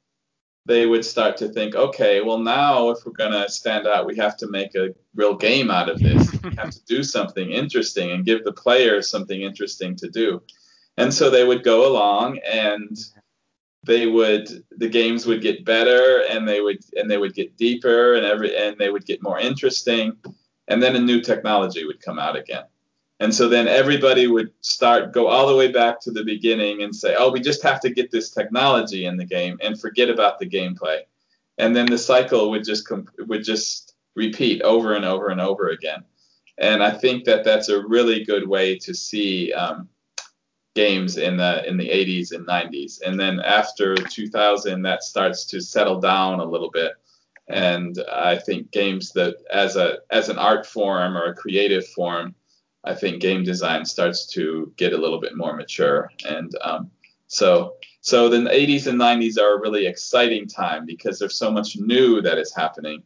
they would start to think, okay, well, now if we're going to stand out, we have to make a real game out of this. we have to do something interesting and give the players something interesting to do. And so they would go along and they would the games would get better and they would and they would get deeper and every and they would get more interesting and then a new technology would come out again and so then everybody would start go all the way back to the beginning and say, "Oh, we just have to get this technology in the game and forget about the gameplay." And then the cycle would just would just repeat over and over and over again. And I think that that's a really good way to see um, games in the in the 80s and 90s. And then after 2000, that starts to settle down a little bit. And I think games that as a as an art form or a creative form I think game design starts to get a little bit more mature. And um, so, so the 80s and 90s are a really exciting time because there's so much new that is happening.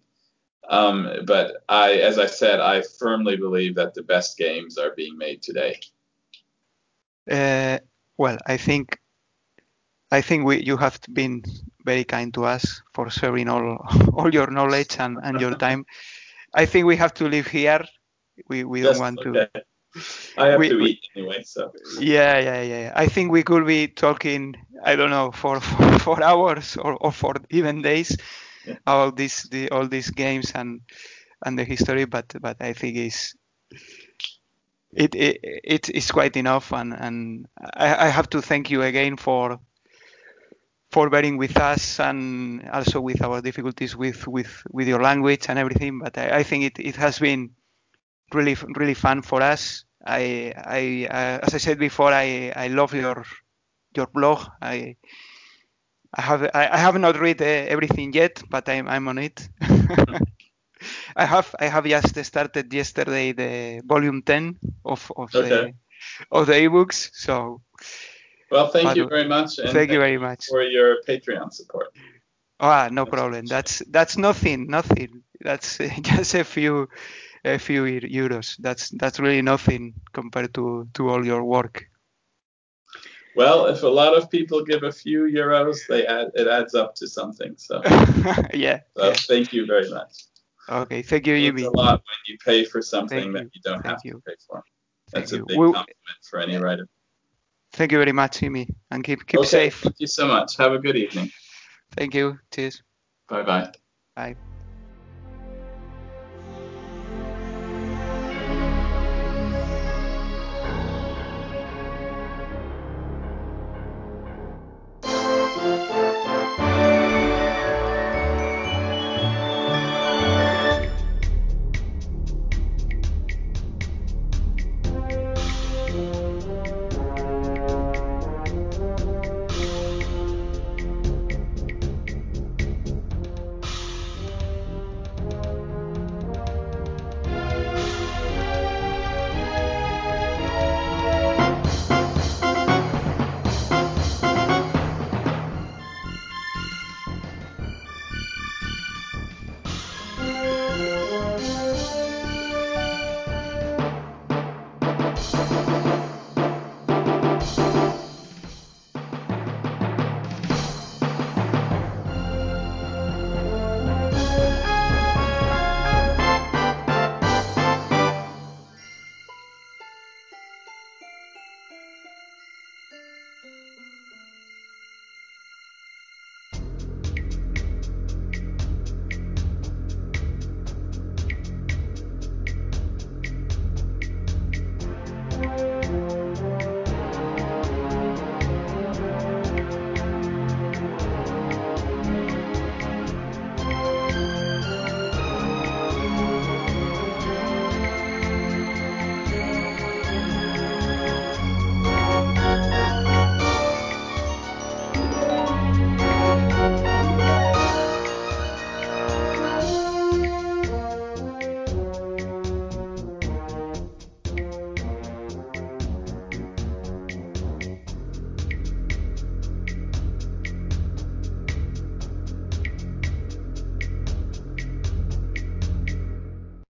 Um, but I, as I said, I firmly believe that the best games are being made today. Uh, well, I think I think we, you have been very kind to us for sharing all all your knowledge and, and your time. I think we have to leave here. We we don't want okay. to I have we, to eat anyway, so. Yeah, yeah, yeah. I think we could be talking, I don't know, for for, for hours or, or for even days yeah. about this, the, all these games and and the history, but but I think it's it it, it is quite enough, and and I, I have to thank you again for for bearing with us and also with our difficulties with with with your language and everything. But I, I think it, it has been really really fun for us. I I uh, as I said before, I I love your your blog. I I have I, I have not read uh, everything yet, but I'm I'm on it. I have I have just started yesterday the volume 10 of of okay. the of the ebooks. So well, thank you very much. thank, thank you very much for your Patreon support. Ah, no problem. That's that's nothing, nothing. That's just a few a few euros. That's that's really nothing compared to to all your work. Well, if a lot of people give a few euros, they add it adds up to something. So yeah. So yeah. thank you very much. Okay, thank you, Yumi. It's a lot when you pay for something thank that you, don't have you. to pay for. That's thank a big you. compliment for any writer. Thank you very much, Jimmy, and keep keep okay, safe. Thank you so much. Have a good evening. Thank you. Cheers. Bye bye. Bye.